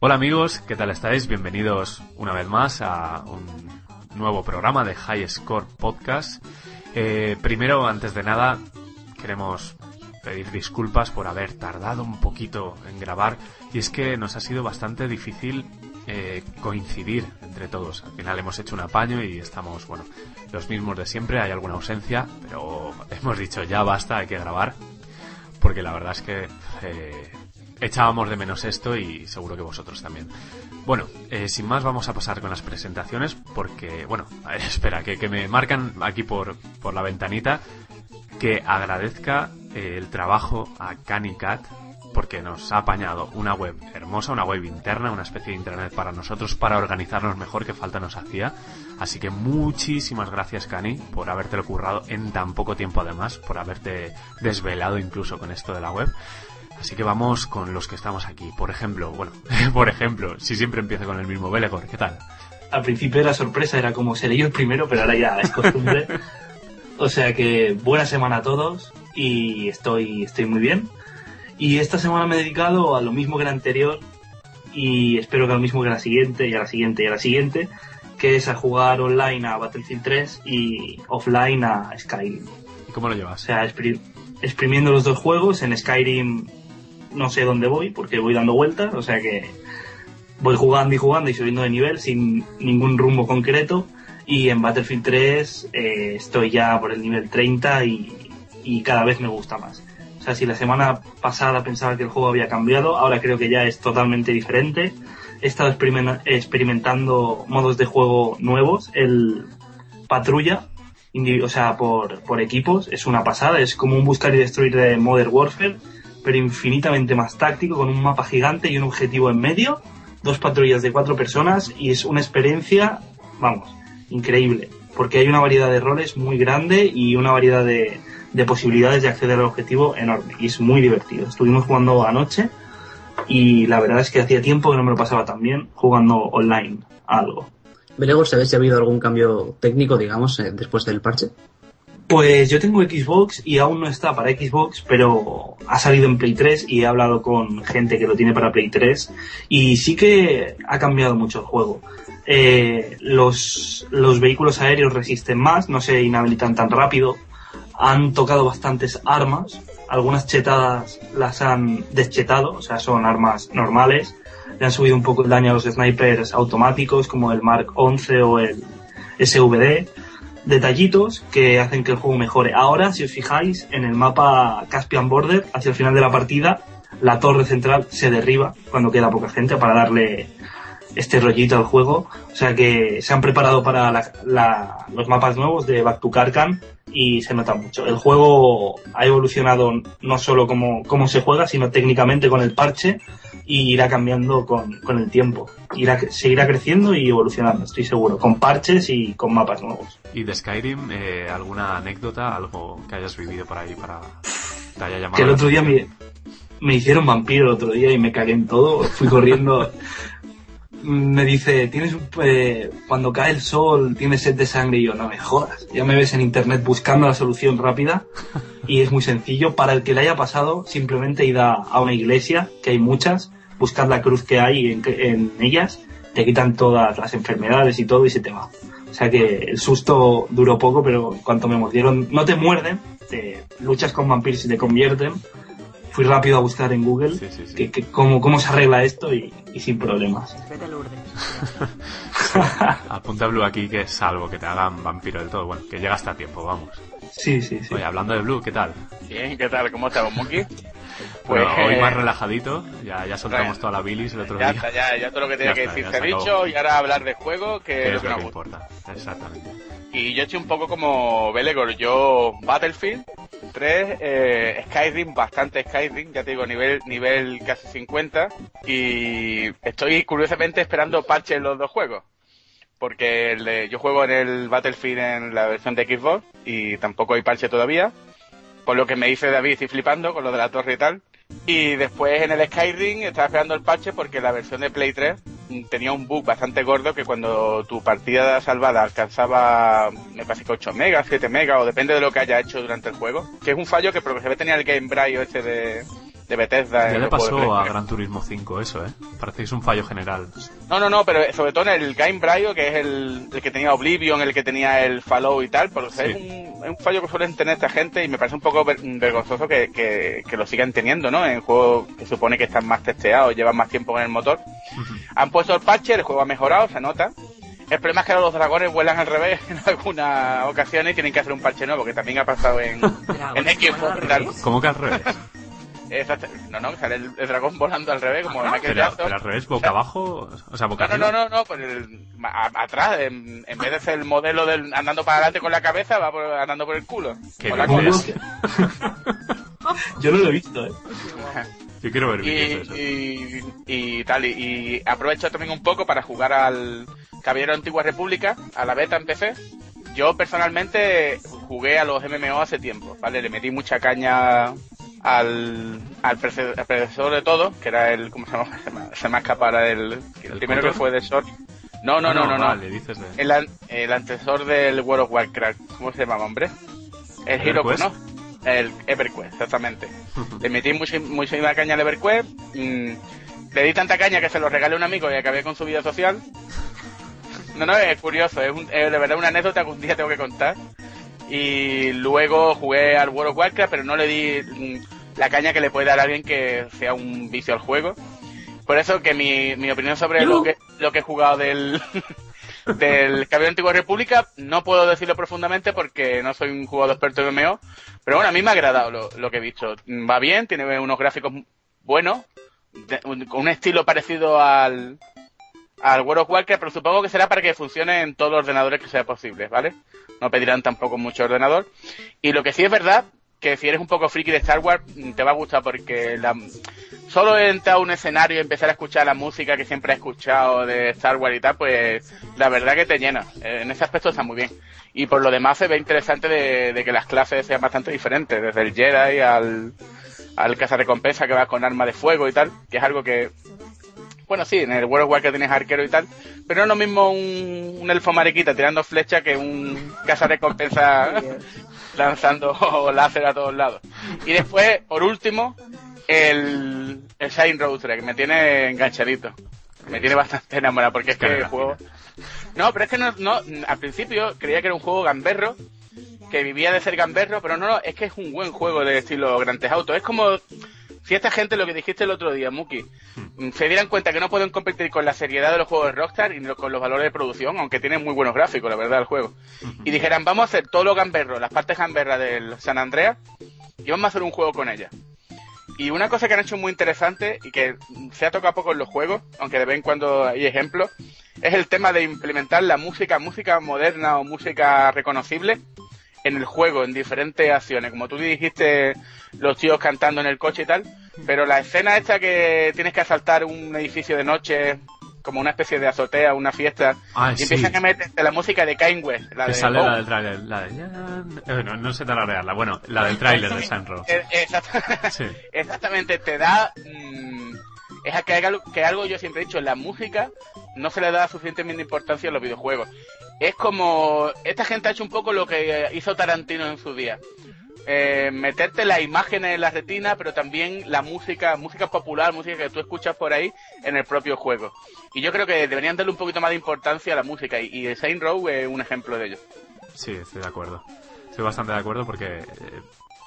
Hola amigos, ¿qué tal estáis? Bienvenidos una vez más a un nuevo programa de High Score Podcast. Eh, primero, antes de nada, queremos pedir disculpas por haber tardado un poquito en grabar y es que nos ha sido bastante difícil eh, coincidir entre todos. Al final hemos hecho un apaño y estamos, bueno, los mismos de siempre, hay alguna ausencia, pero hemos dicho ya basta, hay que grabar, porque la verdad es que eh, echábamos de menos esto y seguro que vosotros también. Bueno, eh, sin más vamos a pasar con las presentaciones porque, bueno, espera, que, me marcan aquí por, por la ventanita que agradezca eh, el trabajo a Canicat porque nos ha apañado una web hermosa, una web interna, una especie de internet para nosotros, para organizarnos mejor, que falta nos hacía. Así que muchísimas gracias, Cani, por haberte currado en tan poco tiempo además, por haberte desvelado incluso con esto de la web. Así que vamos con los que estamos aquí. Por ejemplo, bueno, por ejemplo, si siempre empiezo con el mismo Belegor, ¿qué tal? Al principio era sorpresa, era como seré yo el primero, pero ahora ya es costumbre. o sea que buena semana a todos y estoy, estoy muy bien. Y esta semana me he dedicado a lo mismo que la anterior y espero que a lo mismo que la siguiente y a la siguiente y a la siguiente, que es a jugar online a Battlefield 3 y offline a Skyrim. ¿Y cómo lo llevas? O sea, expri- exprimiendo los dos juegos, en Skyrim no sé dónde voy porque voy dando vueltas, o sea que voy jugando y jugando y subiendo de nivel sin ningún rumbo concreto y en Battlefield 3 eh, estoy ya por el nivel 30 y, y cada vez me gusta más. O sea, si la semana pasada pensaba que el juego había cambiado, ahora creo que ya es totalmente diferente. He estado experimen- experimentando modos de juego nuevos. El patrulla, o sea, por, por equipos, es una pasada. Es como un buscar y destruir de Modern Warfare, pero infinitamente más táctico, con un mapa gigante y un objetivo en medio. Dos patrullas de cuatro personas y es una experiencia, vamos, increíble. Porque hay una variedad de roles muy grande y una variedad de, de posibilidades de acceder al objetivo enorme. Y es muy divertido. Estuvimos jugando anoche y la verdad es que hacía tiempo que no me lo pasaba tan bien jugando online a algo. Veremos ¿sabes si ha habido algún cambio técnico, digamos, eh, después del parche? Pues yo tengo Xbox y aún no está para Xbox, pero ha salido en Play 3 y he hablado con gente que lo tiene para Play 3 y sí que ha cambiado mucho el juego. Eh, los, los vehículos aéreos resisten más, no se inhabilitan tan rápido, han tocado bastantes armas, algunas chetadas las han deschetado, o sea, son armas normales, le han subido un poco el daño a los snipers automáticos como el Mark 11 o el SVD detallitos que hacen que el juego mejore. Ahora, si os fijáis, en el mapa Caspian Border, hacia el final de la partida, la torre central se derriba cuando queda poca gente para darle este rollito al juego. O sea que se han preparado para la- la- los mapas nuevos de Back to Karkan y se nota mucho. El juego ha evolucionado no solo como, cómo se juega, sino técnicamente con el parche y irá cambiando con, con el tiempo. Irá, seguirá creciendo y evolucionando, estoy seguro, con parches y con mapas nuevos. ¿Y de Skyrim eh, alguna anécdota, algo que hayas vivido por ahí para te haya llamado? Que el otro día me, me hicieron vampiro el otro día y me cagué en todo. Fui corriendo. me dice, tienes eh, cuando cae el sol, tienes sed de sangre y yo, no me jodas. Ya me ves en internet buscando la solución rápida y es muy sencillo. Para el que le haya pasado, simplemente a, a una iglesia, que hay muchas, buscad la cruz que hay en, en ellas, te quitan todas las enfermedades y todo y se te va. O sea que el susto duró poco, pero en cuanto me mordieron, no te muerden, te luchas con vampiros y te convierten. Fui rápido a buscar en Google Sí, sí, sí. que, que cómo, cómo se arregla esto y, y sin problemas. Vete a Lourdes. Apunta Blue aquí que salvo que te hagan vampiro del todo. Bueno, que llega hasta tiempo, vamos. Sí, sí, sí. Oye, hablando de Blue, ¿qué tal? Bien, ¿qué tal? ¿Cómo estamos, Monkey? Bueno, Pues, hoy más relajadito. Ya, ya soltamos toda la bilis el otro Ya día. está, ya, ya todo lo que tenía que está, decir se ha dicho y ahora hablar de juego, que es lo que nos importa. Exactamente. Y yo estoy un poco como Belegor, yo Battlefield 3, eh, Skyrim, bastante Skyrim, ya te digo, nivel, nivel casi 50, y estoy curiosamente esperando parches en los dos juegos. Porque el de- yo juego en el Battlefield en la versión de Xbox y tampoco hay parche todavía. Por lo que me dice David, estoy flipando con lo de la torre y tal. Y después en el Skyrim estaba esperando el parche porque la versión de Play 3 mm, tenía un bug bastante gordo que cuando tu partida salvada alcanzaba, me parece que 8 megas, 7 megas, o depende de lo que haya hecho durante el juego. Que es un fallo que se ve tenía el Game Braille este de, de Bethesda. Ya le pasó a. Gran Turismo 5 eso, ¿eh? Parece que es un fallo general. No, no, no, pero sobre todo en el Game Brio, que es el, el que tenía Oblivion, el que tenía el Fallout y tal, porque Sí. es, un, es un fallo que suelen tener esta gente y me parece un poco ver- vergonzoso que, que, que lo sigan teniendo, ¿no? En juegos que supone que están más testeados, llevan más tiempo con el motor. Han puesto el parche, el juego ha mejorado, se nota. El problema es que los dragones vuelan al revés en algunas ocasiones y tienen que hacer un parche nuevo, que también ha pasado en, en Xbox y tal. ¿Cómo que al revés? Exacto. No, no, sale el, el dragón volando al revés, como en Michael Pero, al revés, boca abajo, o sea, boca No, no, arriba. no, no, no, pues el- a- atrás, en, en vez de ser el modelo del andando para adelante con la cabeza, va por- andando por el culo. Qué. Yo no lo he visto, ¿eh? Yo quiero ver eso. y, y tal, y, y aprovecho también un poco para jugar al Caballero Antigua República, a la beta en PC. Yo personalmente jugué a los MMO hace tiempo, ¿vale? Le metí mucha caña al, al, predecesor de todo, que era el, ¿cómo se llama? Se me, se me escapa ahora el, el ¿El primero que fue de Sword. No, no, Ah, no, no, no. Vale, dices de... El, an- el antecesor del World of Warcraft. ¿Cómo se llamaba, hombre? El Hero. ¿no? El EverQuest, exactamente. Le metí muchi- muchísima caña al EverQuest. mm, le di tanta caña que se lo regalé a un amigo y acabé con su vida social. No, no, es curioso. Es, un- es de verdad una anécdota que un día tengo que contar. Y luego jugué al World of Warcraft, pero no le di mm, la caña que le puede dar a alguien que sea un vicio al juego. Por eso que mi, mi opinión sobre lo que, lo que he jugado del, del Caballero Antigua República no puedo decirlo profundamente porque no soy un jugador experto en MMO, pero bueno, a mí me ha agradado lo, lo que he visto. Va bien, tiene unos gráficos buenos, de- un- con un estilo parecido al, al World of Warcraft, pero supongo que será para que funcione en todos los ordenadores que sea posible, ¿vale? No pedirán tampoco mucho ordenador. Y lo que sí es verdad, que si eres un poco friki de Star Wars, mm, te va a gustar porque la, solo entrar a un escenario y empezar a escuchar la música que siempre he escuchado de Star Wars y tal, pues la verdad que te llena. Eh, En ese aspecto está muy bien. Y por lo demás se ve interesante de, de que las clases sean bastante diferentes, desde el Jedi al, al cazarrecompensa que va con arma de fuego y tal, que es algo que bueno, sí, en el World of Warcraft tienes arquero y tal, pero no es lo mismo un, un elfo mariquita tirando flecha que un casa recompensa lanzando láser a todos lados. Y después, por último, el, el Shine Roadster, que me tiene enganchadito. Me tiene bastante enamorado, porque es que el juego... No, pero es que no, no, al principio creía que era un juego gamberro, que vivía de ser gamberro, pero no, no, es que es un buen juego de estilo Grand Theft Auto. Es como si esta gente, lo que dijiste el otro día, Muki, mm, se dieran cuenta que no pueden competir con la seriedad de los juegos de Rockstar y con los valores de producción, aunque tienen muy buenos gráficos, la verdad, el juego. Y dijeran, vamos a hacer todo lo gamberro, las partes gamberras del San Andreas, y vamos a hacer un juego con ellas. Y una cosa que han hecho muy interesante y que se ha tocado poco en los juegos, aunque de vez en cuando hay ejemplos, es el tema de implementar la música, música moderna o música reconocible en el juego, en diferentes acciones. Como tú dijiste, los tíos cantando en el coche y tal, pero la escena esta que tienes que asaltar un edificio de noche, como una especie de azotea, una fiesta, Ah, y sí. empiezan a meterte la música de Kanye West, la Que de sale Bow. la del tráiler, la de... eh, no, no sé tararearla, bueno, la del tráiler de Sunro. Eh, exact- Sí. Exactamente, te da... mm, es que algo, que algo yo siempre he dicho, la música no se le da suficientemente importancia a los videojuegos. Es como... Esta gente ha hecho un poco lo que hizo Tarantino en su día. Eh, meterte las imágenes en la retina, pero también la música, música popular, música que tú escuchas por ahí en el propio juego. Y yo creo que deberían darle un poquito más de importancia a la música, y, y Saint Row es un ejemplo de ello. Sí, estoy de acuerdo. Estoy bastante de acuerdo porque eh,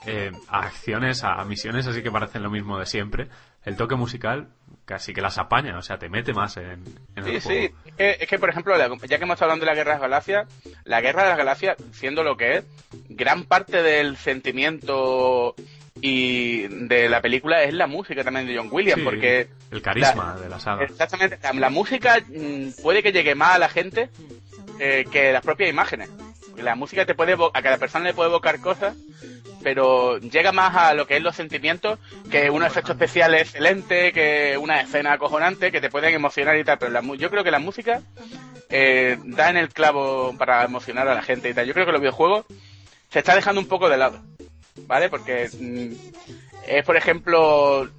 eh, a acciones, a misiones así que parecen lo mismo de siempre, el toque musical casi que las apaña, o sea, te mete más en, en Sí, el sí. Es que, es que, por ejemplo, la- ya que hemos estado hablando de la Guerra de las Galaxias, la Guerra de las Galaxias, siendo lo que es, gran parte del sentimiento y de la película es la música también de John Williams, Sí, porque el carisma de la saga. exactamente la, la música mm, puede que llegue más a la gente eh, que las propias imágenes. La música te puede a cada persona le puede evocar cosas, pero llega más a lo que es los sentimientos que un efecto especial excelente, que una escena acojonante, que te pueden emocionar y tal. Pero la yo creo que la música eh, da en el clavo para emocionar a la gente y tal. Yo creo que los videojuegos se está dejando un poco de lado, ¿vale? Porque mm, es, por ejemplo,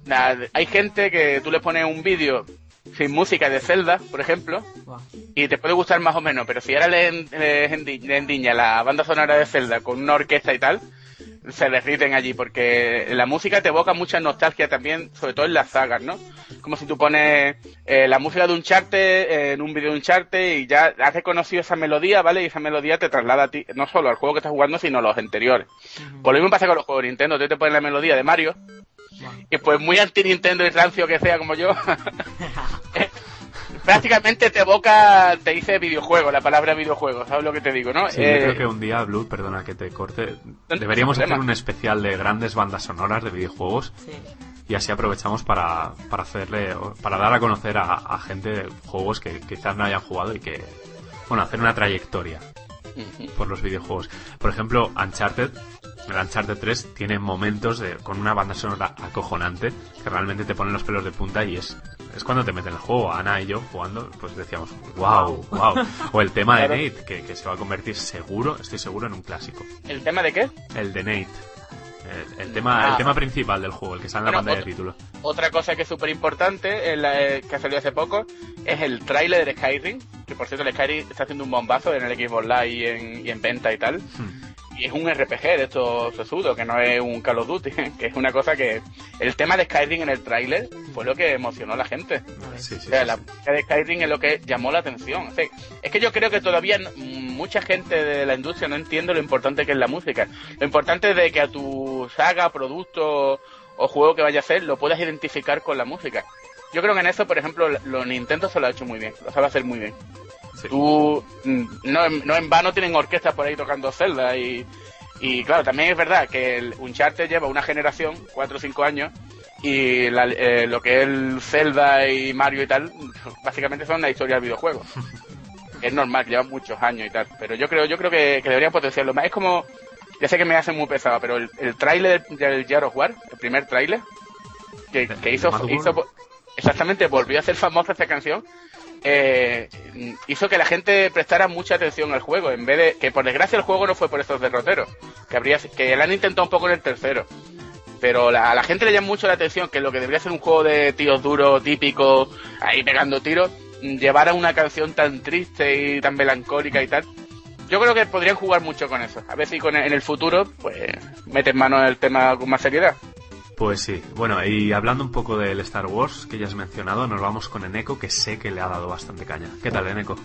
hay gente que tú le pones un vídeo sin música de Zelda, por ejemplo, y te puede gustar más o menos, pero si ahora le, en- le endi- le endiña la banda sonora de Zelda con una orquesta y tal, se derriten allí, porque la música te evoca mucha nostalgia también, sobre todo en las sagas, ¿no? Como si tú pones eh, la música de un charte en un vídeo de un charte y ya has reconocido esa melodía, ¿vale? Y esa melodía te traslada a ti, no solo al juego que estás jugando, sino a los anteriores. Por lo mismo pasa con los juegos de Nintendo, tú te pones la melodía de Mario, y pues muy anti-Nintendo y rancio que sea como yo, prácticamente te evoca, te dice videojuego, la palabra videojuego, ¿sabes lo que te digo, no? Sí, yo Eh, creo que un día, Blue, perdona que te corte, deberíamos hacer un especial de grandes bandas sonoras de videojuegos Sí. y así aprovechamos para, para hacerle, para dar a conocer a, a gente juegos que quizás no hayan jugado y que, bueno, hacer una trayectoria por los videojuegos. Por ejemplo, Uncharted, el Uncharted 3 tiene momentos de, con una banda sonora acojonante que realmente te ponen los pelos de punta y es, es cuando te meten en el juego. Ana y yo jugando, pues decíamos, wow, wow. O el tema de. Nate, que, que se va a convertir seguro, estoy seguro, en un clásico. ¿El tema de qué? El de Nate. El, el tema, el Ah. tema principal del juego, el que sale en la pantalla de título. Otra cosa que es súper importante, eh, que ha salido hace poco, es el tráiler de Skyrim, que por cierto el Skyrim está haciendo un bombazo en el Xbox Live y en, y en venta y tal. Hmm. Y es un RPG de estos sesudos, que no es un Call of Duty, que es una cosa que... El tema de Skyrim en el tráiler fue lo que emocionó a la gente. Sí, sí, O sea, sí, la sí. música de Skyrim es lo que llamó la atención. O sea, es que yo creo que todavía mucha gente de la industria no entiende lo importante que es la música. Lo importante es de que a tu saga, producto o juego que vaya a hacer lo puedas identificar con la música. Yo creo que en eso, por ejemplo, los Nintendo se lo ha hecho muy bien, lo sabe hacer muy bien. Sí. Tú, mm, no, en- no en vano tienen orquestas por ahí tocando Zelda y, y claro, también es verdad que el Uncharted lleva una generación, cuatro o cinco años, y la- eh, lo que es el Zelda y Mario y tal, básicamente son la historia del videojuego. es normal, llevan muchos años y tal, pero yo creo, yo creo que, que deberían potenciarlo más. Es como, ya sé que me hace muy pesado, pero el, el tráiler del, of War, el primer tráiler, que, que hizo, hizo, exactamente, volvió a hacer famosa esta canción, eh, hizo que la gente prestara mucha atención al juego, en vez de, que por desgracia el juego no fue por estos derroteros, que habría, que le han intentado un poco en el tercero. Pero la- a la gente le llama mucho la atención que lo que debería ser un juego de tíos duros, típico, ahí pegando tiros, mm, llevara una canción tan triste y tan melancólica y tal. Yo creo que podrían jugar mucho con eso. A ver si con, en el futuro, pues, meten mano en el tema con más seriedad. Pues sí, bueno, y hablando un poco del Star Wars que ya has mencionado, nos vamos con Eneco, que sé que le ha dado bastante caña. ¿Qué tal, Eneco?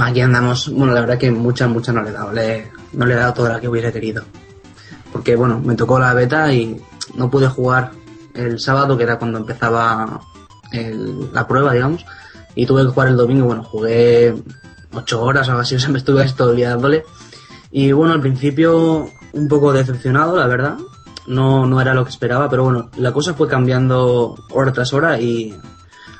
Aquí andamos, bueno, la verdad que mucha, mucha no le he dado, le- no le he dado toda la que hubiera querido. Porque, bueno, me tocó la beta y no pude jugar el sábado, que era cuando empezaba el- la prueba, digamos, y tuve que jugar el domingo, bueno, jugué ocho horas o así, o sea, me estuve esto olvidándole. Y bueno, al principio un poco decepcionado, la verdad. No, no era lo que esperaba, pero bueno, la cosa fue cambiando hora tras hora y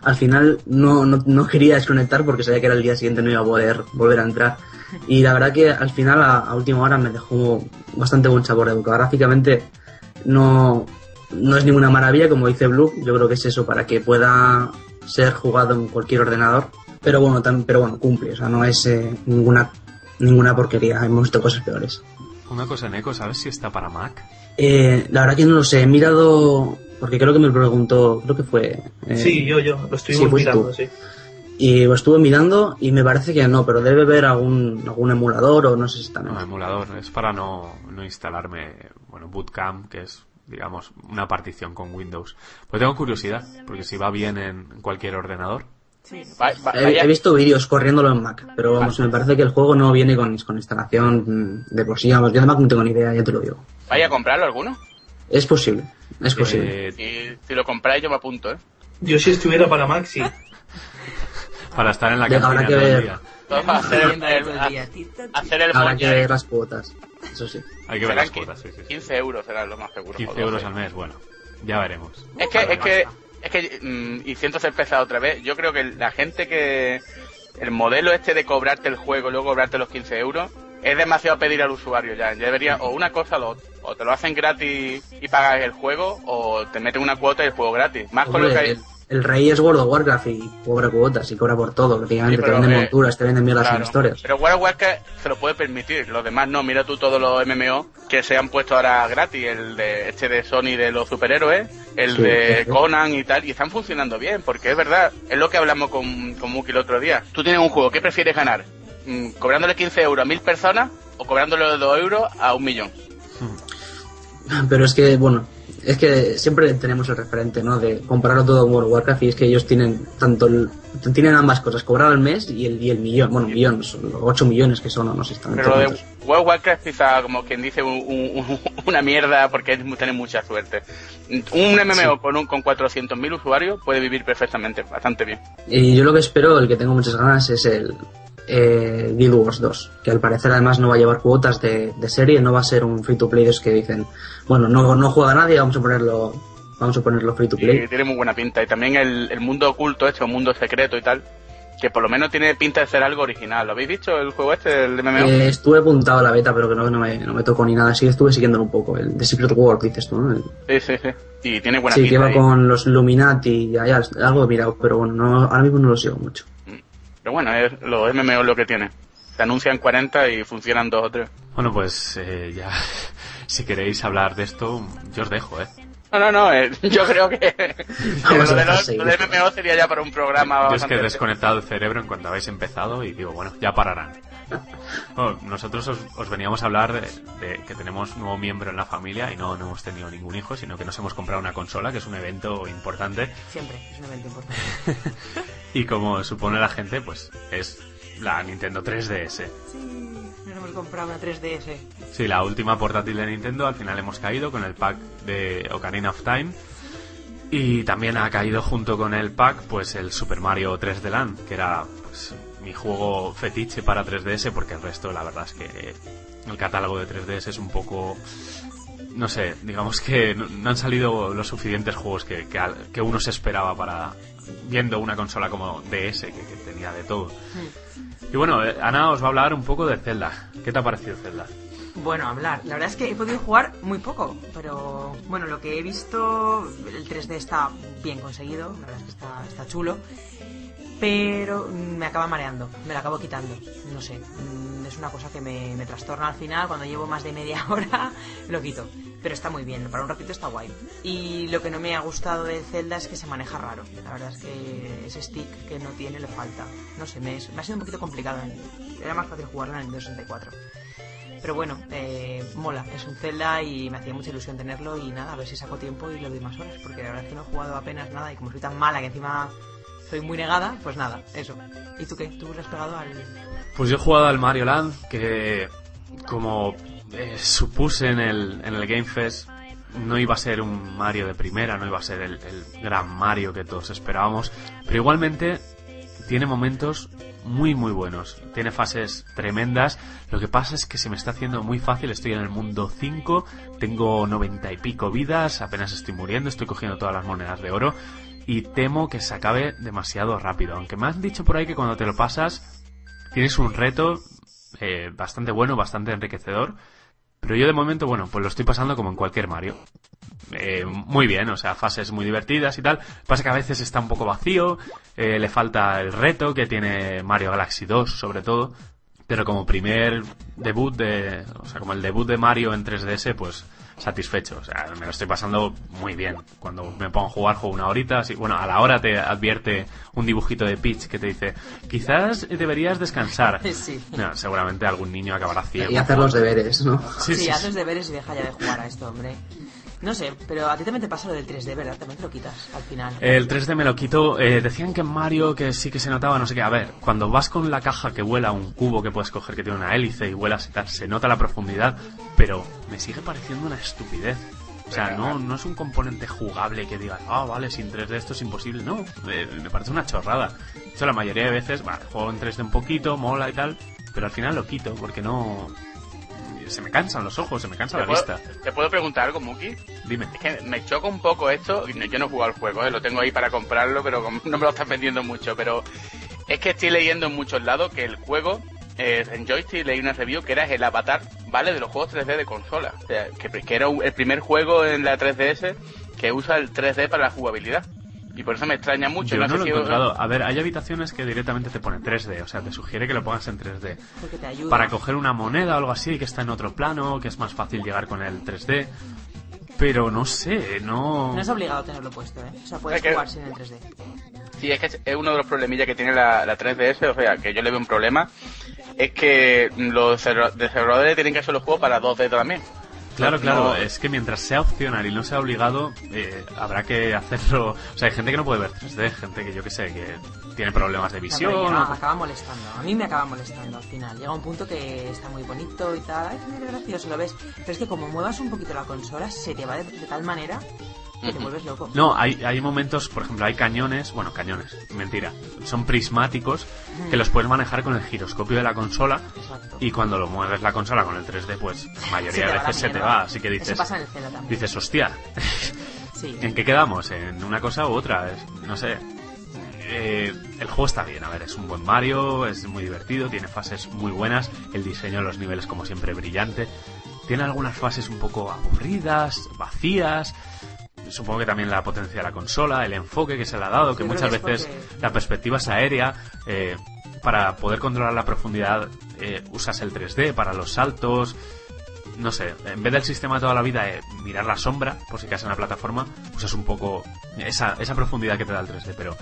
al final no, no, quería desconectar porque sabía que era el día siguiente no iba a poder volver a entrar. Y la verdad que al final, a, última hora, me dejó bastante buen sabor de boca. Gráficamente no, no es ninguna maravilla, como dice Blue. Yo creo que es eso para que pueda ser jugado en cualquier ordenador. Pero bueno, tam- pero bueno cumple. O sea, no es eh, ninguna, ninguna porquería. Hemos visto cosas peores. Una cosa, Eneco, ¿sabes si está para Mac? Eh, la verdad que no lo sé. He mirado, porque creo que me preguntó, creo que fue... eh, Sí, yo, yo, lo estuvimos sí, mirando, tú. sí. Y lo estuve mirando y me parece que no, pero debe haber algún, algún emulador o no sé si también. No, emulador, es para no, no instalarme, bueno, Bootcamp, que es, digamos, una partición con Windows. Pues tengo curiosidad, porque si va bien en cualquier ordenador. Sí. Va- va- He, visto vídeos corriéndolo en Mac, pero vamos, me parece que el juego no viene con, con instalación de por sí. Vamos, yo de Mac no tengo ni idea, ya te lo digo. ¿Vaya a comprarlo alguno? Es posible, es posible. Eh, Y si lo compráis yo me apunto, ¿eh? Yo si estuviera para sí. para estar en la cantina habrá que todo el ver. día. Hacer el, el el- día. Ta, ti. hacer el Habrá que ver las cuotas, eso sí. Hay que ver las cuotas, sí, sí, sí. 15 euros será lo más seguro. 15 o euros 12. al mes, bueno, ya veremos. Es que, es que, es que, mm, y siento ser pesado otra vez, yo creo que la gente que, el modelo este de cobrarte el juego y luego cobrarte los 15 euros, es demasiado pedir al usuario ya. Ya debería, o una cosa, lo, o te lo hacen gratis y pagas el juego, o te meten una cuota y el juego gratis. Más con lo que hay. el, el rey es World of Warcraft y cobra cuotas y cobra por todo, prácticamente. Sí, te venden eh, monturas, te venden mierdas Claro. historias. Pero World of Warcraft se lo puede permitir, los demás no. Mira tú todos los MMO que se han puesto ahora gratis, el de este de Sony de los superhéroes, el Sí, de sí. Conan y tal, y están funcionando bien, porque es verdad, es lo que hablamos con, con Muki el otro día. Tú tienes un juego, ¿qué prefieres ganar? Mm, ¿Cobrándole 15 euros a mil personas o cobrándole 2 euros a un millón? Pero es que, bueno, es que siempre tenemos el referente, ¿no? De compararlo todo con World of Warcraft y es que ellos tienen tanto el, tienen ambas cosas, cobrar al mes y el, y el millón, bueno, millón, son 8 millones que son, no, no sé Pero lo de World of Warcraft quizá como quien dice un, un, una mierda porque tiene mucha suerte. Un MMO con, un, con 400.000 usuarios puede vivir perfectamente, bastante bien. Y yo lo que espero, el que tengo muchas ganas, es el, eh, Guild Wars 2, que al parecer además no va a llevar cuotas de, serie, no va a ser un free to play de que dicen, bueno, no, no juega nadie, vamos a ponerlo vamos a ponerlo free to play. tiene muy buena pinta y también el, el mundo oculto este, un mundo secreto y tal, que por lo menos tiene pinta de ser algo original. ¿Lo habéis visto el juego este, el MMO? Eh, estuve apuntado a la beta, pero que no, no, me, no me tocó ni nada. Sí, estuve siguiéndolo un poco. El The Secret World, dices tú, ¿no? Sí, sí, sí. Y tiene buena pinta. Sí, que va con los Illuminati, ya, ya, algo he mirado, pero bueno, no, ahora mismo no lo sigo mucho. Pero bueno, es, los MMO lo que tiene. Se anuncian 40 y funcionan dos o tres. Bueno, pues eh, ya, si queréis hablar de esto, yo os dejo, ¿eh? No, no, no, eh, yo creo que, lo, de los, MMO sería ya para un programa. Yo es que he desconectado el cerebro en cuanto habéis empezado y digo, bueno, ya pararán. nosotros os, veníamos a hablar de, que tenemos un nuevo miembro en la familia y no, no hemos tenido ningún hijo, sino que nos hemos comprado una consola, que es un evento importante. Siempre, es un evento importante. y como supone la gente, pues es la Nintendo 3DS. Sí, nos hemos comprado una 3DS. Sí, la última portátil de Nintendo, al final hemos caído con el pack de Ocarina of Time. Y también ha caído junto con el pack pues el Super Mario 3D Land, que era pues, mi juego fetiche para 3DS, porque el resto la verdad es que el catálogo de 3DS es un poco... No sé, digamos que no han salido los suficientes juegos que, que, uno se esperaba para viendo una consola como DS, que, tenía de todo. Y bueno, eh, Ana os va a hablar un poco de Zelda. ¿Qué te ha parecido Zelda? Bueno, hablar. La verdad es que he podido jugar muy poco, pero bueno, lo que he visto, el 3D está bien conseguido, la verdad es que está, está chulo, pero me acaba mareando, me lo acabo quitando, no sé, mm, es una cosa que me, me trastorna al final, cuando llevo más de media hora lo quito pero está muy bien, para un ratito está guay. Y lo que no me ha gustado de Zelda es que se maneja raro. La verdad es que ese stick que no tiene le falta. No sé, me, ha sido un poquito complicado. Era más fácil jugarlo en el 64. Pero bueno, eh, mola, es un Zelda y me hacía mucha ilusión tenerlo y nada, a ver si saco tiempo y le doy más horas, porque la verdad es que no he jugado apenas nada y como soy tan mala que encima soy muy negada, pues nada, eso. ¿Y tú qué? ¿Tú has pegado al...? Pues yo he jugado al Mario Land, que como eh, supuse en el, en el Game Fest no iba a ser un Mario de primera, no iba a ser el, gran Mario que todos esperábamos, pero igualmente tiene momentos muy muy buenos, tiene fases tremendas, lo que pasa es que se me está haciendo muy fácil, estoy en el mundo 5, tengo 90 y pico vidas, apenas estoy muriendo, estoy cogiendo todas las monedas de oro y temo que se acabe demasiado rápido, aunque me han dicho por ahí que cuando te lo pasas tienes un reto eh, bastante bueno, bastante enriquecedor, pero yo de momento, bueno, pues lo estoy pasando como en cualquier Mario. Eh, muy bien, o sea, fases muy divertidas y tal. Pasa que a veces está un poco vacío, eh, le falta el reto que tiene Mario Galaxy 2, sobre todo. Pero como primer debut de, o sea, como el debut de Mario en 3DS, pues satisfecho. O sea, me lo estoy pasando muy bien. Cuando me pongo a jugar, juego una horita. Así, bueno, a la hora te advierte un dibujito de Peach que te dice, quizás deberías descansar. Sí. seguramente algún niño acabará ciego. Y hacer los deberes, ¿no? Sí, sí, haz los deberes y deja ya de jugar a esto, hombre. No sé, pero a ti también te pasa lo del 3D, ¿verdad? También te lo quitas al final. El 3D me lo quito. Eh, decían que en Mario que sí que se notaba, no sé qué. A ver, cuando vas con la caja que vuela, un cubo que puedes coger que tiene una hélice y vuelas y tal, se nota la profundidad, pero me sigue pareciendo una estupidez. O sea, no, no es un componente jugable que digas, ah, vale, sin 3D esto es imposible. No, me, parece una chorrada. De hecho, la mayoría de veces, vale, juego en 3D un poquito, mola y tal, pero al final lo quito porque no, se me cansan los ojos, se me cansa la vista. ¿Te puedo preguntar algo, Muki? Dime. Es que me choca un poco esto. Yo no he jugado al juego, ¿eh? lo tengo ahí para comprarlo, pero no me lo están vendiendo mucho. Pero es que estoy leyendo en muchos lados que el juego, eh, en Joystick leí una review que era el avatar, ¿vale? De los juegos 3D de consola. O sea, que, que era el primer juego en la 3DS que usa el 3D para la jugabilidad. Y por eso me extraña mucho. Yo no, lo he encontrado. A ver, hay habitaciones que directamente te ponen 3D, o sea, te sugiere que lo pongas en 3D. Porque te ayuda. Para coger una moneda o algo así que está en otro plano, que es más fácil llegar con el 3D. Pero no sé, no... No es obligado tenerlo puesto, ¿eh? O sea, puedes jugar sin el 3D. Sí, es que es uno de los problemillas que tiene la, la 3DS, o sea, que yo le veo un problema, es que los desarrolladores tienen que hacer los juegos para 2D también. Claro, claro, es que mientras sea opcional y no sea obligado, eh, habrá que hacerlo. O sea, hay gente que no puede ver 3D, gente que yo que sé, que tiene problemas de visión. No, pero o- llega- acaba molestando. A mí me acaba molestando al final. Llega un punto que está muy bonito y tal. Ay, mira, gracioso, lo ves. Pero es que como muevas un poquito la consola, se te va de, de tal manera que te Ujú. vuelves loco. No, hay, hay momentos, por ejemplo, hay cañones, bueno, cañones, mentira, son prismáticos que los puedes manejar con el giroscopio de la consola Exacto. y cuando lo mueves la consola con el 3D, pues la mayoría de veces se te va, así que Eso dices, pasa en el también. dices, hostia, Sí. ¿en qué quedamos? ¿En una cosa u otra? Es- no sé. Eh, el juego está bien, a ver, es un buen Mario, es muy divertido, tiene fases muy buenas, el diseño de los niveles como siempre brillante, tiene algunas fases un poco aburridas, vacías, supongo que también la potencia de la consola, el enfoque que se le ha dado, que Yo muchas que veces porque- la perspectiva es aérea, eh, para poder controlar la profundidad eh, usas el 3D para los saltos, no sé, en vez del sistema de toda la vida de mirar la sombra, por si caes en la plataforma, usas un poco esa, esa profundidad que te da el 3D, pero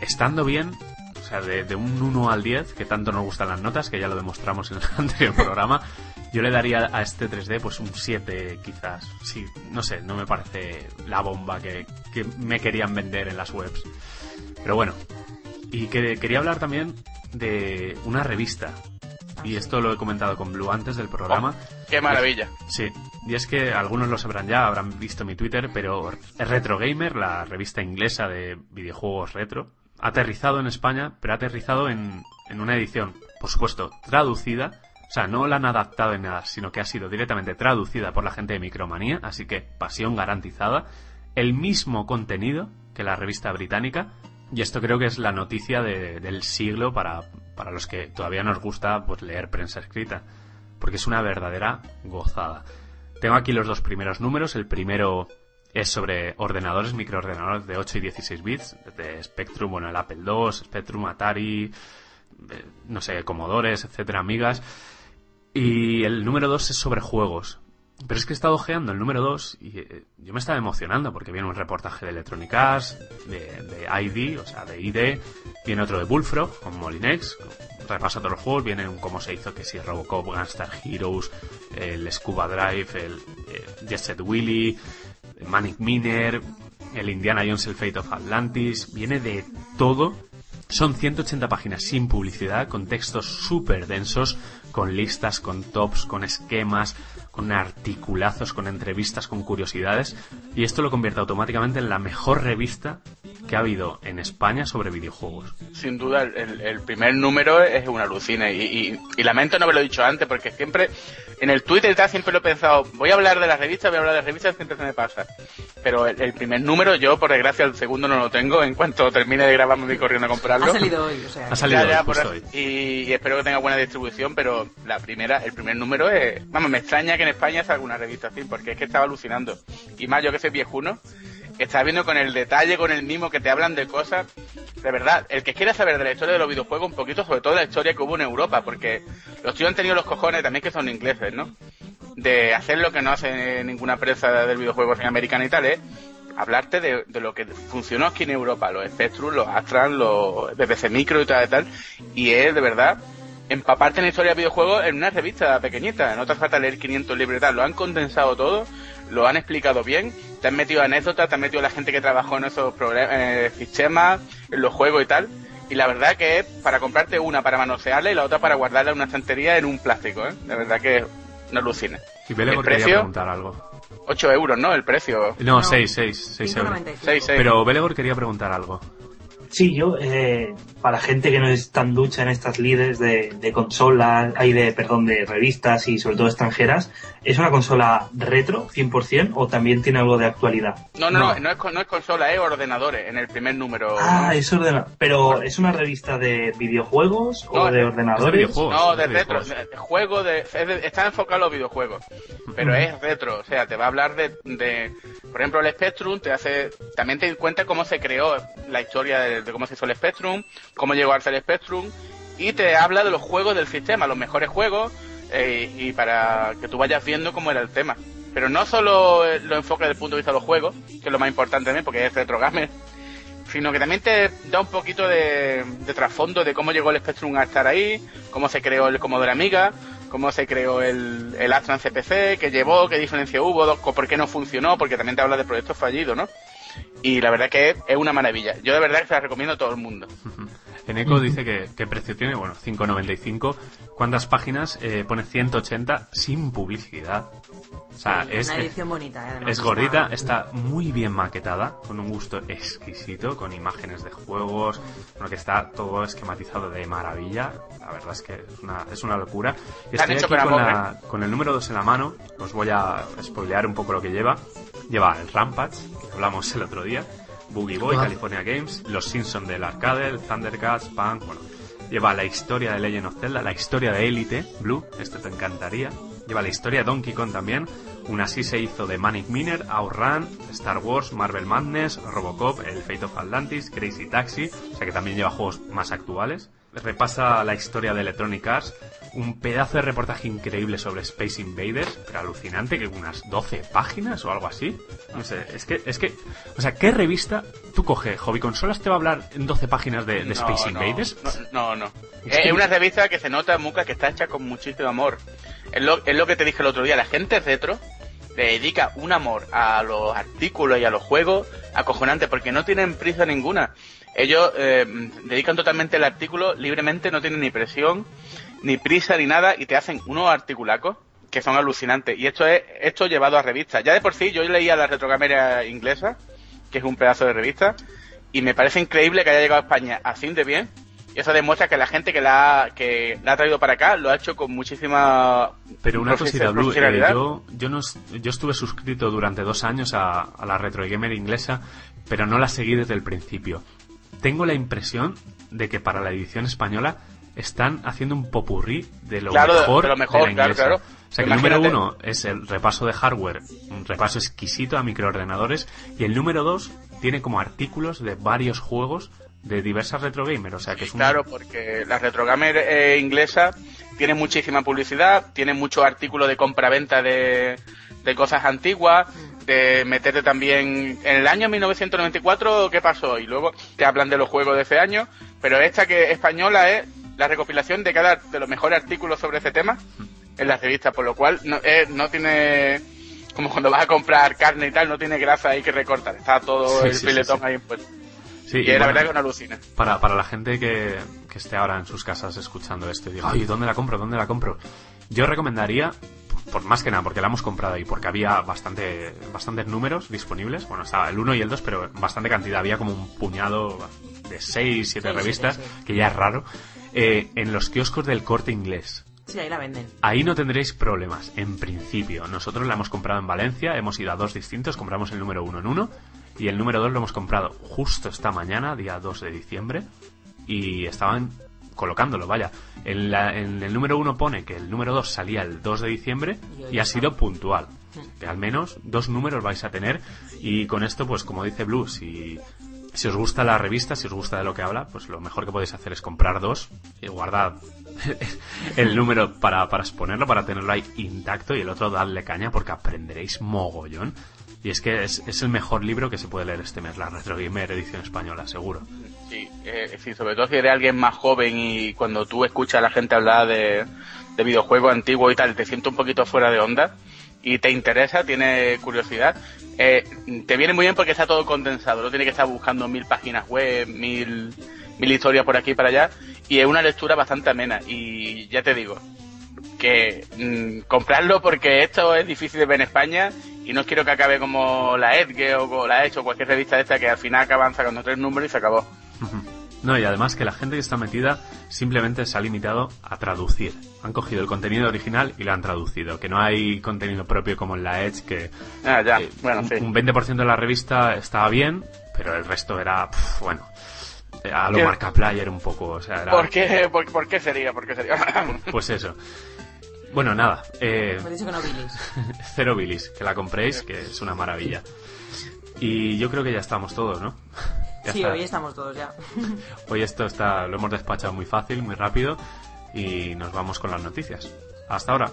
estando bien, o sea, de, de un 1 al 10, que tanto nos gustan las notas, que ya lo demostramos en el anterior programa, yo le daría a este 3D pues un 7 quizás. Sí, no sé, no me parece la bomba que, que me querían vender en las webs. Pero bueno, y que quería hablar también de una revista. Y esto lo he comentado con Blue antes del programa. Qué maravilla. Sí, y es que algunos lo sabrán ya, habrán visto mi Twitter, pero Retro Gamer, la revista inglesa de videojuegos retro, ha aterrizado en España, pero ha aterrizado en, en una edición, por supuesto, traducida. O sea, no la han adaptado en nada, sino que ha sido directamente traducida por la gente de Micromanía, así que pasión garantizada. El mismo contenido que la revista británica, y esto creo que es la noticia de- del siglo para, para los que todavía nos gusta pues, leer prensa escrita, porque es una verdadera gozada. Tengo aquí los dos primeros números. El primero es sobre ordenadores, microordenadores de 8 y 16 bits, de Spectrum, bueno, el Apple II, Spectrum, Atari, eh, no sé, Commodores, etcétera, amigas. Y el número 2 es sobre juegos. Pero es que he estado ojeando el número 2 y eh, yo me estaba emocionando porque viene un reportaje de Electronic Arts, de, ID, o sea, de ID, viene otro de Bullfrog, con Molinex, repasa todos los juegos, viene un cómo se hizo, que si Robocop, Gunstar Heroes, el Scuba Drive, el eh, Jet Set Willy, Manic Miner, el Indiana Jones, el Fate of Atlantis, viene de todo. Son 180 páginas sin publicidad, con textos súper densos, con listas, con tops, con esquemas, con articulazos, con entrevistas, con curiosidades. Y esto lo convierte automáticamente en la mejor revista que ha habido en España sobre videojuegos. Sin duda, el, primer número es una alucina y, y- y lamento no haberlo dicho antes porque siempre en el Twitter y tal siempre lo he pensado, voy a hablar de las revistas, voy a hablar de las revistas, siempre se me pasa. Pero el, el primer número, yo por desgracia el segundo no lo tengo, en cuanto termine de grabar me voy corriendo a comprarlo. Ha salido hoy, o sea. Ha salido Ya, ya, hoy, por justo eso. hoy. y, y espero que tenga buena distribución, pero la primera, el primer número es, vamos, me extraña que en España salga una revista así, porque es que estaba alucinando. Y más yo que soy viejuno, estaba viendo con el detalle, con el mimo que te hablan de cosas, de verdad, el que quiera saber de la historia de los videojuegos un poquito, sobre todo la historia que hubo en Europa, porque los tíos han tenido los cojones también que son ingleses, ¿no? De hacer lo que no hace ninguna prensa del videojuego en americana y tal, ¿eh? hablarte de, de lo que funcionó aquí en Europa, los Spectrum, los Astran, los BBC Micro y tal y tal, y es de verdad empaparte en la historia de videojuegos en una revista pequeñita, no te hace falta leer 500 libros y tal, lo han condensado todo, lo han explicado bien, te han metido anécdotas, te han metido la gente que trabajó en esos eh, sistemas, en los juegos y tal, y la verdad que es para comprarte una para manosearla y la otra para guardarla en una estantería en un plástico, ¿eh? La verdad que no alucina. Y Bele ¿El precio? preguntar algo. 8 euros, ¿no? El precio. No, No. 6, 6, 6 euros. 5,95. Seis, seis. Pero Belegor quería preguntar algo. Sí, yo, eh, para gente que no es tan ducha en estas líderes de, de consolas, hay de, perdón, de revistas y sobre todo extranjeras, ¿es una consola retro 100% o también tiene algo de actualidad? No, no, No. no, no, es, con- no es consola, es ordenadores, en el primer número. Ah, es ordenador. Pero ¿es una revista de videojuegos o de es- ordenadores? de. No, de retro, de- juego de, es de- está enfocado a los videojuegos, pero es retro, o sea, te va a hablar de, de, por ejemplo, el Spectrum, te hace, también te cuenta cómo se creó la historia de, cómo se hizo el Spectrum, cómo llegó a ser el Spectrum, y te habla de los juegos del sistema, los mejores juegos, eh, y para que tú vayas viendo cómo era el tema. Pero no solo eh, lo enfoca desde el punto de vista de los juegos, que es lo más importante también, porque es retro gamer, sino que también te da un poquito de, trasfondo de cómo llegó el Spectrum a estar ahí, cómo se creó el Commodore Amiga, cómo se creó el, el Astran CPC, qué llevó, qué diferencia hubo, por qué no funcionó, porque también te habla de proyectos fallidos, ¿no? Y la verdad que es una maravilla. Yo de verdad que se la recomiendo a todo el mundo. Eneco dice que qué precio tiene, bueno, 5.95. ¿Cuántas páginas? Eh, pone 180 sin publicidad. O sea, Sí, es, una edición bonita, ¿eh? Además es gordita, está muy bien maquetada, con un gusto exquisito, con imágenes de juegos, bueno, que está todo esquematizado de maravilla. La verdad es que es una, es una locura. Y estoy aquí con la- con el número 2 en la mano, os voy a spoilear un poco lo que lleva. Lleva el Rampage, que hablamos el otro día, Boogie Boy. California Games, Los Simpsons del arcade, el Thundercats, Punk, bueno. Lleva la historia de Legend of Zelda, la historia de Elite, Blue, esto te encantaría. Lleva la historia de Donkey Kong también. Una así se hizo de Manic Miner, Outrun, Star Wars, Marvel Madness, Robocop, el Fate of Atlantis, Crazy Taxi, o sea que también lleva juegos más actuales. Repasa la historia de Electronic Arts, un pedazo de reportaje increíble sobre Space Invaders, pero alucinante, que unas 12 páginas o algo así. No sé, es que, es que, o sea, ¿qué revista tú coges? ¿Hobby Consolas te va a hablar en 12 páginas de, de No, Space no, Invaders? No, no. no. Es que- una revista que se nota, Muca, que está hecha con muchísimo amor. Es lo, es lo que te dije el otro día. La gente retro le dedica un amor a los artículos y a los juegos acojonante porque no tienen prisa ninguna. Ellos eh, dedican totalmente el artículo libremente, no tienen ni presión, ni prisa, ni nada, y te hacen unos articulacos que son alucinantes. Y esto es esto llevado a revistas. Ya de por sí, yo leía la retrocámara inglesa, que es un pedazo de revista, y me parece increíble que haya llegado a España así de bien. Y eso demuestra que la gente que la ha, que la ha traído para acá lo ha hecho con muchísima Pero una cosita, Blue, eh, yo, yo, no, yo estuve suscrito durante dos años a, a la Retro Gamer inglesa, pero no la seguí desde el principio. Tengo la impresión de que para la edición española están haciendo un popurrí de lo Claro, de- mejor de lo mejor, la claro, inglesa. claro. O sea que el número uno es el repaso de hardware, un repaso exquisito a microordenadores, y el número dos tiene como artículos de varios juegos de diversas retro gamer, o sea que es un... Claro, porque la retrogamer eh, inglesa tiene muchísima publicidad, tiene muchos artículos de compra-venta de, de cosas antiguas, de meterte también en el año 1994 qué pasó y luego te hablan de los juegos de ese año, pero esta que española es la recopilación de cada de los mejores artículos sobre ese tema en la revista, por lo cual no, eh, no tiene como cuando vas a comprar carne y tal, no tiene grasa ahí que recortar, está todo Sí, el sí, filetón sí. ahí pues. Sí, y y la bueno, verdad que no alucina. Para, para la gente que, que esté ahora en sus casas escuchando esto y diga, ay, ¿dónde la compro? ¿Dónde la compro? Yo recomendaría, por más que nada, porque la hemos comprado y porque había bastante, bastantes números disponibles. Bueno, estaba el 1 y el 2, pero bastante cantidad. Había como un puñado de 6, 7 Sí, revistas, sí, sí. que ya es raro. Eh, en los kioscos del corte inglés. Sí, ahí la venden. Ahí no tendréis problemas, en principio. Nosotros la hemos comprado en Valencia, hemos ido a dos distintos, compramos el número uno en uno y el número dos lo hemos comprado justo esta mañana, día 2 de diciembre, y estaban colocándolo, vaya. En, la- en el número uno pone que el número 2 salía el 2 de diciembre Y ha sido puntual. Que al menos dos números vais a tener y con esto, pues como dice Blue, si, si os gusta la revista, si os gusta de lo que habla, pues lo mejor que podéis hacer es comprar dos y guardar el número para, para exponerlo, para tenerlo ahí intacto y el otro darle caña porque aprenderéis mogollón. Y es que es, es el mejor libro que se puede leer este mes, la Retro Gamer edición española, seguro. Sí, eh, sí, sobre todo si eres alguien más joven y cuando tú escuchas a la gente hablar de, de videojuegos antiguos y tal, te sientes un poquito fuera de onda y te interesa, tienes curiosidad, eh, te viene muy bien porque está todo condensado, no tienes que estar buscando mil páginas web, mil, mil historias por aquí y para allá, y es una lectura bastante amena. Y ya te digo, que mm, comprarlo porque esto es difícil de ver en España y no quiero que acabe como la Edge o la Edge o cualquier revista de esta que al final acaban sacando tres números y se acabó. No, y además que la gente que está metida simplemente se ha limitado a traducir. Han cogido el contenido original y lo han traducido. Que no hay contenido propio como en la Edge, que Ah, ya, eh, bueno, un, sí. un 20% de la revista estaba bien, pero el resto era, pf, bueno, eh, a lo ¿Qué? marca player un poco. O sea, era, ¿Por qué, por, por qué sería? ¿Por qué sería? Pues eso. Bueno, nada, eh, Me he dicho que no bilis. cero bilis, que la compréis, que es una maravilla. Y yo creo que ya estamos todos, ¿no? Ya Sí, está. hoy estamos todos ya. Hoy esto está, lo hemos despachado muy fácil, muy rápido y nos vamos con las noticias. Hasta ahora.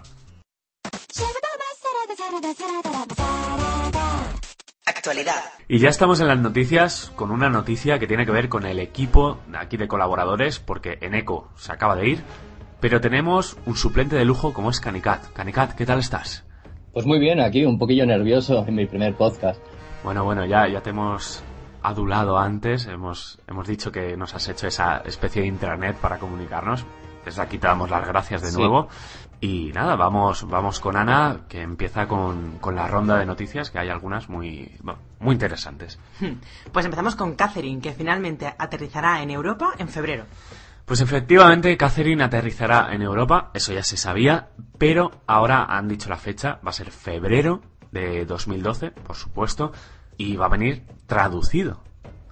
Actualidad. Y ya estamos en las noticias con una noticia que tiene que ver con el equipo aquí de colaboradores, porque Eneco se acaba de ir, pero tenemos un suplente de lujo como es Canicat. Canicat, ¿qué tal estás? Pues muy bien, aquí un poquillo nervioso en mi primer podcast. Bueno, bueno, ya, ya te hemos adulado antes, hemos, hemos dicho que nos has hecho esa especie de intranet para comunicarnos. Desde aquí te damos las gracias de Sí. nuevo. Y nada, vamos, vamos con Ana, que empieza con, con la ronda de noticias, que hay algunas muy, muy interesantes. Pues empezamos con Catherine, que finalmente aterrizará en Europa en febrero. Pues efectivamente, Catherine aterrizará en Europa, eso ya se sabía, pero ahora han dicho la fecha, va a ser febrero de 2012, por supuesto, y va a venir traducido.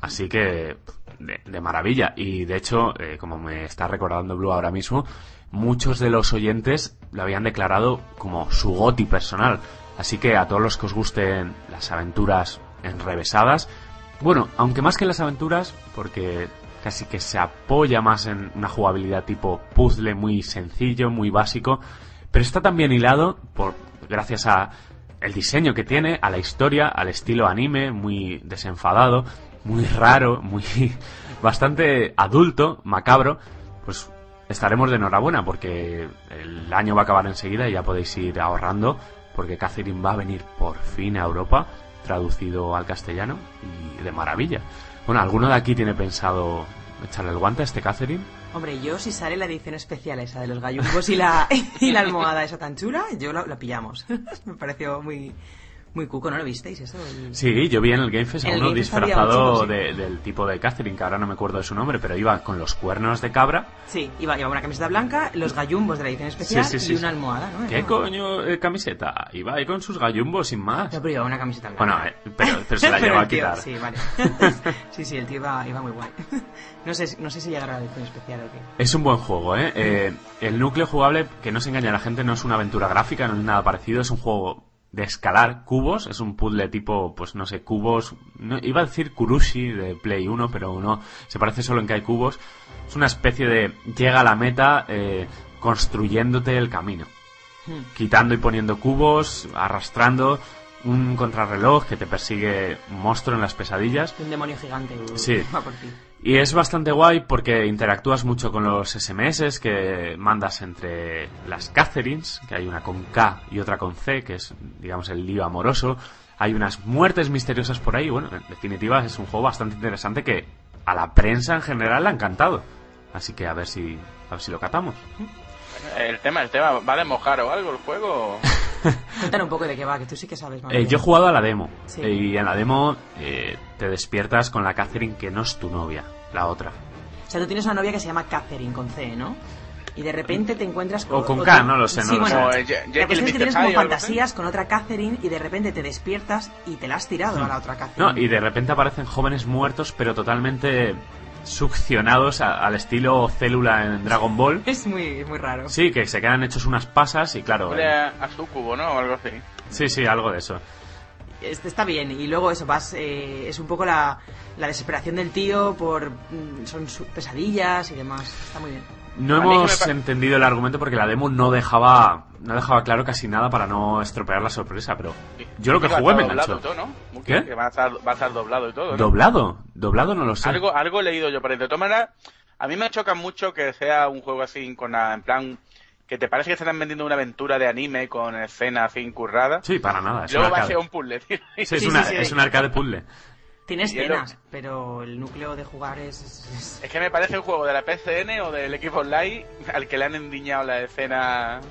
Así que, de, maravilla. Y de hecho, eh, como me está recordando Blue ahora mismo, muchos de los oyentes lo habían declarado como su goti personal. Así que a todos los que os gusten las aventuras enrevesadas, bueno, aunque más que las aventuras, porque casi que se apoya más en una jugabilidad tipo puzzle muy sencillo, muy básico, pero está también hilado por gracias a el diseño que tiene, a la historia, al estilo anime, muy desenfadado, muy raro, muy bastante adulto, macabro, pues estaremos de enhorabuena porque el año va a acabar enseguida y ya podéis ir ahorrando porque Catherine va a venir por fin a Europa traducido al castellano y de maravilla. Bueno, ¿alguno de aquí tiene pensado echarle el guante a este Catherine? Hombre, yo si sale la edición especial esa de los gallumbos y la, y la almohada esa tan chula, yo la, la pillamos. Me pareció muy, muy cuco, ¿no lo visteis eso? El- Sí, yo vi en el Game Fest a uno Game disfrazado sí. de- del tipo de Catherine, que ahora no me acuerdo de su nombre, pero iba con los cuernos de cabra. Sí, iba, llevaba una camiseta blanca, los gallumbos de la edición especial Sí, sí, sí, y una almohada, ¿no? ¿Qué coño eh, camiseta? Iba ahí con sus gallumbos sin más. No, pero llevaba una camiseta blanca. Bueno, eh, pero, pero se la Pero lleva a quitar. Sí, vale. sí, sí, el tío iba, iba muy guay. No sé, no sé si llegará a la edición especial o qué. Es un buen juego, ¿eh? Eh, El núcleo jugable, que no se engaña a la gente, no es una aventura gráfica, no es nada parecido, es un juego de escalar cubos, es un puzzle tipo, pues no sé, cubos, no, iba a decir Kurushi de Play 1, pero no, se parece solo en que hay cubos. Es una especie de llega a la meta eh, construyéndote el camino, Hmm. quitando y poniendo cubos, arrastrando un contrarreloj que te persigue un monstruo en las pesadillas. Un demonio gigante uh, Sí. va por ti. Y es bastante guay porque interactúas mucho con los SMS que mandas entre las Catherines, que hay una con K y otra con C, que es, digamos, el lío amoroso. Hay unas muertes misteriosas por ahí. Bueno, en definitiva es un juego bastante interesante que a la prensa en general le ha encantado. Así que a ver si, a ver si lo catamos. El tema, el tema, ¿va de mojar o algo el juego? Cuéntanos un poco de qué va, que tú sí que sabes más. Eh, yo he jugado a la demo. Sí. eh, Y en la demo eh, te despiertas con la Catherine que no es tu novia, la otra. O sea, tú tienes una novia que se llama Catherine con C, ¿no? Y de repente te encuentras O con K, no lo sé, no sí, lo bueno, sé. La cuestión es que tienes como fantasías con otra Catherine y de repente te despiertas y te la has tirado a la otra Catherine. No, y de repente aparecen jóvenes muertos, pero totalmente succionados a- al estilo célula en Dragon Ball. Es muy, muy raro. Sí, que se quedan hechos unas pasas y claro. Eh, a, Sucubo, ¿no? O algo así. sí, sí, algo de eso. Este está bien. Y luego eso, vas. eh, es un poco la, la desesperación del tío por. mm, Son pesadillas y demás. Está muy bien. No A hemos entendido el argumento porque la demo no dejaba no dejaba claro casi nada para no estropear la sorpresa, pero yo lo que jugué me doblado enganchó. ¿Qué? Que va a, estar, va a estar doblado y todo, ¿no? ¿Doblado? ¿Doblado? No lo sé. Algo, algo he leído yo ahí. De todas maneras, a mí me choca mucho que sea un juego así, con la- en plan, que te parece que están vendiendo una aventura de anime con escenas así incurradas. Sí, para nada. Es luego va a ser un puzzle, tío. Sí, es, una- sí, sí. es un arcade puzzle. Tiene escenas, pero el núcleo de jugar es. es- es- Es que me parece un juego de la PCN o del equipo online al que le han endiñado la escena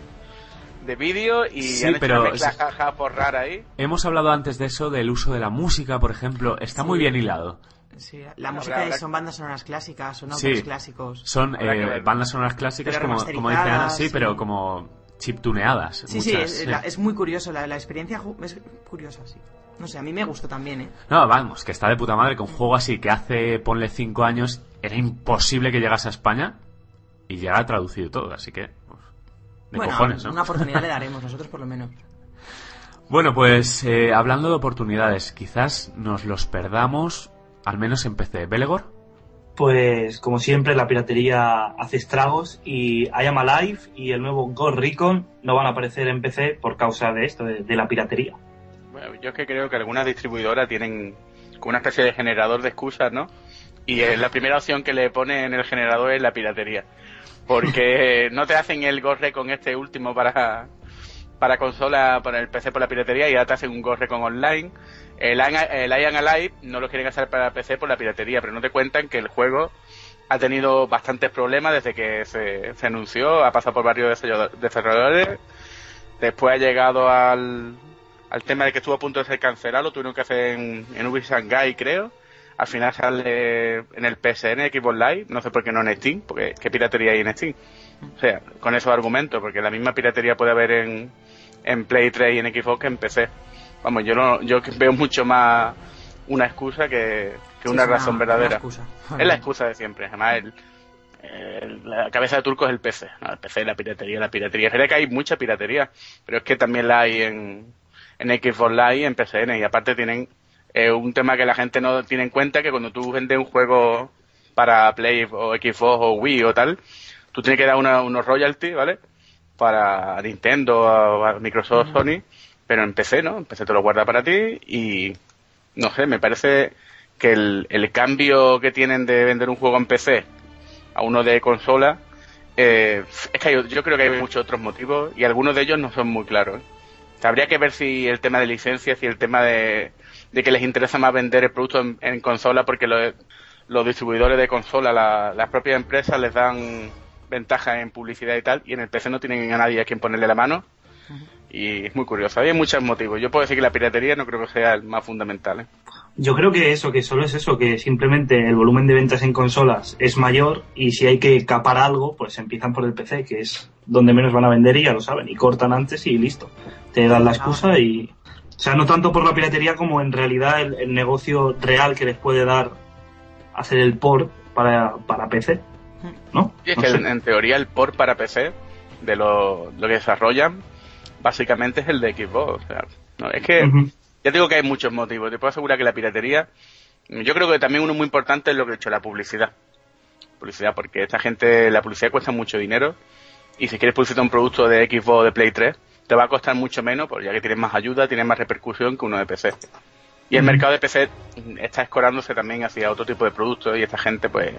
de vídeo y Sí, han hecho pero una mezcla es- jaja por rara ahí. Hemos hablado antes de eso, del uso de la música, por ejemplo. Está muy bien hilado. sí, la música habrá- es- habrá- son bandas sonoras clásicas, son Sí. autores clásicos. Son eh, bandas sonoras clásicas, Pero como, como dice Ana, sí, sí. pero como chiptuneadas. Sí, sí, es, la- es muy curioso. La, la experiencia es curiosa, sí. No sé, a mí me gustó también, ¿eh? No, vamos, que está de puta madre que un juego así que hace, ponle cinco años, era imposible que llegase a España y llega traducido todo, así que... pues, de bueno, cojones, ¿no? una oportunidad le daremos, nosotros por lo menos. Bueno, pues eh, hablando de oportunidades, quizás nos los perdamos, al menos en PC. ¿Belegor? Pues como siempre la piratería hace estragos y I Am Alive y el nuevo Ghost Recon no van a aparecer en PC por causa de esto, de, de la piratería. Bueno, yo es que creo que algunas distribuidoras tienen como una especie de generador de excusas, ¿no? y eh, la primera opción que le pone en el generador es la piratería. Porque no te hacen el gorre con este último para, para consola, para el PC por la piratería y ahora te hacen un gorre con online. El, el Ian Alive no lo quieren hacer para PC por la piratería, pero no te cuentan que el juego ha tenido bastantes problemas desde que se, se anunció, ha pasado por varios desarrolladores, después ha llegado al, al tema de que estuvo a punto de ser cancelado, tuvieron que hacer en, en Ubisoft Shanghai, creo. Al final sale en el PSN, Xbox Live, no sé por qué no en Steam, porque ¿qué piratería hay en Steam? O sea, con esos argumentos, porque la misma piratería puede haber en, en Play 3 y en Xbox que en PC. Vamos, yo no, yo veo mucho más una excusa que, una razón verdadera. Es la excusa de siempre. Además, la cabeza de turco es el PC. el PC, la piratería, la piratería. Es verdad que hay mucha piratería, pero es que también la hay en, en Xbox Live y en PCN. Y aparte tienen eh, un tema que la gente no tiene en cuenta, que cuando tú vendes un juego para Play o Xbox o Wii o tal, tú tienes que dar unos royalties, ¿vale? Para Nintendo, Microsoft, Sony, pero en PC, ¿no? En PC te lo guarda para ti y, no sé, me parece que el, el cambio que tienen de vender un juego en PC a uno de consola, eh, es que yo creo que hay muchos otros motivos y algunos de ellos no son muy claros. ¿eh? Habría que ver si el tema de licencias y el tema de, que les interesa más vender el producto en, consola porque los distribuidores de consola, las propias empresas les dan ventaja en publicidad y tal, y en el PC no tienen a nadie a quien ponerle la mano. Y es muy curioso. Hay muchos motivos. Yo puedo decir que la piratería no creo que sea el más fundamental. ¿eh? Yo creo que eso, que solo es eso, que simplemente el volumen de ventas en consolas es mayor y si hay que capar algo, pues empiezan por el PC, que es donde menos van a vender y ya lo saben, y cortan antes y listo. Te dan la excusa y... O sea, no tanto por la piratería como en realidad el, negocio real que les puede dar hacer el port para, para PC. ¿No? Y es que en, teoría el port para PC de lo, lo que desarrollan básicamente es el de Xbox. O sea, no, es que ya digo que hay muchos motivos. Te puedo asegurar que la piratería, yo creo que también uno muy importante es lo que he hecho, la publicidad. Publicidad, porque esta gente, la publicidad cuesta mucho dinero y si quieres publicitar un producto de Xbox o de Play 3, te va a costar mucho menos, porque ya que tienes más ayuda, tienes más repercusión que uno de PC. Y el mercado de PC está escorándose también hacia otro tipo de productos y esta gente pues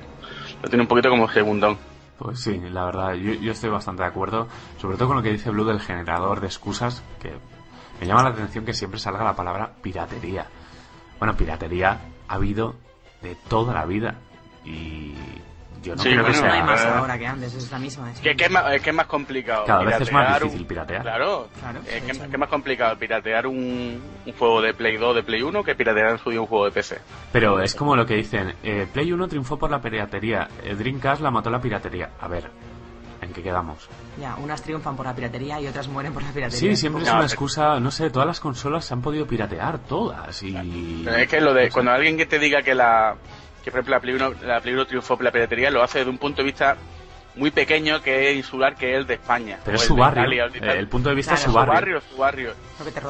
lo tiene un poquito como segundón. Pues sí, la verdad, yo, estoy bastante de acuerdo, sobre todo con lo que dice Blue del generador de excusas, que me llama la atención que siempre salga la palabra piratería. Bueno, piratería ha habido de toda la vida y yo no creo que sea... No hay más ahora que antes, es la misma. Es que, es, más, es más complicado. Cada vez es más difícil piratear. Claro, claro es, que, es más complicado piratear un, un, juego de Play 2, de Play 1, que piratear en su día un juego de PC. Pero es como lo que dicen, eh, Play 1 triunfó por la piratería, eh, Dreamcast la mató la piratería. A ver, ¿en qué quedamos? Ya, unas triunfan por la piratería y otras mueren por la piratería. Sí, siempre es una excusa, no sé, todas las consolas se han podido piratear, todas. Y... es que lo de, cuando alguien que te diga que la que por ejemplo la Play 1, la Play 1 triunfó por la piratería, lo hace desde un punto de vista muy pequeño que es insular que es el de España. Pero es su barrio. el, punto de vista es su barrio. Su barrio,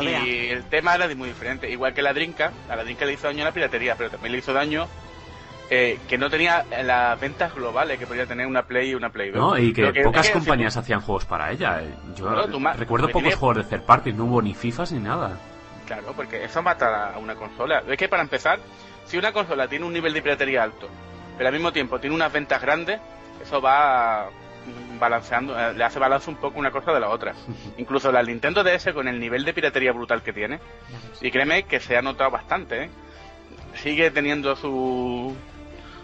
Y el tema era muy diferente. Igual que la Drinka, a la Drinka le hizo daño a la piratería, pero también le hizo daño eh, que no tenía las ventas globales que podía tener una Play y una Play 2. No, y que, pocas compañías hacían juegos para ella. Yo recuerdo pocos juegos de third party, no hubo ni FIFAs ni nada. Claro, porque eso mata a una consola. Es que para empezar, si una consola tiene un nivel de piratería alto, pero al mismo tiempo tiene unas ventas grandes, eso va balanceando, eh, le hace balance un poco una cosa de la otra. Incluso la Nintendo DS con el nivel de piratería brutal que tiene, y créeme que se ha notado bastante, ¿eh? sigue teniendo su,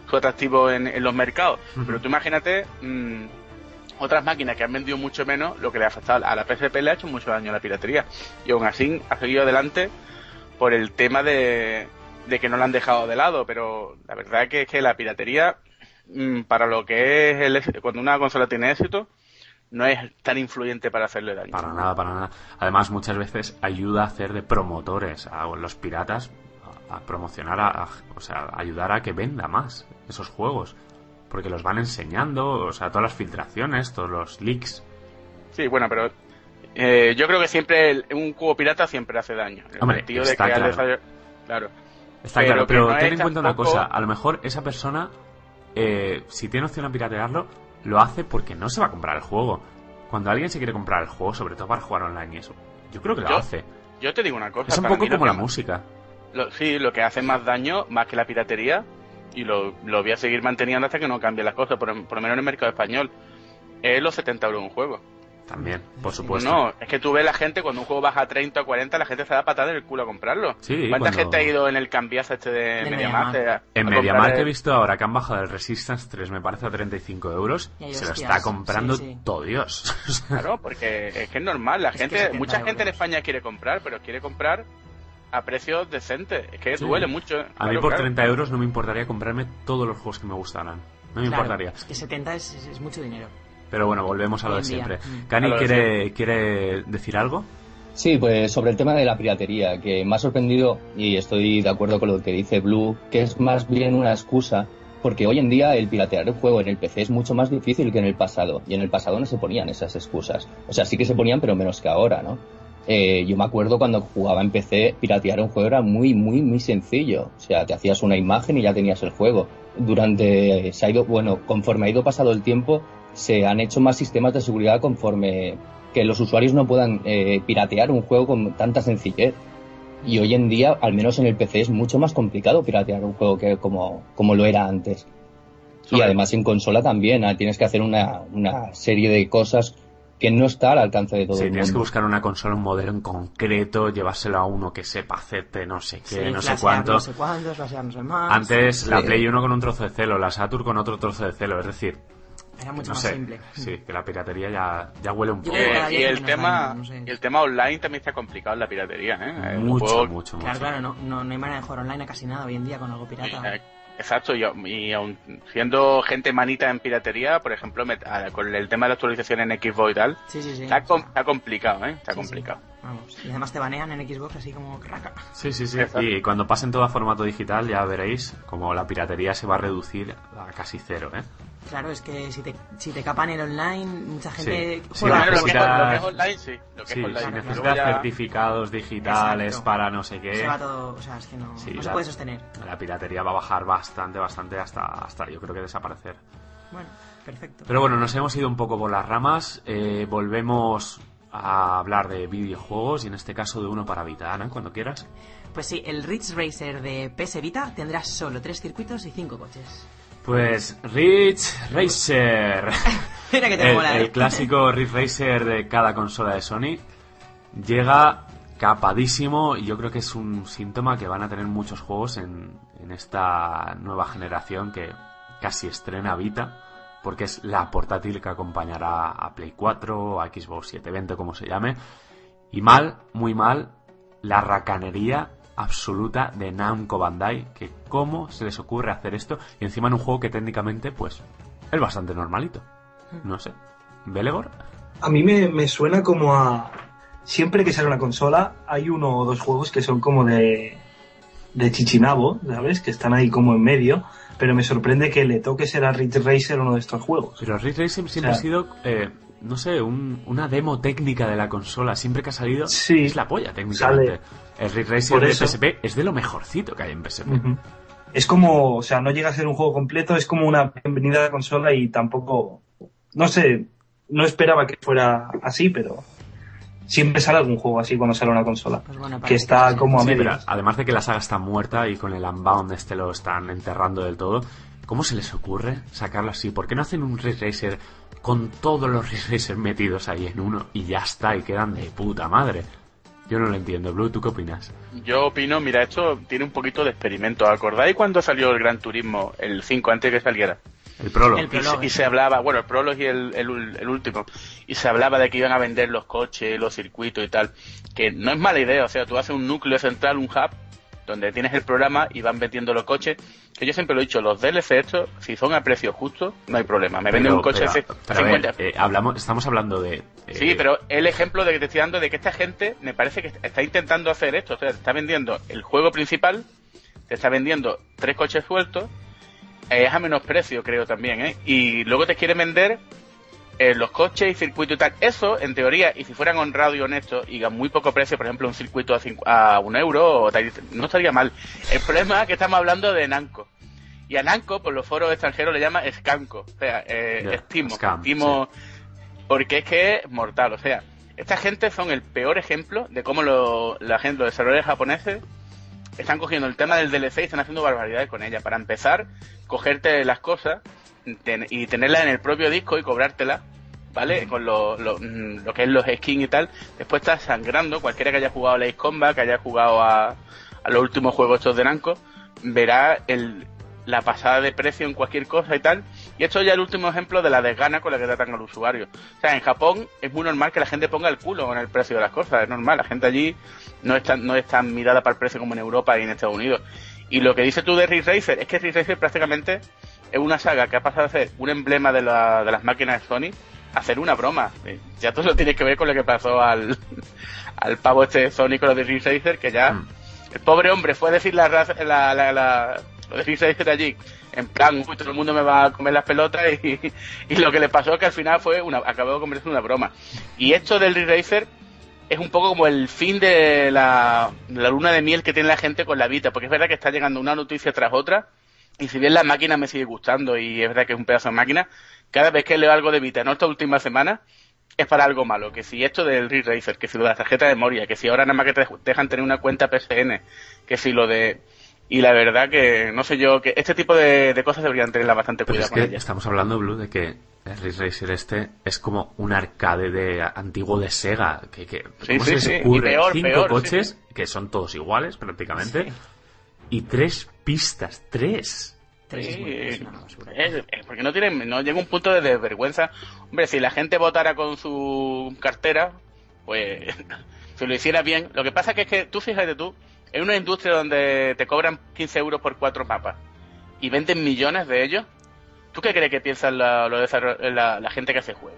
su atractivo en, los mercados. Pero tú imagínate mm, otras máquinas que han vendido mucho menos, lo que le ha afectado a la PSP le ha hecho mucho daño a la piratería. Y aún así ha seguido adelante por el tema de, de que no la han dejado de lado, pero la verdad que es que la piratería, mm, para lo que es el, cuando una consola tiene éxito, no es tan influyente para hacerle daño. Para nada, para nada. Además, muchas veces ayuda a hacer de promotores a los piratas, a, promocionar, a, o sea, ayudar a que venda más esos juegos. Porque los van enseñando, o sea, todas las filtraciones, todos los leaks. Sí, bueno, pero eh, yo creo que siempre un juego pirata siempre hace daño. Hombre, está claro. claro. Está claro, pero ten en cuenta una cosa, a lo mejor esa persona, eh, si tiene opción a piratearlo, lo hace porque no se va a comprar el juego. Cuando alguien se quiere comprar el juego, sobre todo para jugar online y eso, yo creo que lo hace. Yo te digo una cosa. Es un poco como la música. Sí, lo que hace más daño, más que la piratería, y lo, lo voy a seguir manteniendo hasta que no cambie las cosas, por, por lo menos en el mercado español, es los 70 euros un juego. También, por supuesto. No, es que tú ves la gente, cuando un juego baja a 30 o 40, la gente se da patada en el culo a comprarlo. Sí, ¿Cuánta cuando- gente ha ido en el cambiazo este de, De MediaMarkt? MediaMarkt. a- a En MediaMarkt he el- visto ahora que han bajado el Resistance 3, me parece a 35 euros. Y Se lo está comprando sí, sí. todo Dios. Claro, porque es que es normal, la gente, 70 mucha gente en. España quiere comprar, pero quiere comprar a precios decentes. Es que Sí. duele mucho. ¿eh? A mí Claro, por claro. 30 euros no me importaría comprarme todos los juegos que me gustaran. No me Claro, importaría. Es que 70 es, es- es mucho dinero. Pero bueno, volvemos a lo de siempre. Mm. Cani, de ¿quiere, ¿quiere decir algo? Sí, pues sobre el tema de la piratería, que me ha sorprendido, y estoy de acuerdo con lo que dice Blue, que es más bien una excusa, porque hoy en día el piratear el juego en el PC es mucho más difícil que en el pasado, y en el pasado no se ponían esas excusas. O sea, sí que se ponían, pero menos que ahora, ¿no? Eh, yo me acuerdo cuando jugaba en PC, piratear un juego era muy, muy, muy sencillo. O sea, te hacías una imagen y ya tenías el juego. Durante, se ha ido, bueno, conforme ha ido pasado el tiempo, se han hecho más sistemas de seguridad conforme que los usuarios no puedan eh, piratear un juego con tanta sencillez. Y hoy en día, al menos en el PC, es mucho más complicado piratear un juego que como, como lo era antes. Y además en consola también, ah, tienes que hacer una, una serie de cosas que no está al alcance de todo Sí, el tienes que mundo. buscar una consola, un modelo en concreto, llevárselo a uno que sepa hacerte no sé qué, Sí, no sé cuánto. No sé cuántos, no sé más. Antes la Sí. Play 1 con un trozo de celo, la Saturn con otro trozo de celo, es decir, Era mucho no más sé, simple. sí, que la piratería ya, ya huele un poco. Eh, y hay el tema, no sé. y el tema online también está complicado en la piratería, ¿eh? Mucho, juego- mucho, mucho. Claro, claro, no, no, no hay manera de jugar online a casi nada hoy en día con algo pirata. Eh, Exacto, y, y aun siendo gente manita en piratería, por ejemplo, me- a- con el tema de la actualización en Xbox y tal, Sí, sí, sí. está, com- está complicado, ¿eh? Está complicado. Vamos. Y además te banean en Xbox así como raca. Sí, sí, sí. Exacto. Y cuando pasen todo a formato digital ya veréis como la piratería se va a reducir a casi cero, ¿eh? Claro, es que si te, si te capan el online, mucha gente Sí, juega sí, Bueno, lo, que es, necesitas- lo que es online, sí. Lo que Sí, es si online. necesitas ya- certificados digitales Exacto. para no sé qué, se va todo, o sea, es que no, Sí, no se la- puede sostener. la piratería va a bajar bastante, bastante hasta, hasta yo creo que desaparecer. Bueno, perfecto. Pero bueno, nos hemos ido un poco por las ramas. eh, volvemos a hablar de videojuegos y en este caso de uno para Vita, Ana, cuando quieras. Pues sí, el Ridge Racer de PS Vita tendrá solo tres circuitos y cinco coches. Pues Ridge Racer. Mira que te el, mola, el ¿eh? clásico Ridge Racer de cada consola de Sony llega capadísimo y yo creo que es un síntoma que van a tener muchos juegos en, en esta nueva generación que casi estrena Vita porque es la portátil que acompañará a Play 4 a Xbox 720 como se llame. Y mal, muy mal la racanería absoluta de Namco Bandai que cómo se les ocurre hacer esto y encima en un juego que técnicamente pues es bastante normalito. No sé. ¿Belegor? A mí me, me suena como a... Siempre que sale una consola hay uno o dos juegos que son como de, de chichinabo, ¿sabes? Que están ahí como en medio, pero me sorprende que le toque ser a Ridge Racer uno de estos juegos. Pero Ridge Racer siempre O sea- ha sido, eh, no sé, un- una demo técnica de la consola. Siempre que ha salido Sí. es la polla técnicamente. El Ridge Racer de PSP es de lo mejorcito que hay en PSP. Es como, o sea, no llega a ser un juego completo, es como una bienvenida a la consola y tampoco, no sé, no esperaba que fuera así, pero siempre sale algún juego así cuando sale una consola. Pues bueno, que está que sí. como a Sí, pero además de que la saga está muerta y con el Unbound este lo están enterrando del todo, ¿cómo se les ocurre sacarlo así? ¿Por qué no hacen un Ridge Racer con todos los Ridge Racer metidos ahí en uno y ya está y quedan de puta madre? Yo no lo entiendo. Blue, ¿tú qué opinas? Yo opino, mira, esto tiene un poquito de experimento. ¿Acordáis cuando salió el Gran Turismo, el 5, antes de que saliera? El prólogo. El Y se, y se hablaba, bueno, el Prologue y el, el, el último, y se hablaba de que iban a vender los coches, los circuitos y tal, que no es mala idea, o sea, tú haces un núcleo central, un hub, donde tienes el programa y van vendiendo los coches, que yo siempre lo he dicho, los DLC estos, si son a precio justo, no hay problema, me venden un coche pero- a ver, 50... eh, hablamos, estamos hablando de... eh, Sí, pero el ejemplo de que te estoy dando de que esta gente me parece que está intentando hacer esto. O sea, te está vendiendo el juego principal, te está vendiendo tres coches sueltos, es a menos precio, creo también, ¿eh? Y luego te quiere vender eh, los coches y circuitos y tal. Eso, en teoría, y si fueran honrados y honestos y a muy poco precio, por ejemplo, un circuito a, cincu- a un euro, o tal, no estaría mal. El problema es que estamos hablando de Nanco. Y a Nanco, por los foros extranjeros, le llama escanco. O sea, eh, estimo. scam, estimo porque es que es mortal. O sea, esta gente son el peor ejemplo de cómo lo- la gente, los desarrolladores japoneses están cogiendo el tema del DLC y están haciendo barbaridades con ella. Para empezar, cogerte las cosas y tenerlas en el propio disco y cobrártelas, ¿vale? Con lo, mm, lo, que es los skins y tal. Después estás sangrando, cualquiera que haya jugado a Ace Combat, que haya jugado a, a los últimos juegos estos de Namco, verá el, la pasada de precio en cualquier cosa y tal. Y esto ya es el último ejemplo de la desgana con la que tratan al usuario. O sea, en Japón es muy normal que la gente ponga el culo en el precio de las cosas, es normal. La gente allí no está, no es tan mirada para el precio como en Europa y en Estados Unidos. Y lo que dices tú de Ridge Racer es que Ridge Racer prácticamente es una saga que ha pasado a ser un emblema de, la, de las máquinas de Sony a hacer una broma. Eh, ya todo eso tiene que ver con lo que pasó al, al pavo este Sony con lo de Ridge Racer, que ya... Mm. El pobre hombre fue a decir la, la, la, lo de Ridge Racer allí en plan, uy, todo el mundo me va a comer las pelotas y, y lo que le pasó es que al final fue una, acabó de convertirse en una broma. Y esto del Racer es un poco como el fin de la, la, luna de miel que tiene la gente con la Vita, porque es verdad que está llegando una noticia tras otra, y si bien la máquina me sigue gustando y es verdad que es un pedazo de máquina, cada vez que leo algo de Vita en esta última semana, es para algo malo, que si esto del Racer, que si lo de la tarjeta de memoria, que si ahora nada más que te dejan tener una cuenta PSN, que si lo de y la verdad que, no sé yo, que este tipo de, cosas deberían tenerla bastante Pero cuidado. Es que estamos hablando, Blue, de que el Ridge Racer este es como un arcade de antiguo de Sega. Que, que sí, sí, sí. Cinco coches, que son todos iguales prácticamente, y tres pistas, tres. Sí, porque no tienen, no llega un punto de vergüenza. Hombre, si la gente votara con su cartera, pues si lo hiciera bien. Lo que pasa que es que tú fíjate tú, en una industria donde te cobran 15 euros por cuatro mapas y venden millones de ellos, ¿tú qué crees que piensa la, la, gente que hace juego?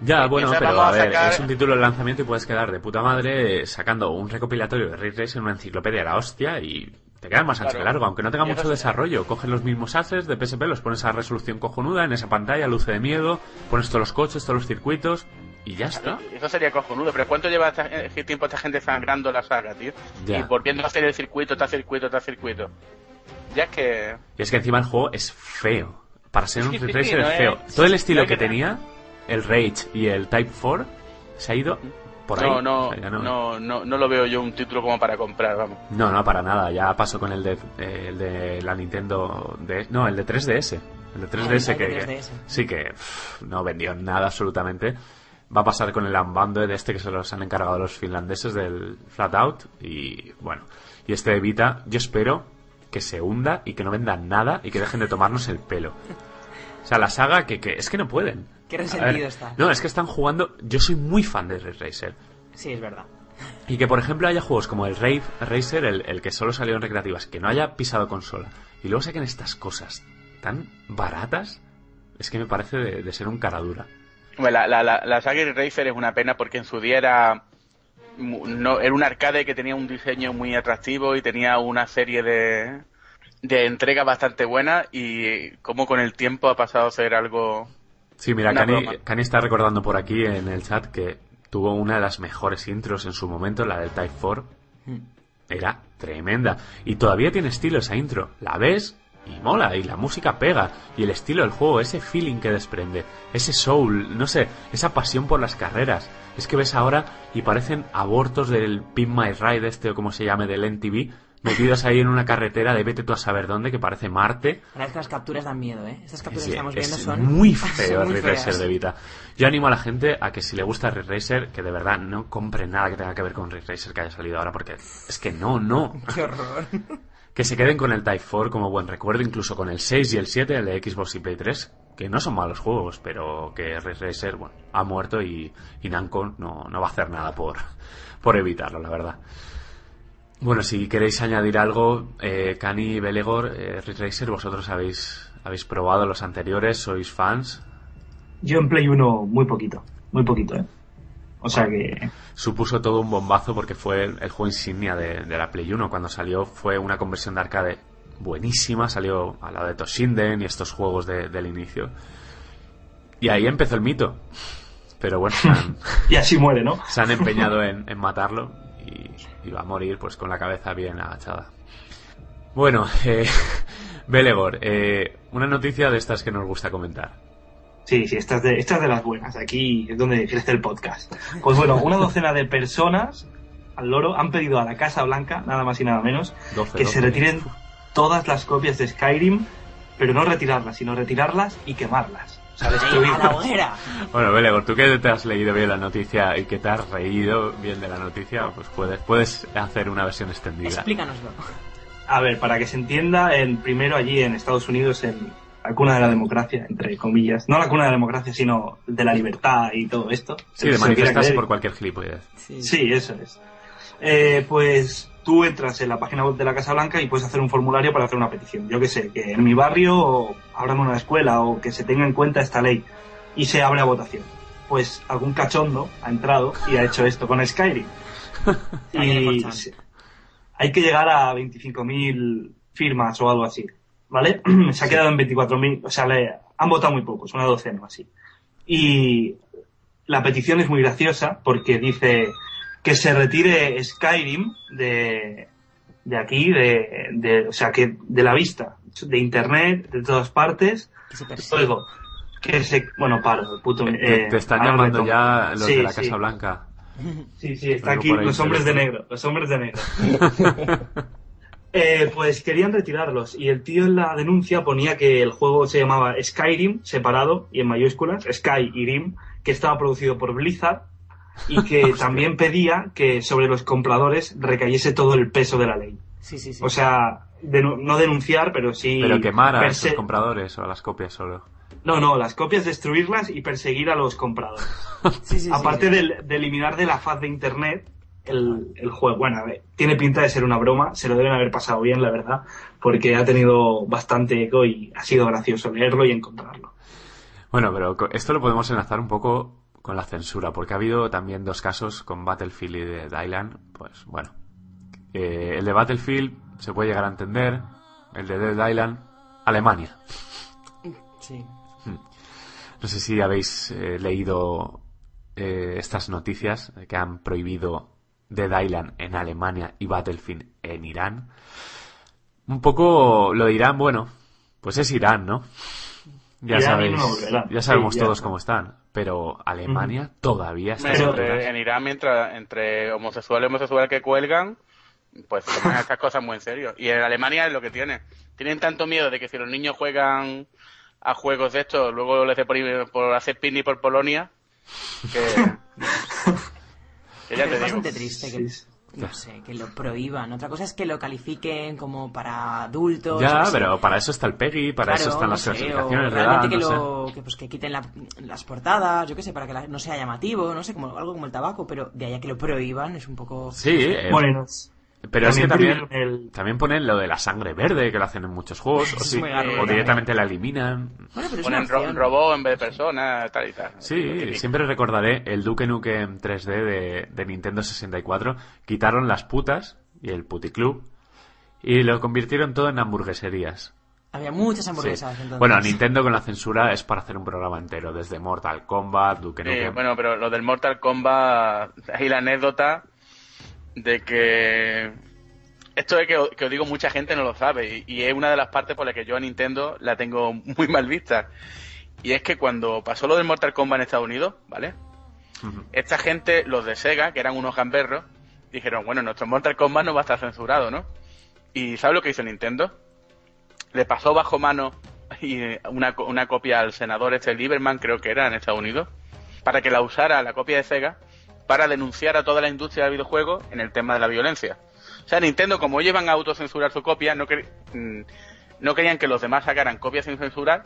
Ya, bueno, pero a, ver, es un título de lanzamiento y puedes quedar de puta madre sacando un recopilatorio de Ray Race en una enciclopedia de la hostia y te quedas más ancho que largo, aunque no tenga mucho desarrollo. Coges los mismos assets de PSP, los pones a resolución cojonuda en esa pantalla, luce de miedo, pones todos los coches, todos los circuitos y ya está. Eso sería cojonudo, pero ¿cuánto lleva este tiempo esta gente sangrando la saga, tío? Y volviendo a hacer el circuito, está circuito, está circuito. Ya es que... Y es que encima el juego es feo. Para ser un Ridge Racer es feo. Todo el estilo que, tenía, el Rage y el Type 4, se ha ido por ahí. No, no, no, no, lo veo yo un título como para comprar, vamos. No, no, para nada. Ya pasó con el de, eh, el de la Nintendo... De, no, el de 3DS. El de 3DS que, sí que no vendió nada absolutamente va a pasar con el Unbounded de este que se los han encargado los finlandeses del Flat Out y bueno, y este Evita yo espero que se hunda y que no vendan nada y que dejen de tomarnos el pelo. O sea, la saga que, que es que no pueden. Qué resentido está. No, es que están jugando, yo soy muy fan de Ray Racer. Sí, es verdad. Y que, por ejemplo, haya juegos como el Rave Racer, el, el, que solo salió en recreativas, que no haya pisado consola, y luego saquen estas cosas tan baratas, es que me parece de, de ser un cara dura. La, la, la, la saga Racer es una pena porque en su día era, no, era un arcade que tenía un diseño muy atractivo y tenía una serie de, de entregas bastante buenas y como con el tiempo ha pasado a ser algo... Sí, mira, Cani, está recordando por aquí en el chat que tuvo una de las mejores intros en su momento, la del Type 4. Hmm. Era tremenda. Y todavía tiene estilo esa intro. La ves y mola, y la música pega, y el estilo del juego, ese feeling que desprende, ese soul, no sé, esa pasión por las carreras. Es que ves ahora y parecen abortos del Pin My Ride este o como se llame del NTV, metidos ahí en una carretera de vete tú a saber dónde, que parece Marte. Estas capturas dan miedo, ¿eh? Estas capturas que estamos viendo son... muy feo el Racer de Vita. Yo animo a la gente a que si le gusta Red Racer, que de verdad no compre nada que tenga que ver con Red Racer que haya salido ahora, porque es que no, no. Qué horror que se queden con el Type 4 como buen recuerdo, incluso con el 6 y el 7, el de Xbox y Play 3, que no son malos juegos, pero que Red Racer, bueno, ha muerto y, y Namco no, no, va a hacer nada por, por evitarlo, la verdad. Bueno, si queréis añadir algo, eh, Cani Belegor, eh, Red Racer, vosotros habéis, habéis probado los anteriores, sois fans. Yo en Play 1 muy poquito, muy poquito, ¿eh? O sea que... Supuso todo un bombazo porque fue el, juego insignia de, la Play 1. Cuando salió fue una conversión de arcade buenísima. Salió al lado de Toshinden y estos juegos del inicio. Y ahí empezó el mito. Pero bueno, y así muere, ¿no? Se han empeñado en, matarlo y, va a morir pues con la cabeza bien agachada. Bueno, eh, Belegor, eh, una noticia de estas que nos gusta comentar. Sí, sí, estas de, estas de las buenas. Aquí es donde crece el podcast. Pues bueno, una docena de personas al loro, han pedido a la Casa Blanca, nada más y nada menos, 12, que se 12. retiren todas las copias de Skyrim, pero no retirarlas, sino retirarlas y quemarlas. O sea, destruirlas. Bueno, Belegor, tú que te has leído bien la noticia y que te has reído bien de la noticia, pues puedes, puedes hacer una versión extendida. Explícanoslo. A ver, para que se entienda, en, primero allí en Estados Unidos, en la cuna de la democracia, entre comillas. No la cuna de la democracia, sino de la libertad y todo esto. Sí, de manifestarse por cualquier gilipollez. Sí. Sí, eso es. Eh, pues tú entras en la página web de la Casa Blanca y puedes hacer un formulario para hacer una petición. Yo que sé, que en mi barrio abran una escuela o que se tenga en cuenta esta ley y se abre a votación. Pues algún cachondo ha entrado y ha hecho esto con Skyrim. Y hay que llegar a 25.000 firmas o algo así. ¿Vale? se ha quedado en 24.000, o sea, le han votado muy pocos, una docena o así. Y la petición es muy graciosa porque dice que se retire Skyrim de, de aquí, de, de- o sea, que de la vista, de internet, de todas partes. Luego, que se, bueno, paro, el puto. Te, eh, te están llamando ya los Sí, de la sí. Casa Blanca. Sí, sí, está aquí los hombres de negro, los hombres de negro. Eh, pues querían retirarlos y el tío en la denuncia ponía que el juego se llamaba Skyrim, separado y en mayúsculas, Sky y Rim, que estaba producido por Blizzard y que también pedía que sobre los compradores recayese todo el peso de la ley. Sí, sí, sí. O sea, denu- no denunciar, pero sí... Pero quemar a esos compradores o a las copias solo. No, no, las copias destruirlas y perseguir a los compradores. Sí, sí, sí, Aparte sí. del- de, eliminar de la faz de internet el, el juego. Bueno, a ver, tiene pinta de ser una broma, se lo deben haber pasado bien, la verdad, porque ha tenido bastante eco y ha sido gracioso leerlo y encontrarlo. Bueno, pero esto lo podemos enlazar un poco con la censura, porque ha habido también dos casos con Battlefield y de Dylan. Pues bueno, Eh, el de Battlefield se puede llegar a entender, el de Dead Island, Alemania. Sí. No sé si habéis eh, leído eh, estas noticias que han prohibido Dead Island en Alemania y Battlefield en Irán. Un poco lo de Irán, bueno, pues es Irán, ¿no? Ya sabéis, ya sabemos Sí, ya. todos cómo están, pero Alemania todavía está Pero- en Irán, mientras entre homosexuales y homosexuales que cuelgan, pues se toman estas cosas muy en serio. Y en Alemania es lo que tiene. Tienen tanto miedo de que si los niños juegan a juegos de estos, luego les dé por, por hacer picnic por Polonia, que, ya es te digo. bastante triste que, Sí. no sé, que lo prohíban. Otra cosa es que lo califiquen como para adultos. Ya, sé. pero para eso está el PEGI, para Claro, eso están no las sé, clasificaciones o de edad, realmente que, sé. lo, que, pues, que quiten la- las portadas, yo qué sé, para que la- no sea llamativo, no sé, como algo como el tabaco, pero de allá que lo prohíban es un poco... Sí, eh, Bueno, pero es que también, el- también ponen lo de la sangre verde, que lo hacen en muchos juegos, o, sí, también. directamente la eliminan. Bueno, pero Ponen ro- robot en vez de personas, tal y tal. Sí, siempre recordaré el Duke Nukem 3D de, de Nintendo 64. Quitaron las putas y el puticlub y lo convirtieron todo en hamburgueserías. Había muchas Sí. hamburguesas entonces. Bueno, Nintendo con la censura es para hacer un programa entero, desde Mortal Kombat, Duke Sí, Nukem. bueno, pero lo del Mortal Kombat, hay la anécdota de que esto es que, os digo, mucha gente no lo sabe y, y es una de las partes por las que yo a Nintendo la tengo muy mal vista. Y es que cuando pasó lo del Mortal Kombat en Estados Unidos, ¿vale? Esta gente, los de Sega, que eran unos gamberros, dijeron, bueno, nuestro Mortal Kombat no va a estar censurado, ¿no? Y ¿sabes lo que hizo Nintendo? Le pasó bajo mano y una, una copia al senador este Lieberman, creo que era, en Estados Unidos, para que la usara la copia de Sega para denunciar a toda la industria del videojuego en el tema de la violencia. O sea, Nintendo, como ellos iban a autocensurar su copia, no, mm, querían que los demás sacaran copias sin censurar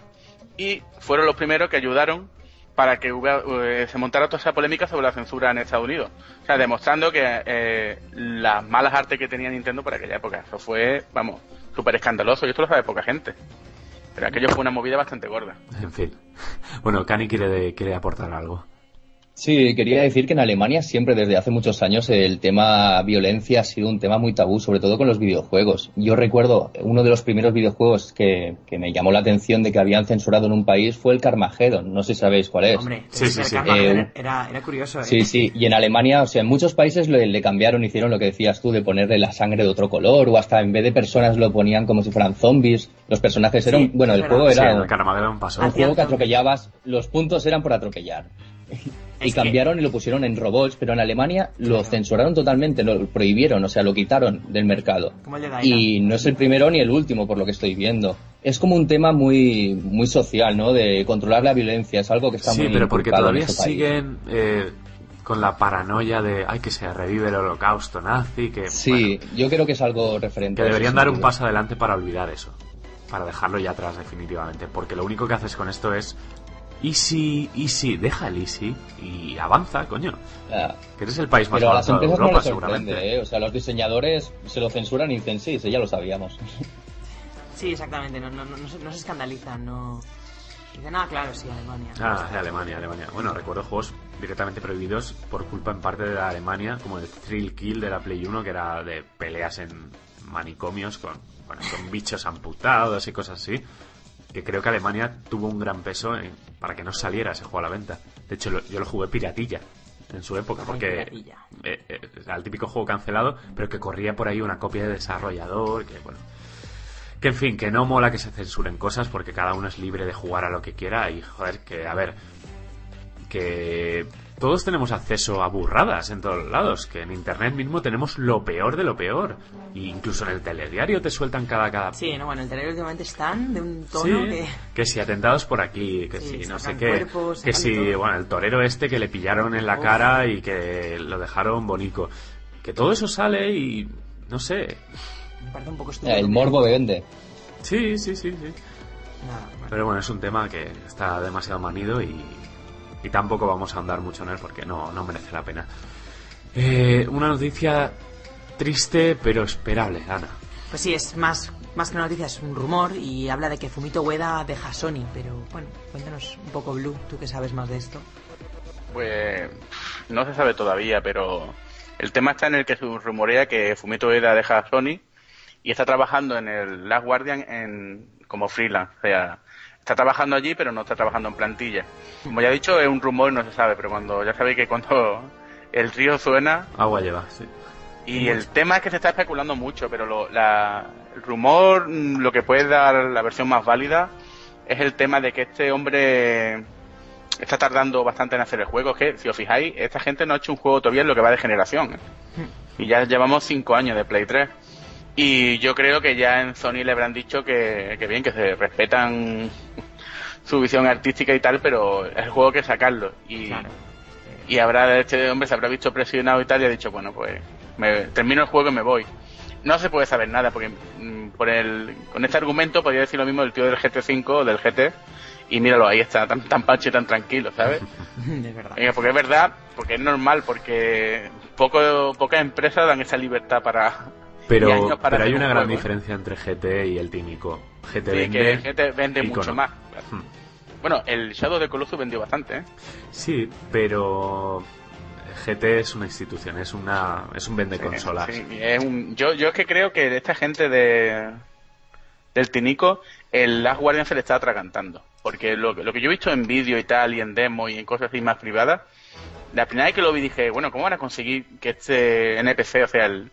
y fueron los primeros que ayudaron para que eh, se montara toda esa polémica sobre la censura en Estados Unidos. O sea, demostrando que eh, las malas artes que tenía Nintendo por aquella época. Eso fue, vamos, súper escandaloso y esto lo sabe poca gente. Pero aquello fue una movida bastante gorda. En fin. Bueno, Cani quiere, quiere aportar algo. Sí, quería decir que en Alemania siempre desde hace muchos años el tema violencia ha sido un tema muy tabú, sobre todo con los videojuegos. Yo recuerdo uno de los primeros videojuegos que, que me llamó la atención de que habían censurado en un país fue el Carmageddon. No sé si sabéis cuál es. Hombre, Sí, sí, el sí. Eh, era, era curioso, ¿eh? Sí, sí, y en Alemania, o sea, en muchos países le, le cambiaron, hicieron lo que decías tú, de ponerle la sangre de otro color, o hasta en vez de personas lo ponían como si fueran zombies. Los personajes eran, Sí, bueno, el verdad. juego Sí, era el un, Carmageddon pasó. un juego que atropellabas, los puntos eran por atropellar. y cambiaron y lo pusieron en robots, pero en Alemania lo censuraron totalmente, lo prohibieron, o sea, lo quitaron del mercado. Y no es el primero ni el último, por lo que estoy viendo. Es como un tema muy, muy social, ¿no? De controlar la violencia, es algo que está Sí, muy pero porque todavía siguen eh, con la paranoia de, ay, que se revive el holocausto nazi, que, Sí, bueno, yo creo que es algo referente. que deberían dar un paso adelante para olvidar eso, para dejarlo ya atrás definitivamente, porque lo único que haces con esto es, easy, easy, deja el easy y avanza, coño, Ah, que eres el país más Pero a las avanzado de no Europa les seguramente. ¿eh? O sea, los diseñadores se lo censuran y dicen, sí, sí, ya lo sabíamos. Sí, exactamente, no, no, no, no se, no se escandalizan, no... Dicen, ah, claro, sí, Alemania. Ah, de Alemania, Alemania. Bueno, recuerdo juegos directamente prohibidos por culpa en parte de la Alemania, como el Thrill Kill de la Play 1, que era de peleas en manicomios con, bueno, con bichos amputados y cosas así. Que creo que Alemania tuvo un gran peso en- para que no saliera ese juego a la venta. De hecho, lo- yo lo jugué piratilla en su época, porque eh, eh, era el típico juego cancelado, pero que corría por ahí una copia de desarrollador, que bueno. Que en fin, que no mola que se censuren cosas porque cada uno es libre de jugar a lo que quiera y joder, que a ver, que todos tenemos acceso a burradas en todos lados, que en internet mismo tenemos lo peor de lo peor. Y incluso en el telediario te sueltan cada cada Sí, no, bueno, el telediario últimamente están de un tono Sí, que... que si atentados por aquí, que Sí, si no sé qué, cuerpos, que si, todo. bueno, el torero este que le pillaron en la Uf. cara y que lo dejaron bonico. Que todo eso sale y, no sé, Me parece un poco estúpido. El morbo vende. sí, sí, sí, sí. Nada, bueno. Pero bueno, es un tema que está demasiado manido y, y tampoco vamos a ahondar mucho en él porque no, no merece la pena. Eh, una noticia triste pero esperable, Ana. Pues sí, es más, más que una noticia, es un rumor y habla de que Fumito Ueda deja Sony, pero bueno, cuéntanos un poco, Blue, tú que sabes más de esto. Pues no se sabe todavía, pero el tema está en el que se rumorea que Fumito Ueda deja a Sony y está trabajando en el Last Guardian en, como freelance. O sea, está trabajando allí, pero no está trabajando en plantilla. Como ya he dicho, es un rumor, no se sabe, pero cuando ya sabéis que cuando el río suena, Agua lleva, sí. y el tema es que se está especulando mucho, pero lo- la- el rumor, mm, lo que puede dar la versión más válida, es el tema de que este hombre está tardando bastante en hacer el juego. Es que, si os fijáis, esta gente no ha hecho un juego todavía en lo que va de generación. ¿eh? Y ya llevamos cinco años de Play 3. Y yo creo que ya en Sony le habrán dicho que, que bien, que se respetan su visión artística y tal, pero es el juego que sacarlo. Y, Claro. y habrá este hombre se habrá visto presionado y tal y ha dicho bueno pues me, termino el juego y me voy no se puede saber nada porque mm, por el con este argumento podría decir lo mismo del tío del GT5 o del GT y míralo ahí está tan tan pancho y tan tranquilo sabes verdad. Porque es verdad porque es normal porque poco pocas empresas dan esa libertad para Pero, para pero hay una un gran juego, ¿eh? diferencia entre GT y el tímico. GT Sí, vende que GT vende icono. mucho más Hmm. bueno el Shadow de Colossus vendió bastante ¿eh? Sí, pero GT es una institución, es una es un vende consolas. Sí, es un- yo, yo es que creo que esta gente de del Tinico, el Last Guardian se le está atragantando. Porque lo, que- lo que yo he visto en vídeo y tal, y en demo y en cosas así más privadas, la primera vez que lo vi dije, bueno, ¿cómo van a conseguir que este NPC, o sea, el,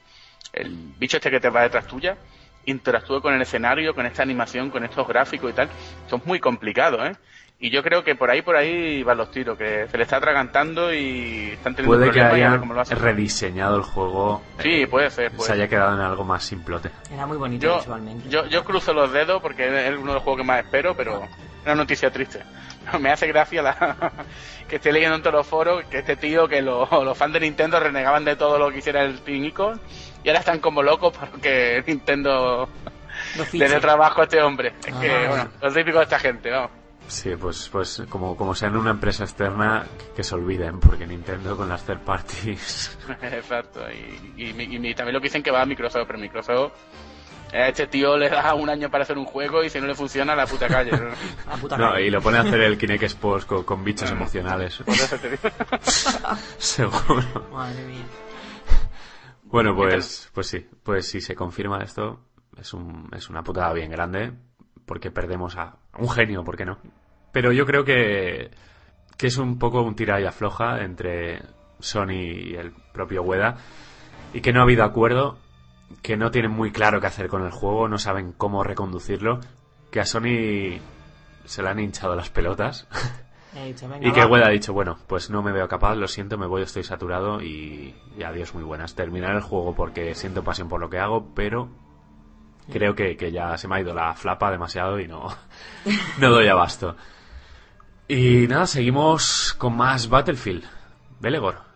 el bicho este que te va detrás tuya, interactúe con el escenario, con esta animación, con estos gráficos y tal? Eso es muy complicado, ¿eh? Y yo creo que por ahí, por ahí van los tiros, que se le está atragantando y están teniendo Puede que problemas a ver hayan cómo lo hacen. rediseñado el juego. Sí, eh, puede ser, puede se haya ser. quedado en algo más simplote. Era muy bonito Yo, visualmente. yo, yo cruzo los dedos porque es uno de los juegos que más espero, pero una noticia triste. Me hace gracia la, que estoy leyendo en todos los foros que este tío, que lo- los fans de Nintendo renegaban de todo lo que hiciera el Team Icon y ahora están como locos porque Nintendo le dé trabajo a este hombre. Es que, Ah. bueno, lo típico de esta gente, ¿no? Sí, pues, pues como, como sean una empresa externa, que se olviden, porque Nintendo con las third parties. Exacto. Y, y, y- y también lo que dicen que va a Microsoft, pero Microsoft a este tío le da un año para hacer un juego y si no le funciona, a la puta calle. ¿no? La puta No, calle. y lo pone a hacer el Kinect Sports con, con bichos emocionales. Por eso te digo. Seguro. Madre mía. Bueno, pues, pues sí, pues si se confirma esto, es, un, es una putada bien grande, porque perdemos a un genio, ¿por qué no? Pero yo creo que, que es un poco un tira y afloja entre Sony y el propio Ueda, y que no ha habido acuerdo, que no tienen muy claro qué hacer con el juego, no saben cómo reconducirlo, que a Sony se le han hinchado las pelotas. He dicho, venga, Y que. Wed ha dicho, bueno, pues no me veo capaz, lo siento, me voy, estoy saturado y, y adiós, muy buenas. Terminar el juego porque siento pasión por lo que hago, pero creo que, que ya se me ha ido la flapa demasiado y no, no doy abasto. Y nada, seguimos con más Battlefield. Belegor.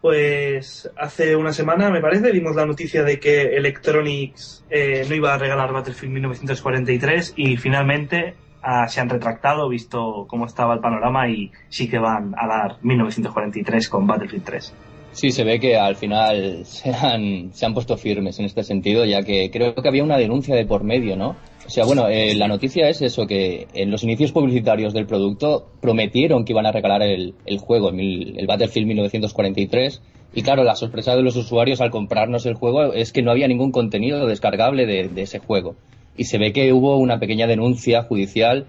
Pues hace una semana, me parece, vimos la noticia de que Electronics eh, no iba a regalar Battlefield 1943 y finalmente ah, se han retractado, visto cómo estaba el panorama y sí que van a dar 1943 con Battlefield 3. Sí, se ve que al final se han, se han puesto firmes en este sentido, ya que creo que había una denuncia de por medio, ¿no? O sea, bueno, eh, la noticia es eso, que en los inicios publicitarios del producto prometieron que iban a regalar el, el juego, el, el Battlefield 1943, y claro, la sorpresa de los usuarios al comprarnos el juego es que no había ningún contenido descargable de, de ese juego. Y se ve que hubo una pequeña denuncia judicial,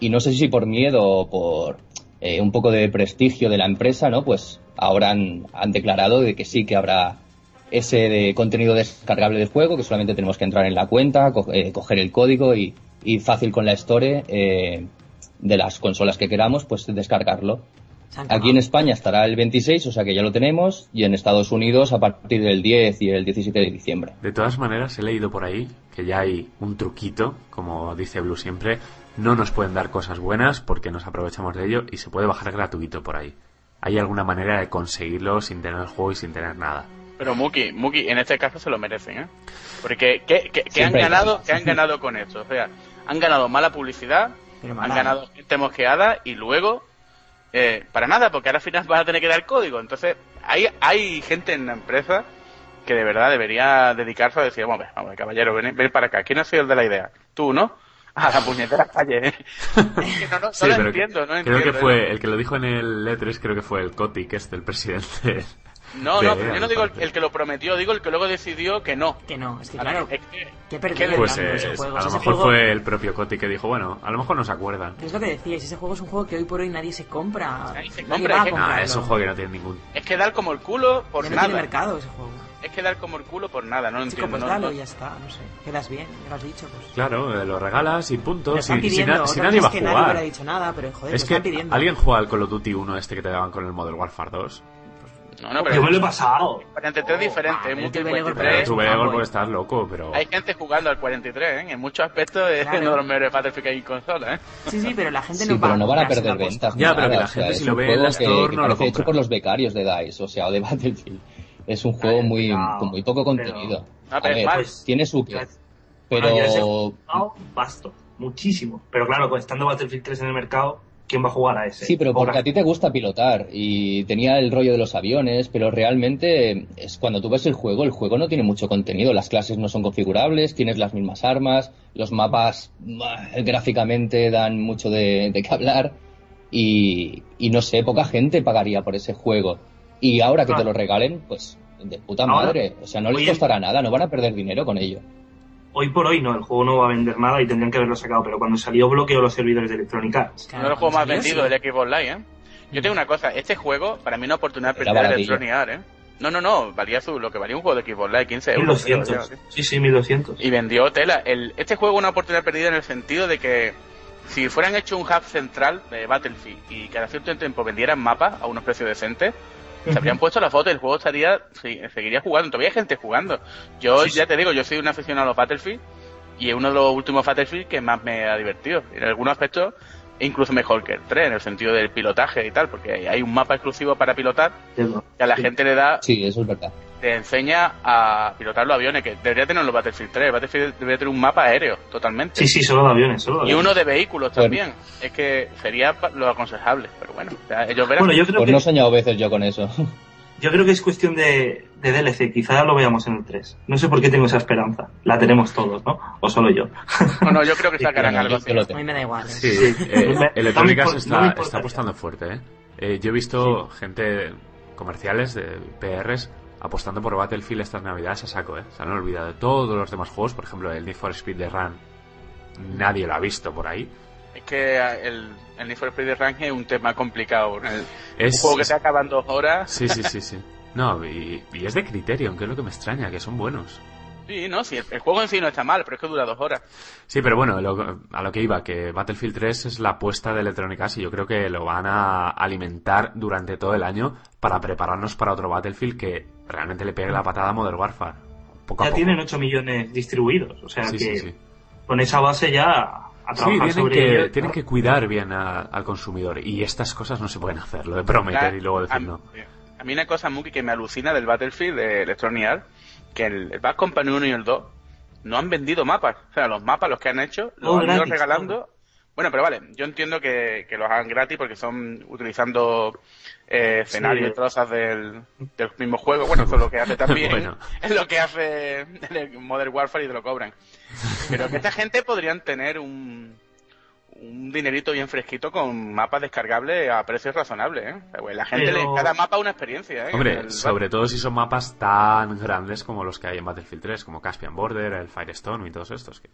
y no sé si por miedo o por eh, un poco de prestigio de la empresa, ¿no? Pues ahora han, han declarado de que sí que habrá ese de contenido descargable del juego, que solamente tenemos que entrar en la cuenta, co- eh, coger el código y, y fácil con la store eh, de las consolas que queramos, pues descargarlo. Aquí en. España estará el 26, o sea que ya lo tenemos, y en Estados Unidos a partir del 10 y el 17 de diciembre. De todas maneras, he leído por ahí que ya hay un truquito, como dice Blue siempre, no nos pueden dar cosas buenas porque nos aprovechamos de ello y se puede bajar gratuito por ahí. ¿Hay alguna manera de conseguirlo sin tener el juego y sin tener nada? Pero Muki, Muki, en este caso se lo merecen, ¿eh? Porque ¿qué, qué- qué han ganado, qué han ganado con esto? O sea, han ganado mala publicidad, Pero han ganado gente mosqueada y luego eh, para nada, porque ahora al final vas a tener que dar código. Entonces, hay, hay gente en la empresa que de verdad debería dedicarse a decir, vamos, vamos, a ver, caballero, ven, ven para acá. ¿Quién ha sido el de la idea? Tú, ¿no? A la puñetera calle. ¿eh? Es que no, no, no Sí, lo entiendo, no creo entiendo. que ¿eh? fue el que lo dijo en el E3, creo que fue el Kotick, este, el presidente. No, de no, pero yo no digo el, el que lo prometió, digo el que luego decidió que no. Que no, es que A claro, es que- qué es que- Pues eh, ese juego. a lo mejor juego- fue el propio Kotick que dijo, bueno, a lo mejor no se acuerdan. Es lo que decíais, ese juego es un juego que hoy por hoy nadie se compra. Nadie se Nadie compra, va a es que- Nah, es un juego que no tiene ningún... Es que dar como el culo por Ya no nada. tiene mercado ese juego. Es que dar como el culo por nada, no lo Chico, entiendo. pues no- dalo no- ya está, no sé. Quedas bien, ya lo has dicho, pues. Claro, eh, lo regalas y punto. Lo Si, están si pidiendo, na- si nadie va es que a nadie hubiera jugar. dicho nada, pero joder, Es que están pidiendo. alguien juega al Call of Duty 1 este que te daban con el Modern Warfare 2. No, no, pero Yo me lo he pasado. 43 es diferente, ah, es que 43. tú fanboy. porque estás loco, pero... Hay gente jugando al 43, ¿eh? En muchos aspectos es Claro. uno de los mejores Battlefield que hay en consola, ¿eh? Sí, sí, pero la gente Sí, no va pero no van a perder ventas. Ya, pero que la o sea, gente si lo ve en juego la que- Store que no lo parece hecho por los becarios de DICE, o sea, o de Battlefield. Es un juego muy, con muy poco pero- contenido. A ver, pues, tiene su qué, Bueno, yo ese pero juego he jugado basto, muchísimo. Pero claro, estando Battlefield 3 en el mercado, ¿quién va a jugar a ese? Sí, pero porque a ti te gusta pilotar y tenía el rollo de los aviones, pero realmente es cuando tú ves el juego, el juego no tiene mucho contenido, las clases no son configurables, tienes las mismas armas, los mapas gráficamente dan mucho de, de qué hablar y, y no sé, poca gente pagaría por ese juego. Y ahora que te lo regalen, pues de puta madre, o sea, no les costará nada, no van a perder dinero con ello. Hoy por hoy no, el juego no va a vender nada y tendrían que haberlo sacado, pero cuando salió bloqueó los servidores de Electronic Arts. Claro, Uno de los juegos más sí. del Xbox Live, ¿eh? Yo tengo una cosa, este juego, para mí una oportunidad de. Electronic Arts, ¿eh? No, no, no, valía su, lo que valía un juego de Xbox Live, 15 euros. creo, 1200. creo, Sí, sí, 1200. Y vendió tela. El, este juego es una oportunidad perdida en el sentido de que si fueran hecho un hub central de Battlefield y cada cierto tiempo vendieran mapas a unos precios decentes, se habrían puesto la foto y el juego estaría sí, seguiría jugando. Todavía hay gente jugando. Yo Sí, sí. ya te digo, yo soy un aficionado a los Battlefield y es uno de los últimos Battlefield que más me ha divertido. En algunos aspectos incluso mejor que el 3 en el sentido del pilotaje y tal, porque hay- hay un mapa exclusivo para pilotar que a la Sí. gente le da Sí, eso es verdad. Te enseña a pilotar los aviones, que debería tener los Battlefield 3. Battlefield debería tener un mapa aéreo, totalmente. Sí, sí, solo de aviones, solo de Y uno de vehículos Bueno. también. Es que sería lo aconsejable, pero bueno, o sea, ellos verán. Bueno, yo creo, Pues que, no he soñado veces yo con eso. yo creo que es cuestión de, de DLC, quizá lo veamos en el 3. No sé por qué tengo esa esperanza. La tenemos todos, ¿no? O solo yo. No, no, yo creo que sacarán algo así. A mí tengo. me da igual. ¿eh? Sí, Sí. eh, Electrónica no está, está apostando fuerte, ¿eh? Eh, Yo he visto gente comerciales de PRs apostando por Battlefield estas navidades a saco, ¿eh? Se han olvidado de todos los demás juegos, por ejemplo, el Need for Speed de Run. Nadie lo ha visto por ahí. Es que el, el Need for Speed Rank es un tema complicado. ¿no? El- Es, un juego que se acaba en dos horas. Sí, sí, sí, sí. No, y, y es de Criterion, que es lo que me extraña, que son buenos. Sí, no, sí, el, juego en sí no está mal, pero es que dura dos horas. Sí, pero bueno, a lo que iba, que Battlefield 3 es la apuesta de Electronic Arts y yo creo que lo van a alimentar durante todo el año para prepararnos para otro Battlefield que realmente le pegue la patada a Modern Warfare. Poco ya tienen 8 millones distribuidos, o sea que con esa base ya sí, tienen que, tienen que cuidar bien al consumidor y estas cosas no se pueden hacer, lo de prometer y luego decir no. A mí una cosa, Muki, que me alucina del Battlefield de Electronic Arts que el, Bad Company 1 y el 2 no han vendido mapas. O sea, los mapas, los que han hecho, los han ido regalando. Bueno, pero vale, yo entiendo que, los hagan gratis porque son utilizando eh, escenarios y trozas del, del mismo juego. Bueno, eso es lo que hace también. Es lo que hace el Modern Warfare y te lo cobran. Pero que esta gente podrían tener un, un dinerito bien fresquito con mapas descargables a precios razonables. ¿eh? Pues la gente le, cada mapa una experiencia. ¿eh? Hombre, sobre todo si son mapas tan grandes como los que hay en Battlefield 3, como Caspian Border, el Firestone y todos estos, que,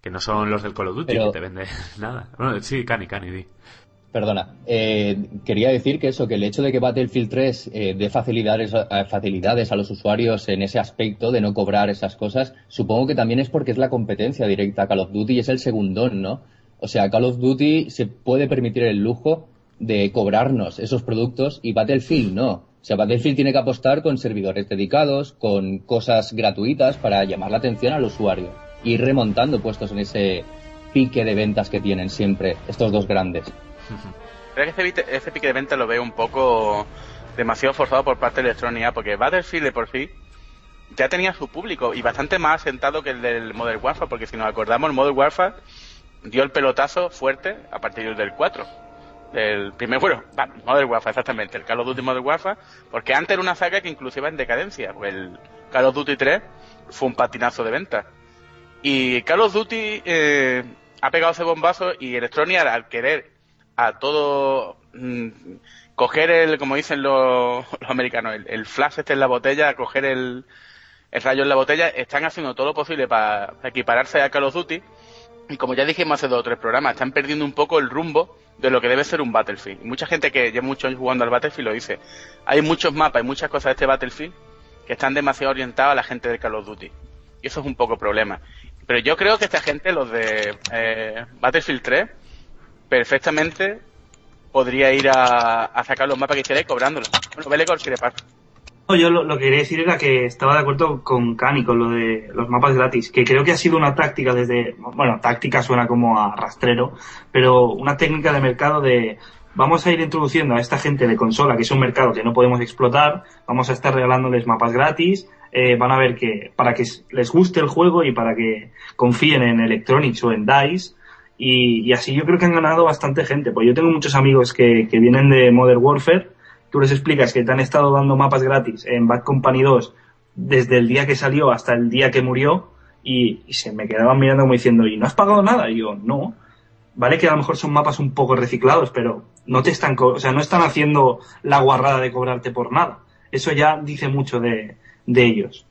que no son los del Call of Duty, que te vende nada. Bueno, sí, Cani, Cani, di. Perdona, eh, quería decir que eso, que el hecho de que Battlefield 3 eh, dé facilidades, facilidades a los usuarios en ese aspecto de no cobrar esas cosas, supongo que también es porque es la competencia directa a Call of Duty y es el segundón, ¿no? O sea, Call of Duty se puede permitir el lujo de cobrarnos esos productos y Battlefield no. O sea, Battlefield tiene que apostar con servidores dedicados, con cosas gratuitas para llamar la atención al usuario. Y ir remontando puestos en ese pique de ventas que tienen siempre estos dos grandes. Creo que ese, pique de ventas lo veo un poco demasiado forzado por parte de Electronic porque Battlefield de por sí ya tenía su público y bastante más sentado que el del Modern Warfare, porque si nos acordamos, el Modern Warfare dio el pelotazo fuerte a partir del 4. El primer, bueno, Modern Warfare, exactamente, el Call of Duty Modern Warfare, porque antes era una saga que inclusive iba en decadencia. El Call of Duty 3 fue un patinazo de venta. Y Call of Duty eh, ha pegado ese bombazo y Electronic al querer a todo mm, coger el, como dicen los, americanos, el, flash este en la botella, coger el, el rayo en la botella, están haciendo todo lo posible para equipararse a Call of Duty y como ya dijimos hace dos o tres programas, están perdiendo un poco el rumbo de lo que debe ser un Battlefield. Y mucha gente que lleva muchos años jugando al Battlefield lo dice. Hay muchos mapas y muchas cosas de este Battlefield que están demasiado orientados a la gente de Call of Duty. Y eso es un poco problema. Pero yo creo que esta gente, los de eh, Battlefield 3, perfectamente podría ir a, sacar los mapas que quisiera cobrándolos. Bueno, Belecor, si le pasa yo lo, que quería decir era que estaba de acuerdo con Cani con lo de los mapas gratis, que creo que ha sido una táctica desde, bueno, táctica suena como a rastrero, pero una técnica de mercado de vamos a ir introduciendo a esta gente de consola, que es un mercado que no podemos explotar, vamos a estar regalándoles mapas gratis, eh, van a ver que para que les guste el juego y para que confíen en Electronics o en DICE, y, así yo creo que han ganado bastante gente, pues yo tengo muchos amigos que, que vienen de Modern Warfare, tú les explicas que te han estado dando mapas gratis en Bad Company 2 desde el día que salió hasta el día que murió y, se me quedaban mirando como diciendo, ¿y no has pagado nada? Y yo, no. Vale que a lo mejor son mapas un poco reciclados, pero no te están, o sea, no están haciendo la guarrada de cobrarte por nada. Eso ya dice mucho de, ellos.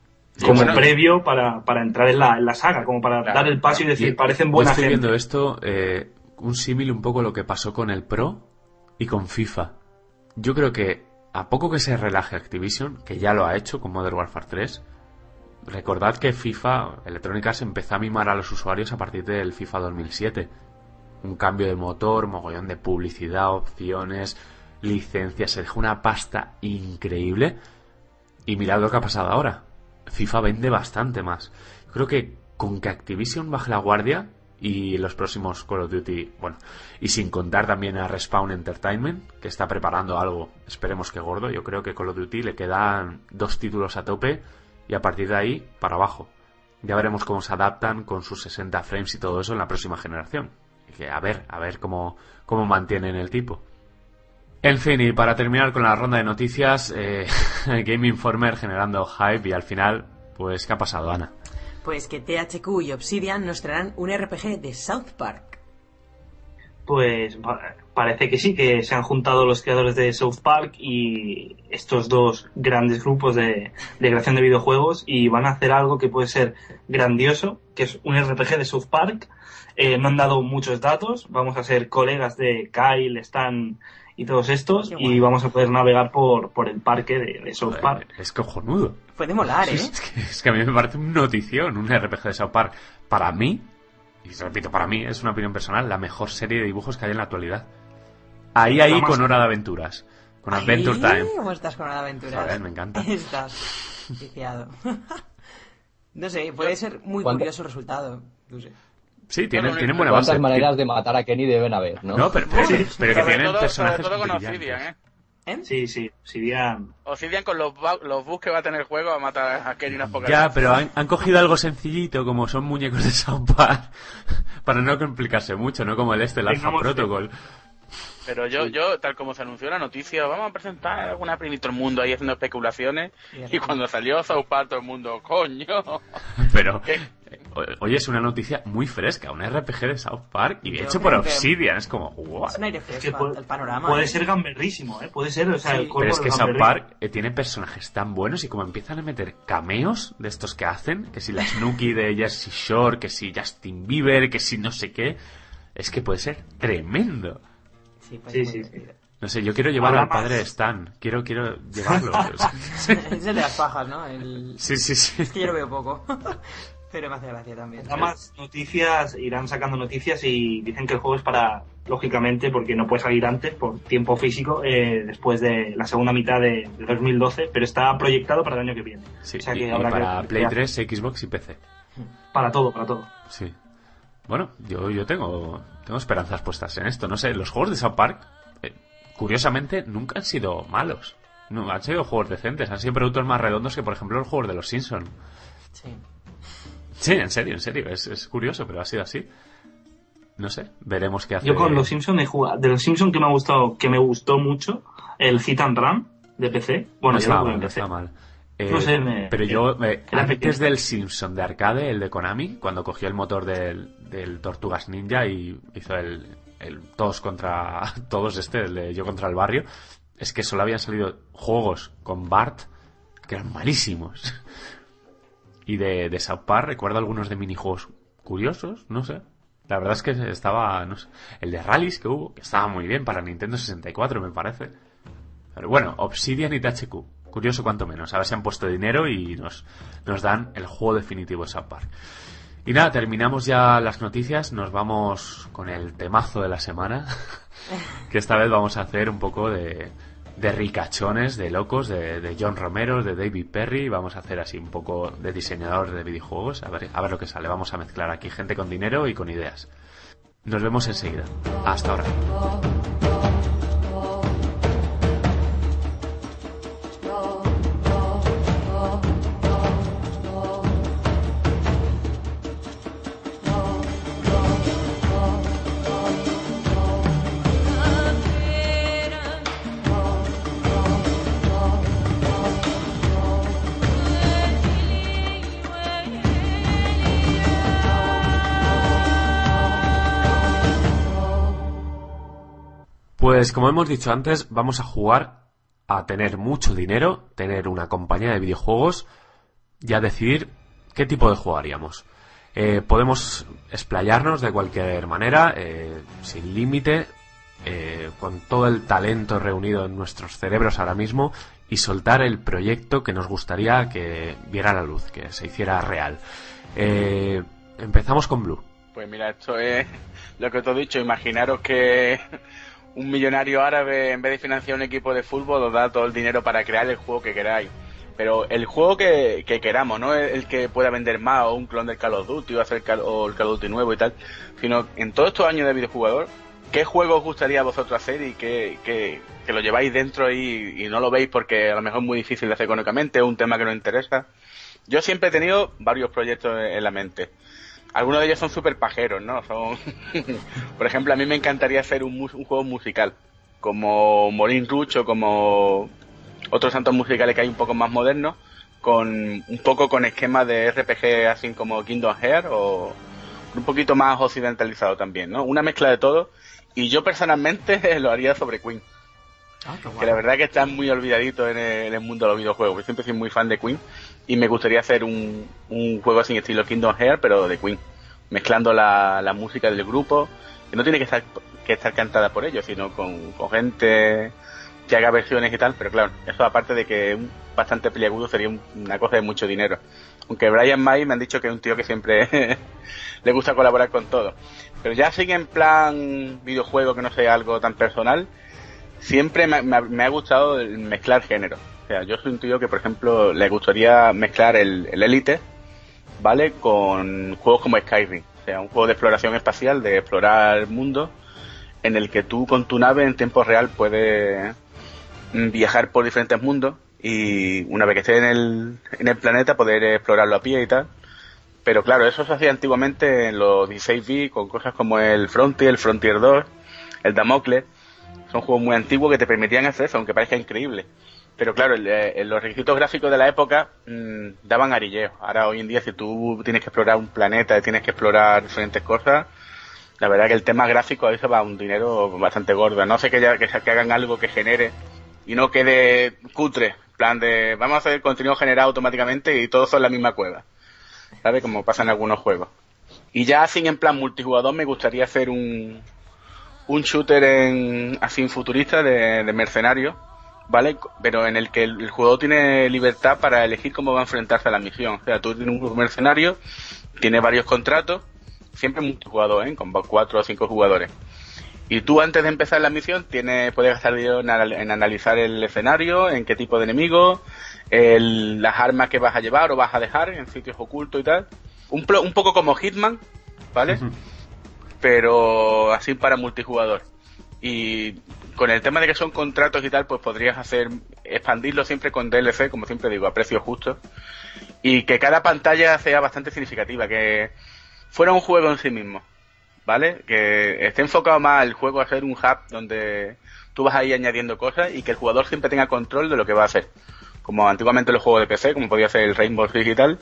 Como previo para, para entrar en la, en la saga, como para dar el paso y decir, parecen buena estoy gente. viendo esto, eh, un símil un poco lo que pasó con el Pro y con FIFA yo creo que a poco que se relaje Activision, que ya lo ha hecho con Modern Warfare 3, recordad que FIFA, Electronic Arts empezó a mimar a los usuarios a partir del FIFA 2007. Un cambio de motor, mogollón de publicidad, opciones, licencias, se dejó una pasta increíble. Y mirad lo que ha pasado ahora. FIFA vende bastante más. Creo que con que Activision baje la guardia, y los próximos Call of Duty, bueno, y sin contar también a Respawn Entertainment, que está preparando algo, esperemos que gordo, yo creo que Call of Duty le quedan dos títulos a tope y a partir de ahí para abajo. Ya veremos cómo se adaptan con sus 60 frames y todo eso en la próxima generación. Y a ver, a ver cómo, cómo mantienen el tipo. En fin, y para terminar con la ronda de noticias, eh, Game Informer generando hype y al final, pues, ¿qué ha pasado, Ana? Pues que THQ y Obsidian nos traerán un RPG de South Park. Pues parece que sí, que se han juntado los creadores de South Park y estos dos grandes grupos de, creación de videojuegos y van a hacer algo que puede ser grandioso, que es un RPG de South Park. Eh, no han dado muchos datos, vamos a ser colegas de Kyle, Stan y todos estos y vamos a poder navegar por, por el parque de, de South Park. Es cojonudo. Puede molar, ¿eh? Es que, es que a mí me parece una notición, un RPG de South Park. Para mí, y repito, para mí, es una opinión personal, la mejor serie de dibujos que hay en la actualidad. Ahí, ahí, Vamos. con Hora de Aventuras. Con Ahí, Adventure Time. ¿Cómo estás con la aventura? Joder, me encanta. Estás viciado. no sé, puede ser muy ¿Cuánto- curioso el resultado. No sé. Sí, tienen, Bueno, tienen buena ¿Cuántas base. maneras de matar a Kenny deben haber, no? No, pero, pero, pero que Sobre tienen todo, sobre personajes todo con. Obsidian, ¿eh? ¿Eh? Sí, sí, Obsidian. Obsidian con los, los bugs que va a tener el juego a matar a Kenny unas pocas Ya, veces. pero han, han cogido algo sencillito, como son muñecos de South Park, para no complicarse mucho, no como el este, el Alpha fe. Protocol. Pero yo, yo, tal como se anunció la noticia, vamos a presentar alguna y todo el mundo ahí haciendo especulaciones. Y cuando salió South Park, todo el mundo, coño. Pero, ¿Qué? Oye, es una noticia muy fresca, un RPG de South Park y Yo hecho por Obsidian, es como, wow. Es un aire Es fresco que puede, el panorama. puede ¿eh? ser gamberrísimo, ¿eh? Puede ser, o sea, Sí, el cuerpo Pero es que South. Park eh, tiene personajes tan buenos y como empiezan a meter cameos de estos que hacen, que si la Snooki de Jersey Shore, que si Justin Bieber, que si no sé qué, es que puede ser tremendo. Sí, divertido. No sé, yo quiero llevar Habrá al padre de Stan, quiero, quiero llevarlo. es el de las pajas, ¿no? El... sí, sí, sí. Es que yo lo veo poco. Pero me hace gracia también. Nada más noticias, irán sacando noticias y dicen que el juego es para, lógicamente, porque no puede salir antes por tiempo físico, eh, después de la segunda mitad de, de 2012, pero está proyectado para el año que viene. Sí, O sea y, que y habrá para que- Play que- 3, Xbox y PC. Para todo, para todo. Sí. Bueno, yo, yo tengo, tengo esperanzas puestas en esto. No sé, los juegos de South Park, eh, curiosamente, nunca han sido malos. No, han sido juegos decentes, han sido productos más redondos que, por ejemplo, los juegos de los Simpsons. Sí. Sí, en serio, en serio, es, es curioso, pero ha sido así. No sé, veremos qué hace. Yo con los Simpsons he jugado, de los Simpsons que me ha gustado, que me gustó mucho, el Hit and Run de PC. Bueno, no está mal, en no PC. está mal. Eh, No sé, me- pero yo, eh, antes pequeño. del Simpson de arcade, el de Konami, cuando cogió el motor del, del Tortugas Ninja y hizo el, el todos contra todos este, el de yo contra el barrio, es que solo habían salido juegos con Bart que eran malísimos. Y de, de South Park recuerdo algunos de minijuegos curiosos, no sé. La verdad es que estaba, no sé, el de rallies que hubo, que estaba muy bien para Nintendo 64 me parece. Pero bueno, Obsidian y THQ. Curioso cuanto menos. A ver si han puesto dinero y nos, nos dan el juego definitivo de South Park. Y nada, terminamos ya las noticias. Nos vamos con el temazo de la semana. que esta vez vamos a hacer un poco de, de ricachones, de locos, de, de John Romero, de David Perry. Vamos a hacer así un poco de diseñador de videojuegos. A ver, a ver lo que sale. Vamos a mezclar aquí gente con dinero y con ideas. Nos vemos enseguida. Hasta ahora. Pues como hemos dicho antes, vamos a jugar a tener mucho dinero, tener una compañía de videojuegos y a decidir qué tipo de juego haríamos. Eh, podemos explayarnos de cualquier manera, eh, sin límite, eh, con todo el talento reunido en nuestros cerebros ahora mismo y soltar el proyecto que nos gustaría que viera la luz, que se hiciera real. Eh, empezamos con Blue. Pues mira, esto es lo que te he dicho. Imaginaros que un millonario árabe, en vez de financiar un equipo de fútbol, os da todo el dinero para crear el juego que queráis. Pero el juego que, que queramos, no el, que pueda vender más, o un clon del Call of Duty, o, hacer Call- o el Call of Duty nuevo y tal, sino en todos estos años de videojugador, ¿qué juego os gustaría a vosotros hacer y que, que, que lo lleváis dentro y, y no lo veis porque a lo mejor es muy difícil de hacer económicamente, o un tema que nos interesa? Yo siempre he tenido varios proyectos en la mente. Algunos de ellos son súper pajeros, ¿no? Son... Por ejemplo, a mí me encantaría hacer un, un juego musical, como Morin Rouge o como otros santos musicales que hay un poco más modernos, con un poco con esquemas de RPG así como Kingdom Hearts o un poquito más occidentalizado también, ¿no? Una mezcla de todo. Y yo personalmente lo haría sobre Queen, Ah, que la verdad que está muy olvidadito en el, en el mundo de los videojuegos. Yo siempre soy muy fan de Queen y me gustaría hacer un, un juego así estilo Kingdom Hearts, pero de Queen, mezclando la, la música del grupo, que no tiene que estar que estar cantada por ellos, sino con, con gente que haga versiones y tal, pero claro, eso aparte de que bastante peliagudo sería una cosa de mucho dinero. Aunque Brian May me han dicho que es un tío que siempre le gusta colaborar con todo. Pero ya sigue en plan videojuego que no sea algo tan personal, siempre me, ha gustado mezclar género. O sea, yo soy un tío que, por ejemplo, le gustaría mezclar el, el Elite, ¿vale? Con juegos como Skyrim. O sea, un juego de exploración espacial, de explorar el mundo, en el que tú con tu nave en tiempo real puedes viajar por diferentes mundos y una vez que estés en el, en el planeta poder explorarlo a pie y tal. Pero claro, eso se hacía antiguamente en los 16 con cosas como el Frontier, el Frontier 2, el Damocles. Son juegos muy antiguos que te permitían hacer eso, aunque parezca increíble. Pero claro, eh, los requisitos gráficos de la época mm, daban arilleo. Ahora, hoy en día, si tú tienes que explorar un planeta, tienes que explorar diferentes cosas, la verdad que el tema gráfico a veces va a un dinero bastante gordo. No sé que, ya, que, hagan algo que genere y no quede cutre. En plan de, vamos a hacer contenido generado automáticamente y todos son la misma cueva. ¿Sabes? Como pasa en algunos juegos. Y ya así en plan multijugador me gustaría hacer un, un shooter en, así futurista de, de mercenario, ¿vale? Pero en el que el, jugador tiene libertad para elegir cómo va a enfrentarse a la misión. O sea, tú tienes un mercenario, tiene varios contratos, siempre multijugador, ¿eh? Con cuatro o cinco jugadores. Y tú antes de empezar la misión tienes, puedes gastar dinero en, analizar el escenario, en qué tipo de enemigo, las armas que vas a llevar o vas a dejar en sitios ocultos y tal. Un, un poco como Hitman, ¿vale? Pero así para multijugador. Y con el tema de que son contratos y tal, pues podrías hacer, expandirlo siempre con DLC, como siempre digo, a precio justo. Y que cada pantalla sea bastante significativa, que fuera un juego en sí mismo. ¿vale? Que esté enfocado más el juego a ser un hub donde tú vas ahí añadiendo cosas y que el jugador siempre tenga control de lo que va a hacer. Como antiguamente los juegos de PC, como podía ser el Rainbow Six y tal,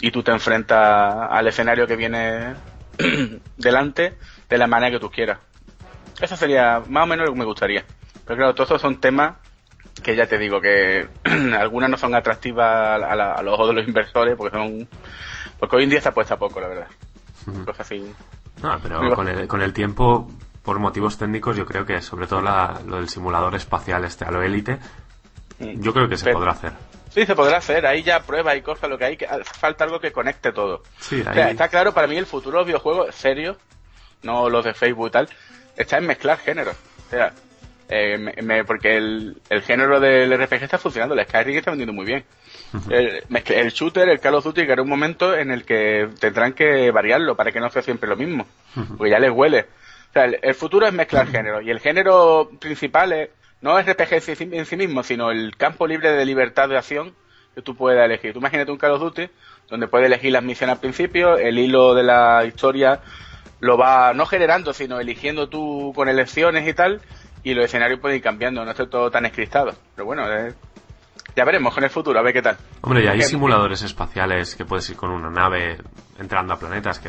y tú te enfrentas al escenario que viene delante de la manera que tú quieras. Eso sería más o menos lo que me gustaría. Pero claro, todos esos son temas que ya te digo que algunas no son atractivas a, los ojos de los inversores porque son porque hoy en día se apuesta poco, la verdad. Cosas así. No, pero con el, con el tiempo, por motivos técnicos, yo creo que sobre todo lo del simulador espacial este a lo élite, yo creo que se podrá hacer. Sí, se podrá hacer. Ahí ya prueba y cosas, lo que hay, que falta algo que conecte todo. Sí, está claro, para mí el futuro de los videojuegos, serio, no los de Facebook y tal, está en mezclar géneros. O sea, eh, porque el, el, género del RPG está funcionando, el Skyrim está vendiendo muy bien. el, el, shooter, el Call of Duty, que era un momento en el que tendrán que variarlo para que no sea siempre lo mismo, porque ya les huele. O sea, el, futuro es mezclar género y el género principal es, no es RPG en sí mismo, sino el campo libre de libertad de acción que tú puedas elegir. Tú imagínate un Call of Duty donde puedes elegir las misiones al principio, el hilo de la historia lo va no generando, sino eligiendo tú con elecciones y tal, y los escenarios pueden ir cambiando, no está todo tan escristado. Pero bueno, eh, ya veremos con el futuro, a ver qué tal. Hombre, y hay simuladores espaciales que puedes ir con una nave entrando a planetas que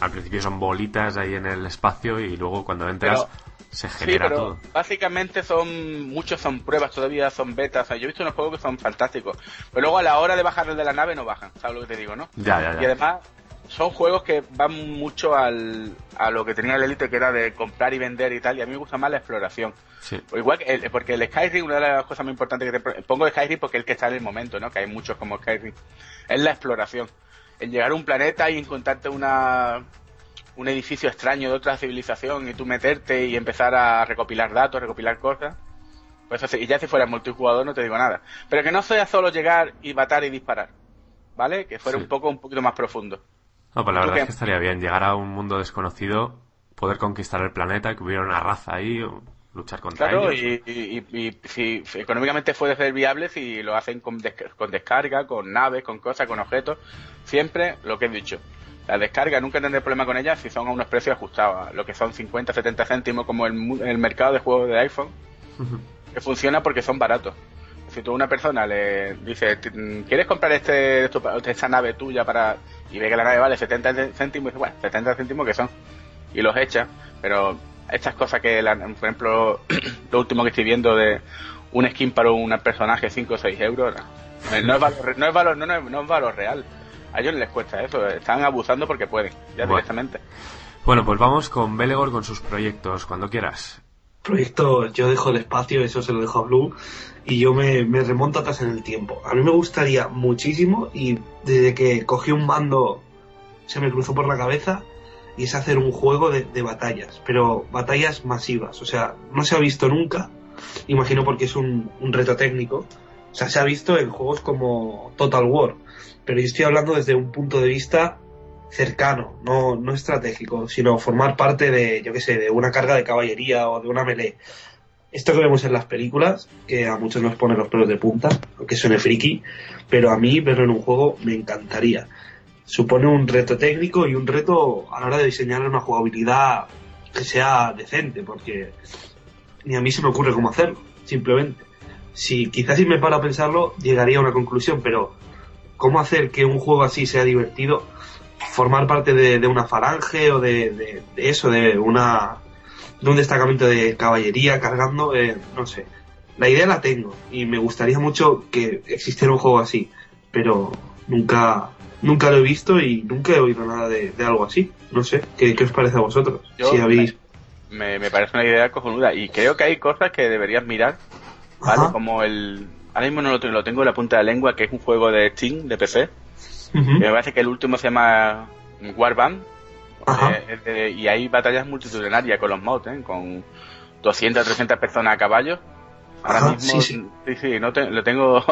al principio son bolitas ahí en el espacio y luego cuando entras se genera sí, pero todo. Básicamente son, muchos son pruebas todavía, son betas. yo he visto unos juegos que son fantásticos. Pero luego a la hora de bajar de la nave no bajan, ¿sabes lo que te digo, no? Ya, ya, ya. Y además son juegos que van mucho al, a lo que tenía el Elite, que era de comprar y vender y tal, y a mí me gusta más la exploración. Sí. igual que porque el Skyrim, una de las cosas muy importantes que te pongo Skyrim porque es el que está en el momento, ¿no? Que hay muchos como Skyrim. Es la exploración. El llegar a un planeta y encontrarte una, un edificio extraño de otra civilización y tú meterte y empezar a recopilar datos, recopilar cosas. Pues así, y ya si fuera multijugador no te digo nada. Pero que no sea solo llegar y matar y disparar. ¿Vale? Que fuera un poco un poquito más profundo. No, pues la verdad es que estaría bien llegar a un mundo desconocido, poder conquistar el planeta, que hubiera una raza ahí, luchar contra claro, ellos. Y, y, si económicamente puede ser viable si lo hacen con, con descarga, con naves, con cosas, con objetos, siempre lo que he dicho. La descarga nunca tendré problema con ella si son a unos precios ajustados, lo que son 50, 70 céntimos como el, el mercado de juegos de iPhone, que funciona porque son baratos si tú a una persona le dices, ¿quieres comprar este, esta nave tuya para... y ve que la nave vale 70 céntimos, y dice, bueno, 70 céntimos que son, y los echa, pero estas cosas que, por ejemplo, lo último que estoy viendo de un skin para un personaje 5 o 6 euros, no, es valor, no, es valor, no, es, valor real. A ellos les cuesta eso, están abusando porque pueden, ya directamente. Bueno, pues vamos con Belegor con sus proyectos, cuando quieras. Proyecto, yo dejo el espacio, eso se lo dejo a Blue, y yo me, remonto atrás en el tiempo. A mí me gustaría muchísimo, y desde que cogí un mando se me cruzó por la cabeza, y es hacer un juego de, de batallas, pero batallas masivas. O sea, no se ha visto nunca, imagino porque es un, un reto técnico. O sea, se ha visto en juegos como Total War, pero yo estoy hablando desde un punto de vista cercano, no, no estratégico, sino formar parte de, yo qué sé, de una carga de caballería o de una melee. Esto que vemos en las películas, que a muchos nos pone los pelos de punta, aunque suene friki, pero a mí verlo en un juego me encantaría. Supone un reto técnico y un reto a la hora de diseñar una jugabilidad que sea decente, porque ni a mí se me ocurre cómo hacerlo, simplemente. Si quizás si me paro a pensarlo, llegaría a una conclusión, pero ¿cómo hacer que un juego así sea divertido? formar parte de, una falange o de, eso, de una de un destacamento de caballería cargando, eh, no sé. La idea la tengo y me gustaría mucho que existiera un juego así, pero nunca nunca lo he visto y nunca he oído nada de, algo así. No sé, ¿qué, qué os parece a vosotros? Yo si habéis... me, me, parece una idea cojonuda y creo que hay cosas que deberías mirar, ¿vale? Ajá. Como el... Ahora mismo no lo tengo, lo tengo en la punta de la lengua, que es un juego de Steam, de PC, Uh -huh. Me parece que el último se llama Warband. Eh, eh, y hay batallas multitudinarias con los mods, ¿eh? con 200, 300 personas a caballo. Ahora Ajá, mismo, sí, sí. sí, sí no te, lo tengo.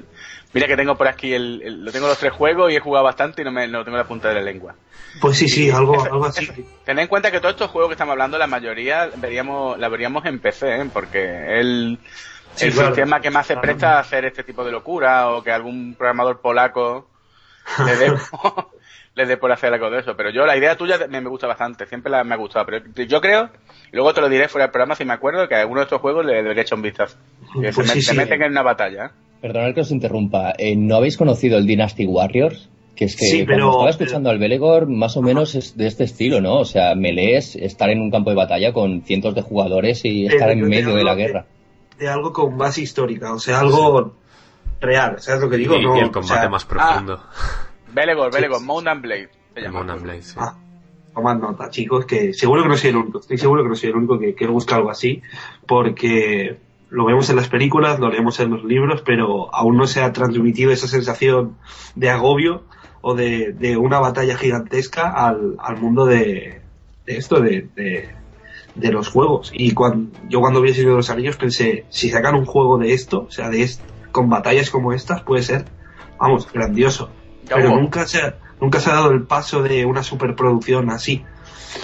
Mira que tengo por aquí el, el, lo tengo los tres juegos y he jugado bastante y no me no tengo en la punta de la lengua. Pues sí, sí, algo, algo así. Tened en cuenta que todos estos juegos que estamos hablando, la mayoría veríamos, la veríamos en PC, ¿eh? porque el, el claro. sistema que más se presta a hacer este tipo de locura o que algún programador polaco le dé, le dé por hacer algo de eso. Pero yo, la idea tuya me, me gusta bastante, siempre la, me ha gustado. Pero yo creo, y luego te lo diré fuera del programa si me acuerdo, que a alguno de estos juegos le debería echar un vistazo. Que pues se, sí, me, sí. meten en una batalla. Perdonad que os interrumpa, eh, ¿no habéis conocido el Dynasty Warriors? Que es que sí, pero, cuando estaba escuchando al Belegor, más o menos es de este estilo, ¿no? O sea, melee es estar en un campo de batalla con cientos de jugadores y estar en medio de la guerra. De, de, algo con base histórica, o sea, algo real, ¿sabes lo que digo? Y, no, y el combate o sea, más profundo. Ah, Belegor, Belegor, sí. Mount and Blade. Se. Mount and Blade, sí. Ah, tomad nota, chicos, que seguro que no soy el único, estoy seguro que no soy el único que, que busca algo así, porque lo vemos en las películas, lo leemos en los libros, pero aún no se ha transmitido esa sensación de agobio o de, de una batalla gigantesca al, al mundo de, de esto, de, de, de, los juegos. Y cuando, yo cuando vi el Señor de los Anillos pensé, si sacan un juego de esto, o sea, de est con batallas como estas, puede ser, vamos, grandioso. Ya pero hubo. nunca se, ha, nunca se ha dado el paso de una superproducción así.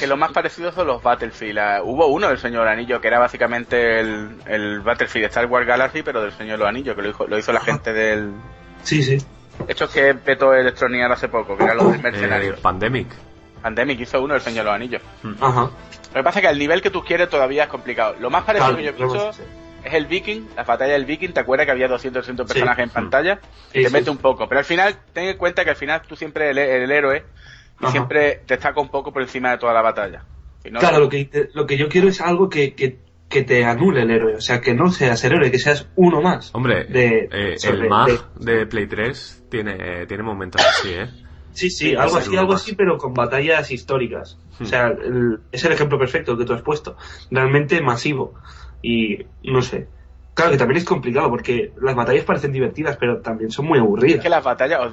Que lo más parecido son los Battlefield. Uh, hubo uno del Señor Anillo que era básicamente el, el Battlefield Star Wars Galaxy, pero del Señor los Anillos, que lo hizo, lo hizo la gente del. Sí, sí. Hechos que petó Electronic hace poco, que era los del mercenario. Eh, Pandemic. Pandemic hizo uno del Señor de los Anillos. Ajá. Lo que pasa es que al nivel que tú quieres todavía es complicado. Lo más parecido claro, que yo he visto es el Viking, la batalla del Viking. ¿Te acuerdas que había 200 300 personajes sí. en pantalla? Sí, te mete un poco. Pero al final, ten en cuenta que al final tú siempre el, el héroe y Ajá. siempre destaca un poco por encima de toda la batalla. Si no, claro, lo que, te, lo que yo quiero es algo que, que, que, te anule el héroe, o sea, que no seas el héroe, que seas uno más. Hombre, de, eh, el de, mag de, de, Play 3 tiene, tiene momentos así, ¿eh? Sí, sí, sí algo así, algo más. así, pero con batallas históricas. Hmm. O sea, el, es el ejemplo perfecto que tú has puesto. Realmente masivo. Y no sé. Claro que también es complicado porque las batallas parecen divertidas, pero también son muy aburridas. Es que las batallas,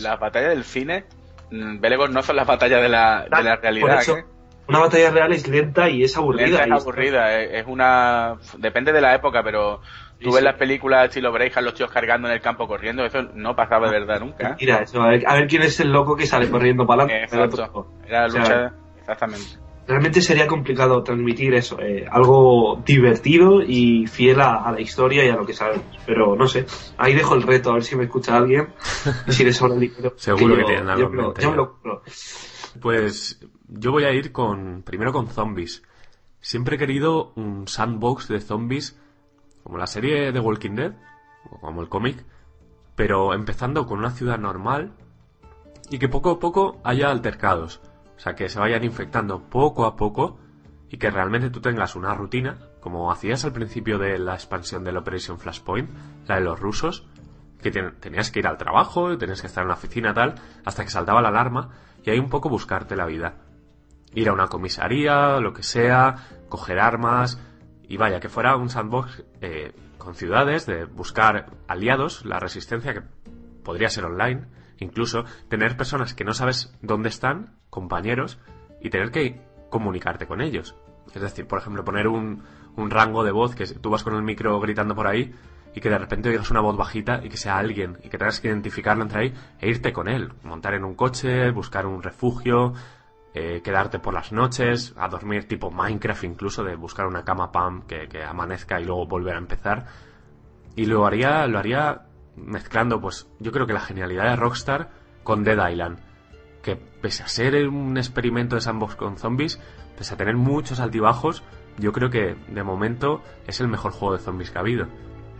las batallas del cine, Belegos no son las batallas de la, de la realidad. Eso, ¿eh? Una batalla real es lenta y es aburrida. Lenta es aburrida, es una. Depende de la época, pero tú sí, ves sí. las películas estilo Breja, los tíos cargando en el campo corriendo, eso no pasaba de verdad nunca. Mira, eso, a ver, a ver quién es el loco que sale corriendo para adelante. Exacto. Era la lucha, o sea, exactamente. Realmente sería complicado transmitir eso, eh, algo divertido y fiel a, a, la historia y a lo que sabemos. Pero no sé, ahí dejo el reto, a ver si me escucha alguien y si le sobra el dinero. Seguro que, que tienen algo yo, yo, yo lo, Pues yo voy a ir con primero con zombies. Siempre he querido un sandbox de zombies como la serie de Walking Dead o como el cómic, pero empezando con una ciudad normal y que poco a poco haya altercados, o sea, que se vayan infectando poco a poco y que realmente tú tengas una rutina, como hacías al principio de la expansión del Operation Flashpoint, la de los rusos, que tenías que ir al trabajo, tenías que estar en la oficina tal, hasta que saltaba la alarma y ahí un poco buscarte la vida. ir a una comisaría, lo que sea, coger armas y vaya, que fuera un sandbox eh, con ciudades, de buscar aliados, la resistencia que podría ser online, incluso tener personas que no sabes dónde están, compañeros, y tener que comunicarte con ellos. Es decir, por ejemplo, poner un, un rango de voz que tú vas con el micro gritando por ahí y que de repente oigas una voz bajita y que sea alguien y que tengas que identificarlo entre ahí e irte con él, montar en un coche, buscar un refugio, eh, quedarte por las noches, a dormir tipo Minecraft incluso, de buscar una cama pam que, que amanezca y luego volver a empezar. Y lo haría, lo haría mezclando, pues yo creo que la genialidad de Rockstar con Dead Island, que pese a ser un experimento de sandbox con zombies, pese a tener muchos altibajos, yo creo que de momento es el mejor juego de zombies que ha habido.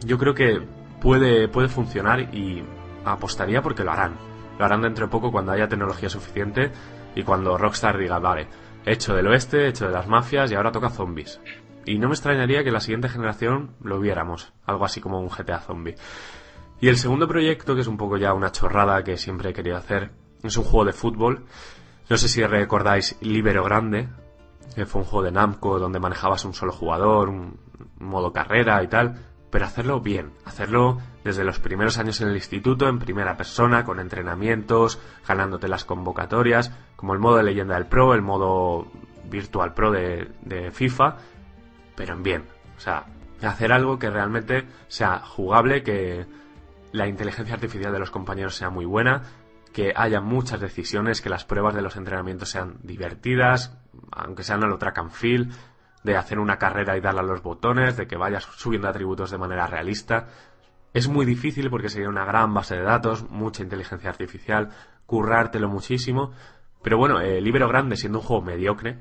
Yo creo que puede, puede funcionar y apostaría porque lo harán. Lo harán dentro de poco cuando haya tecnología suficiente y cuando Rockstar diga, vale, hecho del oeste, hecho de las mafias y ahora toca zombies. Y no me extrañaría que la siguiente generación lo viéramos, algo así como un GTA zombie. Y el segundo proyecto, que es un poco ya una chorrada que siempre he querido hacer, es un juego de fútbol. No sé si recordáis Libero Grande, que fue un juego de Namco donde manejabas un solo jugador, un modo carrera y tal, pero hacerlo bien, hacerlo desde los primeros años en el instituto, en primera persona, con entrenamientos, ganándote las convocatorias, como el modo de leyenda del pro, el modo virtual pro de, de FIFA, pero en bien. O sea, hacer algo que realmente sea jugable, que la inteligencia artificial de los compañeros sea muy buena, que haya muchas decisiones, que las pruebas de los entrenamientos sean divertidas, aunque sean a lo track and de hacer una carrera y darle a los botones, de que vayas subiendo atributos de manera realista. Es muy difícil porque sería una gran base de datos, mucha inteligencia artificial, currártelo muchísimo. Pero bueno, el Libero Grande, siendo un juego mediocre,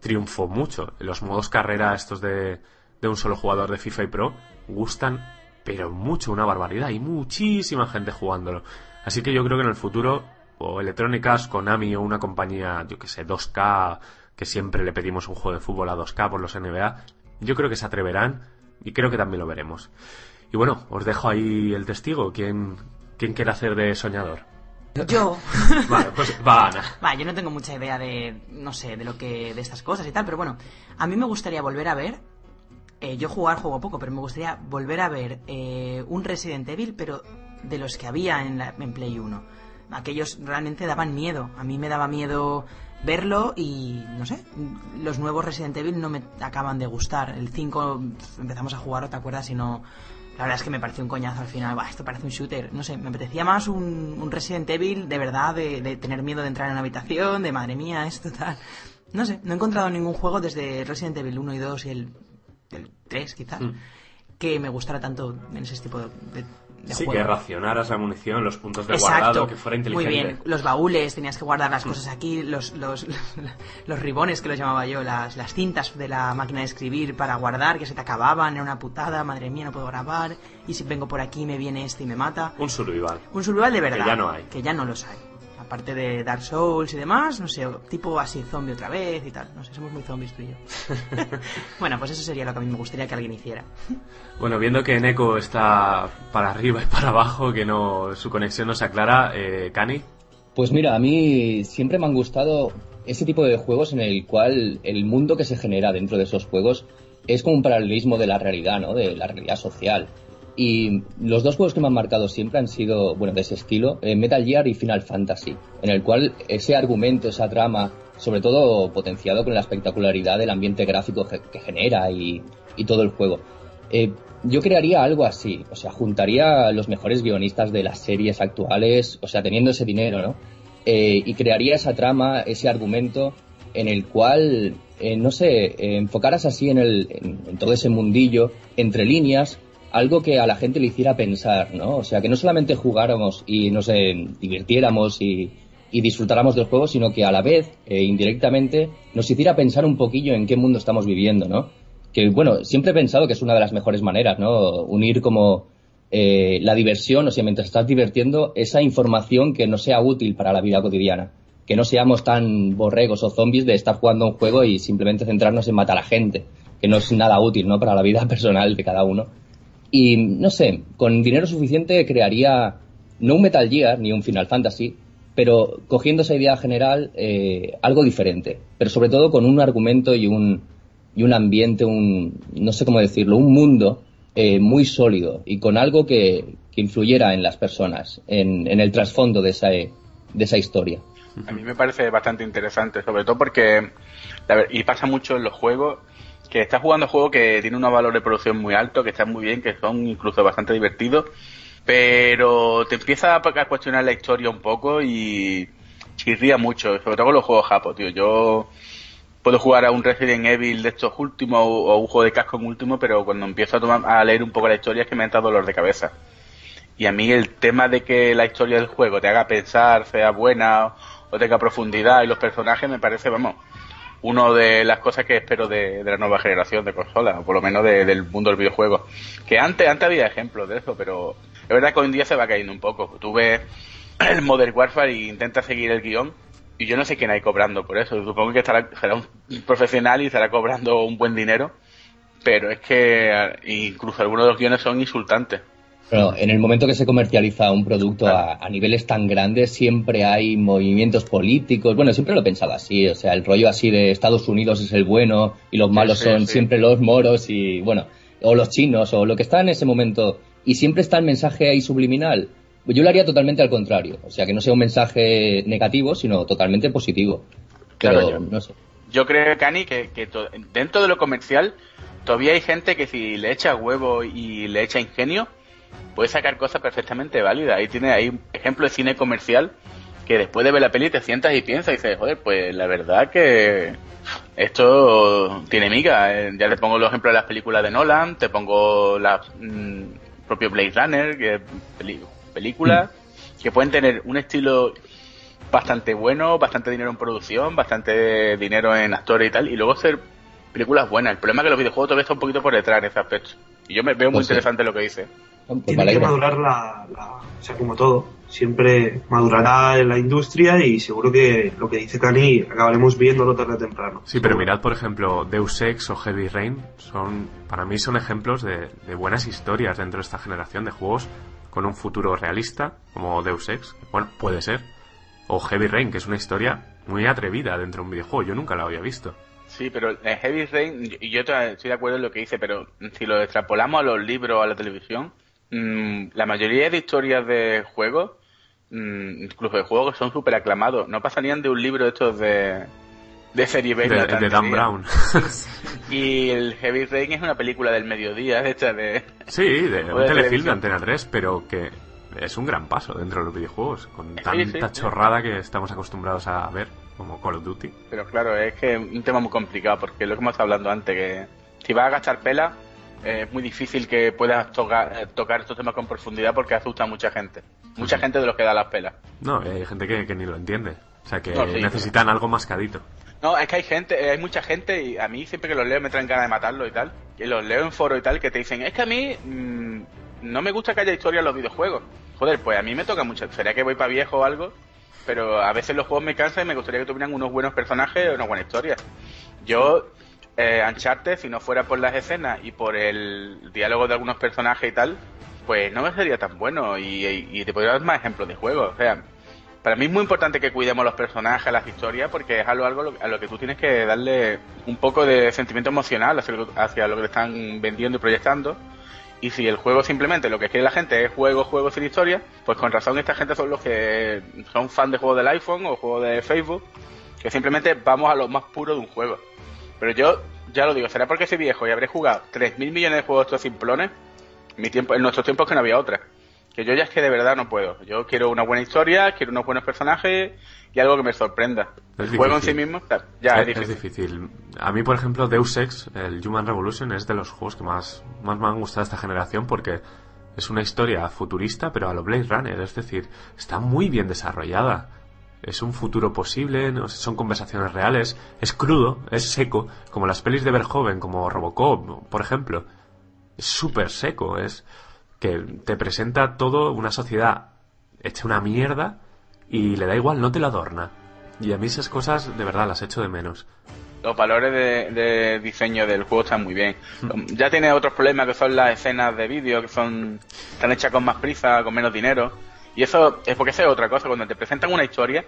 triunfó mucho. Los modos carrera, estos de, de un solo jugador de FIFA y Pro, gustan, pero mucho, una barbaridad. Hay muchísima gente jugándolo. Así que yo creo que en el futuro, o Electronic Arts, Konami o una compañía, yo que sé, 2K, que siempre le pedimos un juego de fútbol a 2K por los NBA, yo creo que se atreverán y creo que también lo veremos. Y bueno, os dejo ahí el testigo. ¿Quién, quién quiere hacer de soñador? Yo. Vale, pues va Ana. Va, yo no tengo mucha idea de, no sé, de lo que, de estas cosas y tal, pero bueno, a mí me gustaría volver a ver, eh, yo jugar juego poco, pero me gustaría volver a ver eh, un Resident Evil, pero de los que había en, la, en Play 1. Aquellos realmente daban miedo. A mí me daba miedo verlo y no sé, los nuevos Resident Evil no me acaban de gustar. El 5 empezamos a jugar, ¿te acuerdas? Y no... La verdad es que me pareció un coñazo al final. Esto parece un shooter. No sé, me apetecía más un, Resident Evil de verdad, de, de, tener miedo de entrar en una habitación, de madre mía, esto tal. No sé, no he encontrado ningún juego desde Resident Evil 1 y 2 y el, el 3 quizás, mm. que me gustara tanto en ese tipo de, de sí, juego. que racionaras la munición, los puntos de Exacto. guardado, que fuera inteligente. Muy bien, los baúles, tenías que guardar las cosas aquí, los, los, los ribones que los llamaba yo, las, las cintas de la máquina de escribir para guardar, que se te acababan, era una putada, madre mía, no puedo grabar, y si vengo por aquí me viene este y me mata. Un survival. Un survival de verdad. Que ya no hay. Que ya no los hay. Aparte de Dark Souls y demás, no sé, tipo así zombie otra vez y tal. No sé, somos muy zombies tú y yo. bueno, pues eso sería lo que a mí me gustaría que alguien hiciera. Bueno, viendo que Neko está para arriba y para abajo, que no su conexión no se aclara, eh, Cani. Pues mira, a mí siempre me han gustado ese tipo de juegos en el cual el mundo que se genera dentro de esos juegos es como un paralelismo de la realidad, ¿no? De la realidad social. Y los dos juegos que me han marcado siempre han sido, bueno, de ese estilo, eh, Metal Gear y Final Fantasy, en el cual ese argumento, esa trama, sobre todo potenciado con la espectacularidad del ambiente gráfico que, genera y, todo el juego. Eh, yo crearía algo así, o sea, juntaría los mejores guionistas de las series actuales, o sea, teniendo ese dinero, ¿no? Eh, y crearía esa trama, ese argumento en el cual, no sé, enfocaras así en, el, en todo ese mundillo, entre líneas, algo que a la gente le hiciera pensar, ¿no? O sea, que no solamente jugáramos y nos eh, divirtiéramos y, y, disfrutáramos del juego, sino que a la vez, eh, indirectamente, nos hiciera pensar un poquillo en qué mundo estamos viviendo, ¿no? Que, bueno, siempre he pensado que es una de las mejores maneras, ¿no? Unir como eh, la diversión, o sea, mientras estás divirtiendo, esa información que no sea útil para la vida cotidiana. Que no seamos tan borregos o zombies de estar jugando un juego y simplemente centrarnos en matar a gente, que no es nada útil, ¿no? Para la vida personal de cada uno. Y no sé, con dinero suficiente crearía no un Metal Gear ni un Final Fantasy, pero cogiendo esa idea general, eh, algo diferente, pero sobre todo con un argumento y un, y un ambiente, un, no sé cómo decirlo, un mundo eh, muy sólido y con algo que, que influyera en las personas, en, en el trasfondo de esa, de esa historia. A mí me parece bastante interesante, sobre todo porque, y pasa mucho en los juegos, que estás jugando juegos que tienen un valor de producción muy alto, que están muy bien, que son incluso bastante divertidos, pero te empieza a cuestionar la historia un poco y chirría mucho, sobre todo con los juegos japo, tío. Yo puedo jugar a un Resident Evil de estos últimos o, un juego de casco en último, pero cuando empiezo a, tomar, a leer un poco la historia es que me entra dolor de cabeza. Y a mí el tema de que la historia del juego te haga pensar, sea buena o tenga profundidad y los personajes me parece, vamos, una de las cosas que espero de, la nueva generación de consolas, o por lo menos del mundo del videojuego. Que antes, antes había ejemplos de eso, pero es verdad que hoy en día se va cayendo un poco. Tú ves el Modern Warfare e intenta seguir el guion, y yo no sé quién hay cobrando por eso. Supongo que estará, será un profesional y estará cobrando un buen dinero, pero es que eh, incluso algunos de los guiones son insultantes. Pero en el momento que se comercializa un producto a, niveles tan grandes, siempre hay movimientos políticos. Bueno, siempre lo he pensado así, o sea, el rollo así de Estados Unidos es el bueno y los malos son siempre los moros y, bueno, o los chinos o lo que está en ese momento. Y siempre está el mensaje ahí subliminal. Yo lo haría totalmente al contrario, o sea, que no sea un mensaje negativo, sino totalmente positivo. Pero, yo, no sé. Yo creo, Cani, que, que dentro de lo comercial todavía hay gente que si le echa huevo y le echa ingenio, puede sacar cosas perfectamente válidas. Ahí tiene ahí un ejemplo de cine comercial que después de ver la peli te sientas y piensas y dices, joder, pues la verdad que esto tiene miga. Eh, ya te pongo los ejemplos de las películas de Nolan, te pongo la mm, propio Blade Runner, que películas mm. que pueden tener un estilo bastante bueno, bastante dinero en producción, bastante dinero en actores y tal, y luego ser películas buenas. El problema es que los videojuegos todavía están un poquito por detrás en ese aspecto. Y yo me veo muy pues interesante lo que dice. Pues Tiene que madurar la, O sea, como todo. Siempre madurará en la industria y seguro que lo que dice Cani acabaremos viéndolo tarde o temprano. Sí, pero mirad, por ejemplo, Deus Ex o Heavy Rain. son Para mí son ejemplos de, de buenas historias dentro de esta generación de juegos con un futuro realista, como Deus Ex. Bueno, puede ser. O Heavy Rain, que es una historia muy atrevida dentro de un videojuego. Yo nunca la había visto. Sí, pero en Heavy Rain, y yo estoy de acuerdo en lo que dice, pero si lo extrapolamos a los libros o a la televisión, mmm, la mayoría de historias de juegos, mmm, incluso de juegos, son súper aclamados. No pasarían de un libro estos de, de serie B. De, de Dan Brown. y el Heavy Rain es una película del mediodía, hecha de... Sí, de, un telefilm de Antena 3, pero que es un gran paso dentro de los videojuegos, con tanta chorrada que estamos acostumbrados a ver como Call of Duty. Pero claro, es que es un tema muy complicado, porque lo que hemos estado hablando antes, que si vas a gastar pela, es muy difícil que puedas tocar, eh, tocar estos temas con profundidad porque asusta a mucha gente. Mucha gente de los que da las pelas. No, hay gente que, ni lo entiende. O sea, que necesitan algo mascadito. No, es que hay gente, eh, hay mucha gente y a mí siempre que los leo me traen ganas de matarlo y tal. Y los leo en foro y tal que te dicen, es que a mí mm, no me gusta que haya historia en los videojuegos. Joder, pues a mí me toca mucho. Sería que voy para viejo o algo pero a veces los juegos me cansan y me gustaría que tuvieran unos buenos personajes o una buena historia. Yo, eh, Uncharted, si no fuera por las escenas y por el diálogo de algunos personajes y tal, pues no me sería tan bueno y, te podría dar más ejemplos de juegos. O sea, para mí es muy importante que cuidemos los personajes, las historias, porque es algo, algo a lo que tú tienes que darle un poco de sentimiento emocional hacia, lo que te están vendiendo y proyectando y si el juego simplemente lo que quiere la gente es juego, juego sin historia, pues con razón esta gente son los que son fan de juegos del iPhone o juegos de Facebook, que simplemente vamos a lo más puro de un juego. Pero yo, ya lo digo, será porque soy viejo y habré jugado 3.000 millones de juegos estos simplones mi tiempo, en nuestros tiempos que no había otra. Que yo ya es que de verdad no puedo. Yo quiero una buena historia, quiero unos buenos personajes y algo que me sorprenda. el juego en sí mismo ya es, difícil. A mí, por ejemplo, Deus Ex, el Human Revolution, es de los juegos que más, más me han gustado esta generación porque es una historia futurista, pero a lo Blade Runner. Es decir, está muy bien desarrollada. Es un futuro posible, son conversaciones reales, es crudo, es seco, como las pelis de Verhoeven, como Robocop, por ejemplo. Es súper seco, es que te presenta todo una sociedad hecha una mierda y le da igual, no te la adorna. Y a mí esas cosas de verdad las echo de menos. Los valores de, diseño del juego están muy bien. Hmm. Ya tiene otros problemas que son las escenas de vídeo, que son están hechas con más prisa, con menos dinero. Y eso es porque esa es otra cosa, cuando te presentan una historia,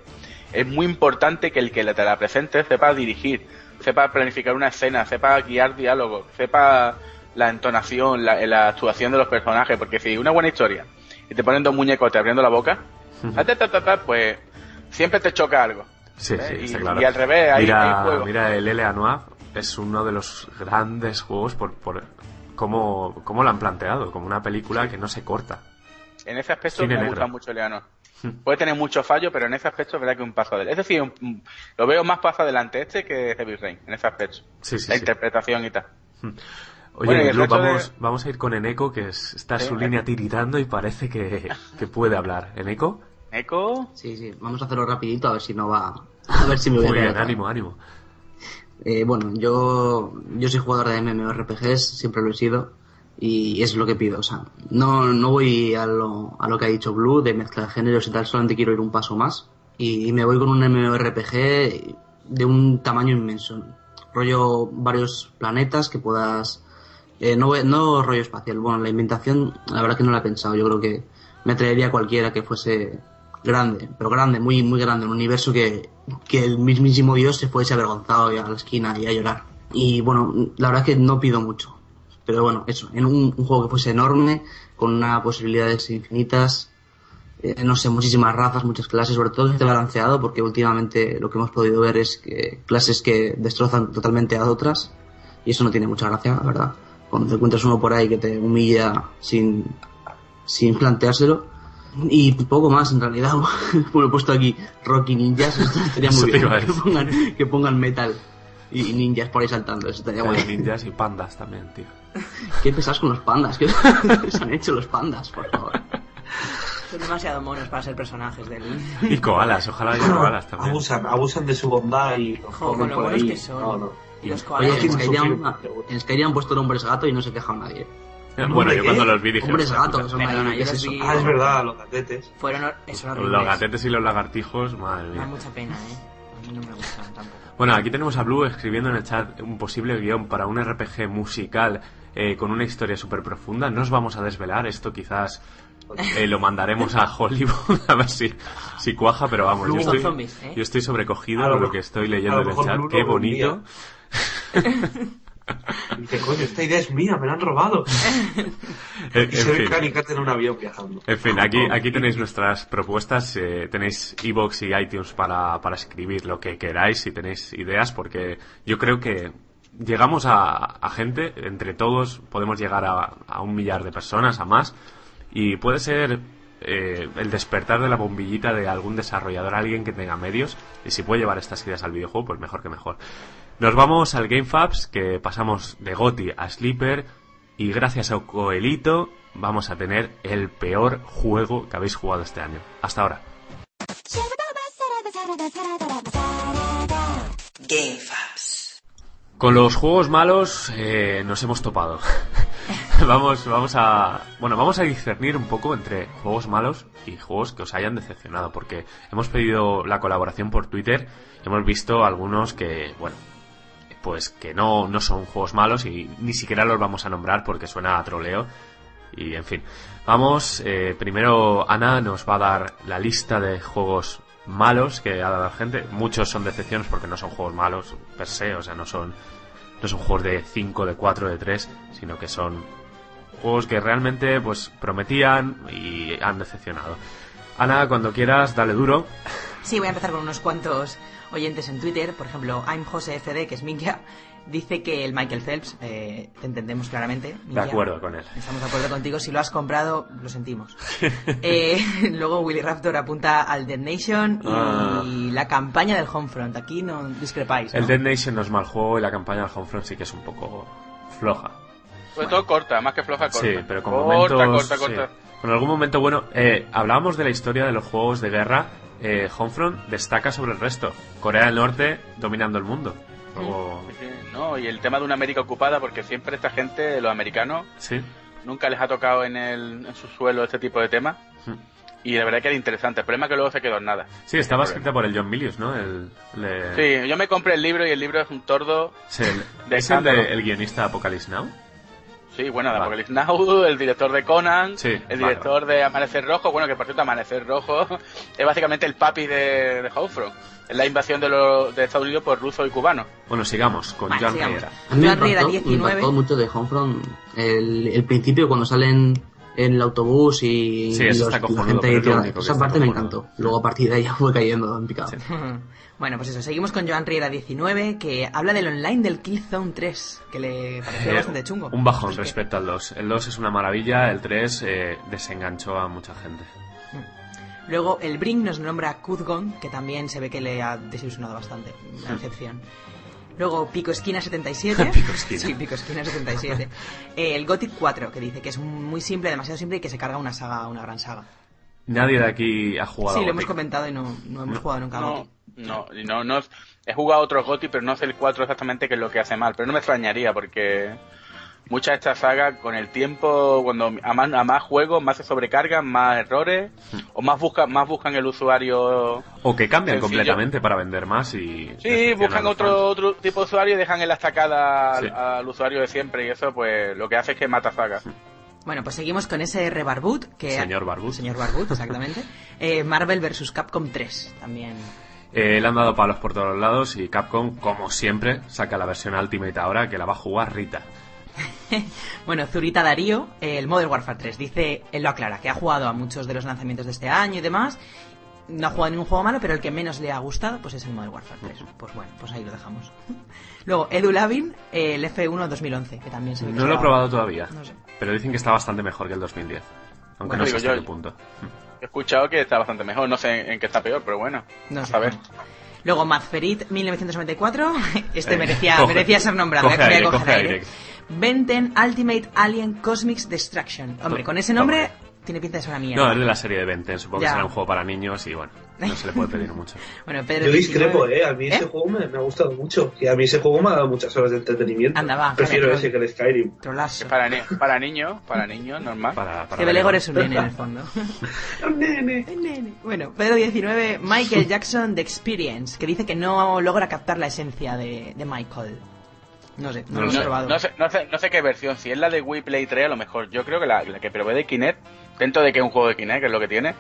es muy importante que el que te la presente sepa dirigir, sepa planificar una escena, sepa guiar diálogos, sepa la entonación, la, la actuación de los personajes, porque si una buena historia y te ponen dos muñecos te abriendo la boca, pues siempre te choca algo. Sí, sí, y, claro. y al revés, hay, mira, hay juegos. mira el L.A. Noir es uno de los grandes juegos por, por cómo, cómo lo han planteado, como una película que no se corta. En ese aspecto Cine me negro. gusta mucho Leano. Puede tener muchos fallos, pero en ese aspecto es verdad que un paso adelante. Es decir, un- lo veo más paso adelante este que Heavy Rain, en ese aspecto. Sí, sí, la sí. interpretación y tal. Oye, Bueno, y el Lu, resto vamos, de- vamos a ir con Eneco, que es- está Sí, su Eneco. línea tiritando y parece que, que puede hablar. ¿Eneco? Eco, Sí, sí, vamos a hacerlo rapidito a ver si no va... A ver si me voy Muy a bien, ánimo, ánimo. Eh, bueno, yo, yo soy jugador de MMORPGs, siempre lo he sido, y es lo que pido. O sea, no, no voy a lo, a lo que ha dicho Blue de mezcla de géneros y tal, solamente quiero ir un paso más. Y me voy con un MMORPG de un tamaño inmenso. Rollo varios planetas que puedas... eh, no, no rollo espacial, bueno, la inventación, la verdad que no la he pensado. Yo creo que me atraería a cualquiera que fuese grande, pero grande, muy, muy grande, un universo que, que el mismísimo Dios se fuese avergonzado a la esquina y a llorar. Y bueno, la verdad que no pido mucho. Pero bueno, eso, en un, un juego que fuese enorme, con unas posibilidades infinitas, eh, no sé, muchísimas razas, muchas clases, sobre todo que esté balanceado, porque últimamente lo que hemos podido ver es que clases que destrozan totalmente a otras, y eso no tiene mucha gracia, la verdad. Cuando te encuentras uno por ahí que te humilla sin, sin planteárselo. Y poco más en realidad. bueno, he puesto aquí Rocky Ninjas, esto estaría muy bien. Que pongan, que pongan metal y ninjas por ahí saltando, eso estaría Hay guay. ninjas y pandas también, tío. Qué pesados con los pandas, ¿qué se han hecho los pandas, por favor? Son demasiado monos para ser personajes del... Y koalas, ojalá haya koalas también. abusan, abusan de su bondad y los Jo, con lo por ahí. que son. No, no. Y los Oye, koalas... que en Skyrim, en Skyrim han puesto nombres gato y no se ha quejado nadie. Bueno, yo ¿Qué? cuando los vi dije... Hombres "Hostia, gato, puta". son Perdona, ahí, ¿qué yo es los eso? vi- Ah, es verdad, los gatetes. Fueron... Son Los horribles. gatetes y los lagartijos, madre Me da mía. mucha pena, ¿eh? A mí no me gustan tampoco. Bueno, aquí tenemos a Blue escribiendo en el chat un posible guion para un RPG musical eh, con una historia súper profunda. No os vamos a desvelar, esto quizás eh, lo mandaremos a Hollywood a ver si, si cuaja, pero vamos, yo estoy, zombies, ¿eh? yo estoy sobrecogido A lo con lo mejor- que estoy a leyendo en el chat. Blue Qué bonito. Dice, coño, esta idea es mía, me la han robado. En, Y se ve en fin. En un avión viajando. En fin, aquí, aquí tenéis nuestras propuestas, eh, tenéis iBox y iTunes para, para escribir lo que queráis si tenéis ideas, porque yo creo que llegamos a, gente, entre todos podemos llegar a, a un millar de personas, a más, y puede ser eh, el despertar de la bombillita de algún desarrollador, alguien que tenga medios, y si puede llevar estas ideas al videojuego, pues mejor que mejor. Nos vamos al GameFabs, que pasamos de Goti a Sleeper, y gracias a Coelito vamos a tener el peor juego que habéis jugado este año. Hasta ahora. GameFabs. Con los juegos malos eh, nos hemos topado. vamos, vamos a, bueno, vamos a discernir un poco entre juegos malos y juegos que os hayan decepcionado, porque hemos pedido la colaboración por Twitter, hemos visto algunos que, bueno, pues que no, no son juegos malos y ni siquiera los vamos a nombrar porque suena a troleo. Y en fin, vamos, eh, primero Ana nos va a dar la lista de juegos malos que ha dado la gente. Muchos son decepciones porque no son juegos malos per se, o sea, no son, no son juegos de 5, de 4, de 3, sino que son juegos que realmente pues prometían y han decepcionado. Ana, cuando quieras, dale duro. Sí, voy a empezar con unos cuantos oyentes en Twitter. Por ejemplo, I'm Jose FD, que es Minkia, dice que el Michael Phelps, eh, te entendemos claramente. De acuerdo con él. Estamos de acuerdo contigo. Si lo has comprado, lo sentimos. Eh, luego Willy Raptor apunta al Dead Nation y Ah. la campaña del Homefront. Aquí no discrepáis. ¿no? El Dead Nation no es mal juego y la campaña del Homefront sí que es un poco floja. Sobre todo corta, más que floja, corta. Sí, pero con corta, momentos... corta, sí. corta. Con algún momento bueno. Eh, hablábamos de la historia de los juegos de guerra. Eh, Homefront destaca sobre el resto. Corea del Norte dominando el mundo. Luego... Sí, No, y el tema de una América ocupada, porque siempre esta gente, los americanos, Sí. nunca les ha tocado en, el, en su suelo este tipo de temas. Hmm. Y de verdad que era interesante. El problema es que luego se quedó en nada. Sí, estaba escrita por el John Milius, ¿no? El, le- Sí, yo me compré el libro y el libro es un tordo. Sí, el- De ¿Es el, de- el guionista Apocalypse Now? Sí, bueno, de Vale. Apocalypse Now, el director de Conan, Sí, el vale, director de Amanecer Rojo, bueno, que por cierto Amanecer Rojo es básicamente el papi de, de Homefront. Es la invasión de, los de Estados Unidos por rusos y cubanos. Bueno, sigamos con Vale, Joan sigamos. A mí me impactó, me 19. impactó mucho de Homefront el, el principio cuando salen en el autobús y, Sí, y los- la gente es esa parte me encantó. Luego a partir de ahí ya fue cayendo en picado. Sí. Bueno, pues eso, seguimos con Joan Riera 19, que habla del online del Killzone 3, que le pareció Eh, bastante chungo. Un bajón Así que- respecto al 2. El 2 es una maravilla, el 3 eh, desenganchó a mucha gente. Luego el Brink nos nombra Kuzgon, que también se ve que le ha desilusionado bastante, Hmm. la excepción. Luego Pico Esquina 77. Pico Esquina. Sí, Pico Esquina 77. Eh, el Gothic 4, que dice que es muy simple, demasiado simple y que se carga una saga, una gran saga. Nadie de aquí ha jugado Sí, a lo hemos comentado y no, no hemos No. jugado nunca a No, Gothic. No, y no, no, he jugado a otros GOTY, pero no sé el 4 exactamente qué es lo que hace mal, pero no me extrañaría porque muchas de estas sagas con el tiempo, cuando a más, a más juegos, más se sobrecargan, más errores, o más buscan, más buscan el usuario O que cambian Sencillo. completamente para vender más y... Sí, buscan otro, otro tipo de usuario y dejan en la estacada al, Sí. al usuario de siempre y eso pues lo que hace es que mata sagas. Bueno, pues seguimos con SR Barbut, que... Señor Barbut. Señor Barbut, exactamente. Eh, Marvel vs. Capcom 3, también. Eh, le han dado palos por todos lados y Capcom, como siempre, saca la versión Ultimate ahora que la va a jugar Rita. Bueno, Zurita Darío, eh, el Modern Warfare 3, dice, él lo aclara, que ha jugado a muchos de los lanzamientos de este año y demás. No ha jugado a ningún juego malo, pero el que menos le ha gustado, pues es el Modern Warfare 3. Pues bueno, pues ahí lo dejamos. Luego, Edu Lavin, eh, el F1 2011, que también se ve que No lo he probado todavía, No sé. pero dicen que está bastante mejor que el 2010. Aunque Bueno, no sé hasta yo- qué punto. He escuchado que está bastante mejor, no sé en qué está peor, pero bueno, No a sé. saber. Luego, Mazferit 1994, este Eh, merecía, coge- merecía ser nombrado. coge eh, aire, coge aire. aire. Benten Ultimate Alien Cosmics Destruction. Hombre, con ese nombre tiene pinta de ser una mierda. No, es de la serie de Benten, supongo que Ya. será un juego para niños y bueno, no se le puede pedir mucho. Bueno, Pedro Yo discrepo, 19. ¿eh? A mí ese juego me, me ha gustado mucho. Y a mí ese juego me ha dado muchas horas de entretenimiento. Anda, va, Prefiero vale, ese que el Skyrim. Trolazo. Para, ni- para niños, para niños, normal. Para, para Que Belegor es un nene en el fondo. Un nene. Un nene. Bueno, Pedro 19, Michael Jackson The Experience, que dice que no logra captar la esencia de, de Michael. No sé, no, No lo he probado. No sé, no, sé, no sé qué versión, si es la de Wii Play 3 a lo mejor. Yo creo que la, la que probé de Kinect, dentro de que es un juego de Kinect, que es lo que tiene,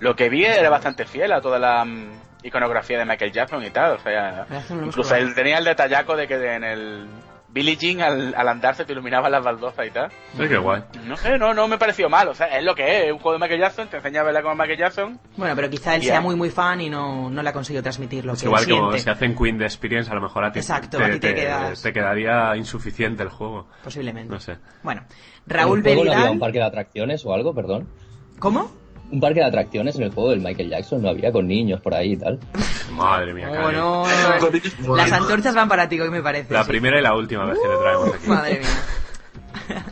lo que vi era bastante fiel a toda la mm, iconografía de Michael Jackson y tal. O sea, incluso él tenía el detallaco de que en el Billie Jean al, al andar se te iluminaban las baldosas y tal. Ay, qué guay. No sé, no, no me pareció mal. O sea, es lo que es, es un juego de Michael Jackson, te enseña a verla como Michael Jackson. Bueno, pero quizá él sea muy muy fan y no, no le ha conseguido transmitir lo Es que igual como siente. si hacen Queen de Experience, a lo mejor a ti, Exacto, te, a ti te quedas- te quedaría insuficiente el juego. Posiblemente. No sé. Bueno, ¿En Raúl el juego no había un parque de atracciones o algo, perdón? ¿Cómo? Un parque de atracciones en el juego del Michael Jackson no había con niños por ahí y tal. Madre mía, Oh, no. Las antorchas van para ti, hoy me parece. La sí. primera y la última vez que le traemos aquí. Madre mía.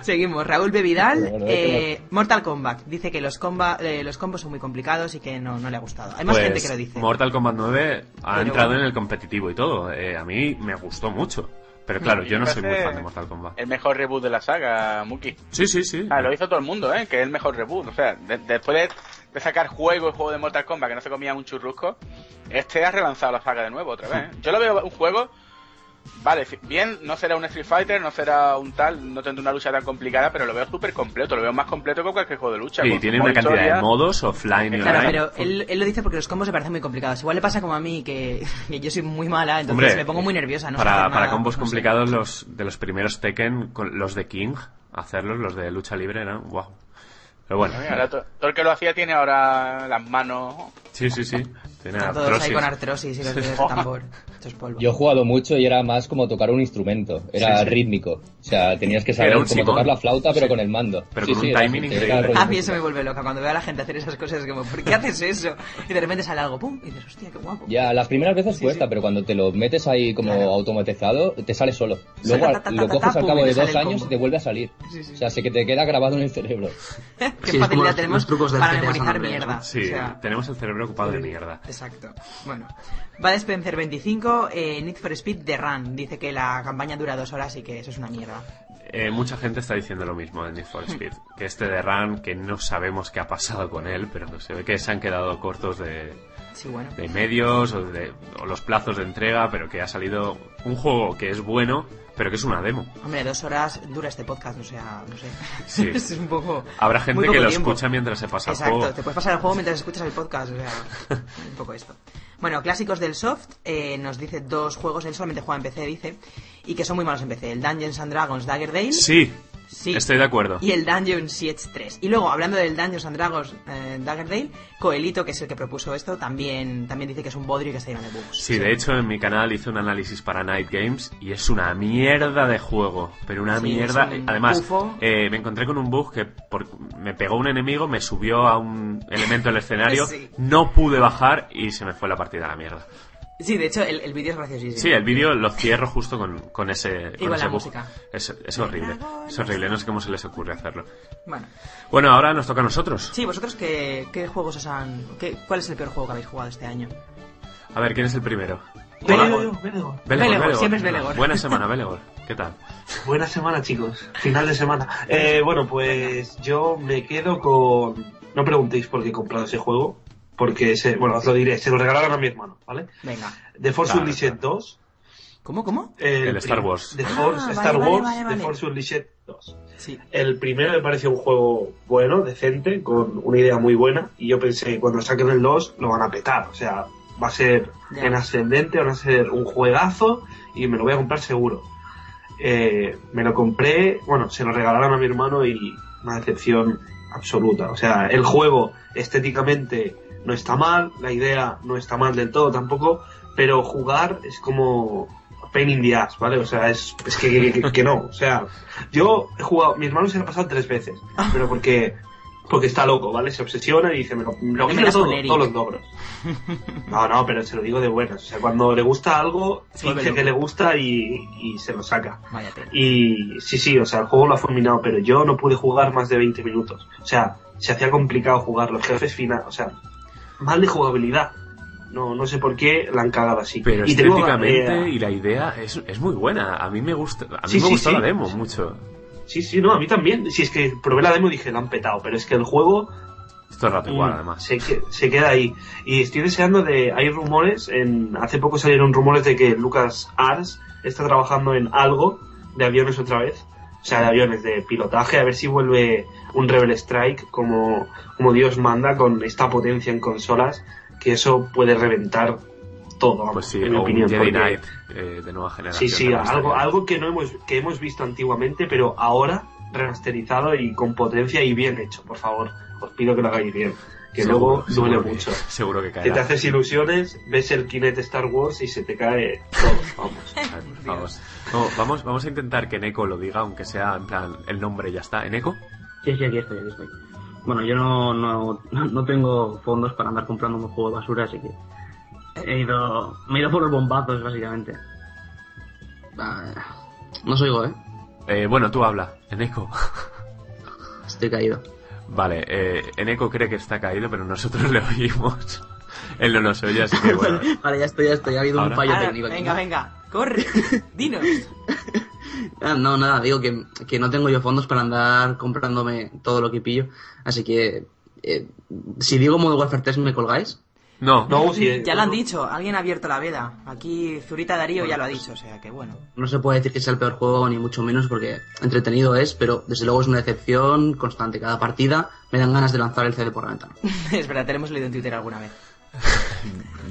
Seguimos. Raúl Bevidal, Bueno, bueno, eh, Mortal Kombat. Dice que los, comba, eh, los combos son muy complicados y que no, no le ha gustado. Hay más Pues, gente que lo dice. Mortal Kombat 9 ha Pero- entrado en el competitivo y todo. Eh, a mí me gustó mucho. Pero claro, yo no soy muy fan de Mortal Kombat. El mejor reboot de la saga, Muki. Sí, sí, sí. Ah, lo hizo todo el mundo, ¿eh? Que es el mejor reboot. O sea, de- después de, de sacar juego y juego de Mortal Kombat que no se comía un churrusco, este ha relanzado la saga de nuevo otra vez. ¿eh? Yo lo veo un juego. Vale, bien, no será un Street Fighter, no será un tal, no tendrá una lucha tan complicada, pero lo veo súper completo, lo veo más completo que cualquier juego de lucha. Sí, tiene una cantidad historia. de modos offline y Claro, online. pero él, él lo dice porque los combos me parecen muy complicados. Igual le pasa como a mí, que, que yo soy muy mala, entonces Hombre, me pongo muy nerviosa. No para, para combos no sé. complicados, los de los primeros Tekken, con los de King, hacerlos, los de lucha libre, ¿no? Wow. Pero bueno, Mira, ahora to- todo el que lo hacía tiene ahora las manos. sí, sí, sí. Tiene Están todos ahí con artrosis y los dedos de tambor. Esto es polvo. Yo he jugado mucho y era más como tocar un instrumento, era Sí, sí. rítmico. O sea, tenías que saber cómo Simón. tocar la flauta pero Sí. con el mando. Pero Sí, con sí, un timing increíble. A mí eso me vuelve loca cuando veo a la gente hacer esas cosas, es como, ¿por qué haces eso? Y de repente sale algo, ¡pum! Y dices, hostia, qué guapo. Ya, las primeras veces Sí, cuesta, sí. pero cuando te lo metes ahí como Claro. automatizado, te sale solo. Luego ta, ta, ta, lo ta, coges ta, al cabo de dos años y te vuelve a salir. O sea, se que te queda grabado en el cerebro. Qué facilidad tenemos para memorizar mierda. Sí, tenemos el cerebro ocupado de mierda. Exacto. Bueno, va de Spencer 25, eh, Need for Speed The Run. Dice que la campaña dura dos horas y que eso es una mierda. Eh, mucha gente está diciendo lo mismo de Need for Speed. Que este de Run, que no sabemos qué ha pasado con él, pero se ve que se han quedado cortos de, Sí, bueno. de medios o, de, o los plazos de entrega, pero que ha salido un juego que es bueno pero que es una demo. Hombre, dos horas dura este podcast, o sea, no sé. Sí. es un poco. Habrá gente que lo tiempo. escucha mientras se pasa el Exacto, juego. te puedes pasar el juego mientras escuchas el podcast, o sea, un poco esto. Bueno, clásicos del soft, eh, nos dice dos juegos, él solamente juega en PC, dice, y que son muy malos en PC. El Dungeons and Dragons Dagger Dale. Sí, Sí. estoy de acuerdo. Y el Dungeon Siege 3. Y luego, hablando del Dungeons and Dragons eh, Dagger Dale, Coelito, que es el que propuso esto, también, también dice que es un bodrio y que está lleno de bugs. Sí, de hecho en mi canal hice un análisis para Night Games y es una mierda de juego, pero una Sí, mierda. un Además, eh, me encontré con un bug que por- me pegó un enemigo, me subió a un elemento del escenario, Sí. no pude bajar y se me fue la partida a la mierda. Sí, de hecho, el, el vídeo es graciosísimo. Sí, el vídeo lo cierro justo con, con ese, Y con ese la bug. música. Es, es horrible, es horrible, no sé cómo se les ocurre hacerlo. Bueno, Bueno, ahora nos toca a nosotros. sí, vosotros, ¿qué, qué juegos os han. Qué, ¿Cuál es el peor juego que habéis jugado este año? A ver, ¿quién es el primero? Belegor, Belegor. Belegor, siempre es Belegor. Buena semana, Belegor. ¿Qué tal? Buena semana, chicos. Final de semana. Eh, bueno, pues yo me quedo con. No preguntéis por qué he comprado ese juego. Porque, se, bueno, os lo diré. Se lo regalaron a mi hermano, ¿vale? Venga. The Force Claro, Unleashed claro. 2. ¿Cómo, cómo? El Star Wars. The Ah, Force, vale, Star vale, Wars, vale, vale. The Force Unleashed 2. Sí. El primero me pareció un juego bueno, decente, con una idea muy buena. Y yo pensé que cuando saquen el 2 lo van a petar. O sea, va a ser en ascendente, va a ser un juegazo y me lo voy a comprar seguro. Eh, me lo compré, bueno, se lo regalaron a mi hermano y una decepción absoluta. O sea, el juego estéticamente no está mal, la idea no está mal del todo tampoco, pero jugar es como pain in the ass, ¿vale? O sea, es, es que, que- que no. O sea, yo he jugado, mi hermano se lo ha pasado tres veces, pero porque porque está loco, ¿vale? Se obsesiona y dice, me lo, lo quiero todo, todos los logros. No, no, pero se lo digo de buenas. O sea, cuando le gusta algo, finge que le gusta y, y se lo saca. Vaya. Y sí, sí, o sea, el juego lo ha fulminado, pero yo no pude jugar más de 20 minutos. O sea, se hacía complicado jugar. Los jefes final, o sea, mal de jugabilidad. No, no sé por qué la han cagado así. Pero y estéticamente eh, y la idea es, es muy buena. A mí me gusta, a mí Sí, me sí, gustó sí. la demo mucho. Sí, sí, no, a mí también. Si es que probé la demo y dije, la han petado, pero es que el juego Todo el rato igual, Mm, además. Se, se queda ahí. Y estoy deseando de. Hay rumores. En, hace poco salieron rumores de que Lucas Ars está trabajando en algo de aviones otra vez. O sea, de aviones, de pilotaje. A ver si vuelve un Rebel Strike como, como Dios manda con esta potencia en consolas. Que eso puede reventar todo, vamos, Pues sí, en mi o opinión. un Jedi porque- Knight eh, de nueva generación. Sí, sí, algo, algo que no hemos, que hemos visto antiguamente, pero ahora remasterizado y con potencia y bien hecho, por favor. Os pido que lo hagáis bien, que Seguro, luego duele seguro que- mucho. Seguro que Que te haces ilusiones, ves el Kinect Star Wars y se te cae todo, vamos. No, vamos, vamos a intentar que Neko lo diga, aunque sea en plan el nombre ya está. ¿Eneco? Sí, sí, aquí estoy, aquí estoy. Bueno, yo no, no, no tengo fondos para andar comprando un juego de basura, así que he ido, me he ido por los bombazos, básicamente. Ah, No os oigo, ¿eh? Eh, bueno, tú habla. Eneco. Estoy caído. Vale, eh, Eneco cree que está caído, pero nosotros le oímos. Él no nos oye, así que bueno. Vale, ya estoy, ya estoy. Ha habido Ahora. un fallo técnico aquí. venga, venga, corre, dinos. Ah, no, nada, digo que, que no tengo yo fondos para andar comprándome todo lo que pillo. Así que, eh, si digo Modern Warfare 3, ¿me colgáis? No, No, sí, Ya lo han dicho, alguien ha abierto la veda. Aquí Zurita Darío ya lo ha dicho, o sea que bueno. No se puede decir que sea el peor juego, ni mucho menos, porque entretenido es, pero desde luego es una decepción constante. Cada partida me dan ganas de lanzar el CD por la ventana. es verdad, te lo hemos leído en Twitter alguna vez.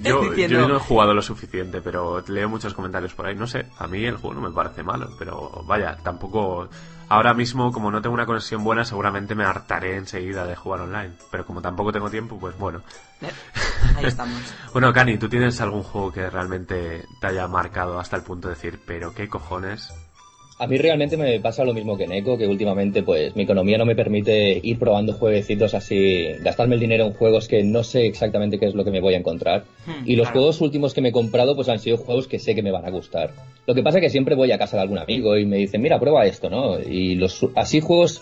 Yo, diciendo- yo no he jugado lo suficiente, pero leo muchos comentarios por ahí. No sé, a mí el juego no me parece malo, pero vaya, tampoco. Ahora mismo, como no tengo una conexión buena, seguramente me hartaré enseguida de jugar online. Pero como tampoco tengo tiempo, pues bueno. Eh, Ahí estamos. Bueno, Cani, ¿tú tienes algún juego que realmente te haya marcado hasta el punto de decir, pero qué cojones? A mí realmente me pasa lo mismo que Neko, que últimamente pues mi economía no me permite ir probando jueguecitos así, gastarme el dinero en juegos que no sé exactamente qué es lo que me voy a encontrar. Hmm, Y los claro. juegos últimos que me he comprado pues han sido juegos que sé que me van a gustar. Lo que pasa es que siempre voy a casa de algún amigo y me dicen, mira, prueba esto, ¿no? Y los así juegos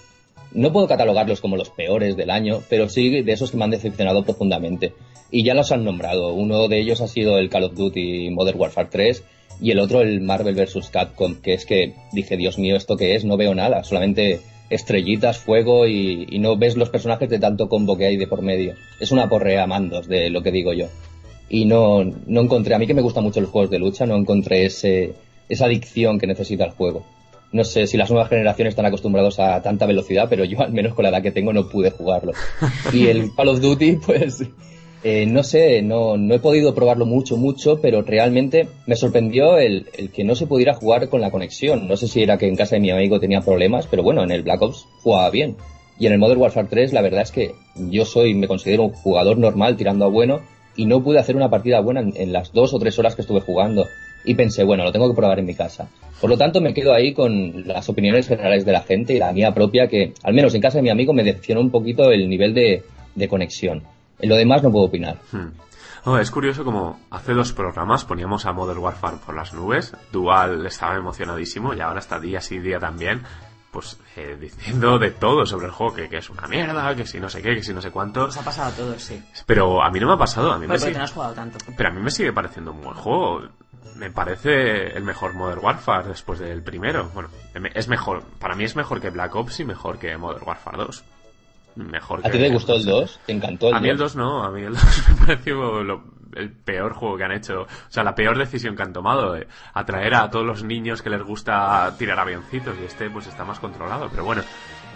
no puedo catalogarlos como los peores del año, pero sí de esos que me han decepcionado profundamente. Y ya los han nombrado. Uno de ellos ha sido el Call of Duty Modern Warfare 3 y el otro el Marvel vs. Capcom, que es que dije, Dios mío, ¿esto qué es? No veo nada, solamente estrellitas, fuego y, y no ves los personajes de tanto combo que hay de por medio. Es una porrea a mandos de lo que digo yo. Y no, no encontré, a mí que me gustan mucho los juegos de lucha, no encontré ese, esa adicción que necesita el juego. No sé si las nuevas generaciones están acostumbrados a tanta velocidad, pero yo al menos con la edad que tengo no pude jugarlo. Y el Call of Duty, pues eh, no sé, no, no he podido probarlo mucho, mucho, pero realmente me sorprendió el, que no se pudiera jugar con la conexión. No sé si era que en casa de mi amigo tenía problemas, pero bueno, en el Black Ops jugaba bien. Y en el Modern Warfare 3 la verdad es que yo soy, me considero un jugador normal tirando a bueno y no pude hacer una partida buena en, las dos o tres horas que estuve jugando. Y pensé, bueno, lo tengo que probar en mi casa. Por lo tanto, me quedo ahí con las opiniones generales de la gente y la mía propia, que al menos en casa de mi amigo me decepcionó un poquito el nivel de conexión. En lo demás no puedo opinar. Hmm. Oh, es curioso como hace dos programas poníamos a Modern Warfare por las nubes, Dual estaba emocionadísimo y ahora está día sí día también, pues eh, diciendo de todo sobre el juego, que, que, es una mierda, que si no sé qué, que si no sé cuánto. Nos ha pasado a todos, sí. Pero a mí no me ha pasado, a mí pero me sigue... no has jugado tanto. Pero a mí me sigue pareciendo un buen juego. Me parece el mejor Modern Warfare después del primero. Bueno, es mejor, para mí es mejor que Black Ops y mejor que Modern Warfare 2. Mejor ¿A ti te gustó el 2? ¿Te encantó el A mí el 2 no, a mí el 2 me pareció lo, el peor juego que han hecho. O sea, la peor decisión que han tomado. Atraer a todos los niños que les gusta tirar avioncitos y este pues está más controlado. Pero bueno,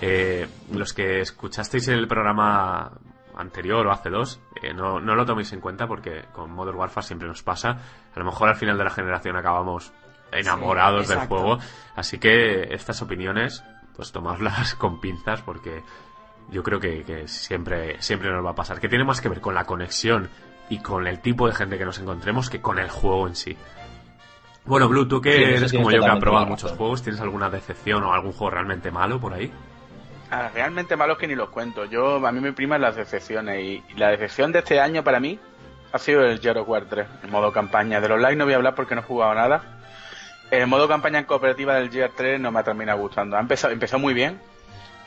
eh, los que escuchasteis el programa anterior o hace dos, eh, no, no lo toméis en cuenta porque con Modern Warfare siempre nos pasa. A lo mejor al final de la generación acabamos enamorados Sí, del juego. Así que estas opiniones, pues tomadlas con pinzas porque yo creo que, que siempre, siempre nos va a pasar. Que tiene más que ver con la conexión y con el tipo de gente que nos encontremos que con el juego en sí. Bueno, Blue, tú que Sí, eres como yo que ha probado muchos juegos, ¿tienes alguna decepción o algún juego realmente malo por ahí? Ah, realmente malos que ni los cuento. Yo, a mí me priman las decepciones y, y la decepción de este año para mí ha sido el of War 3, en modo campaña. Del online no voy a hablar porque no he jugado nada. El modo campaña en cooperativa del Gears 3 no me ha terminado gustando. Ha empezado, empezó muy bien,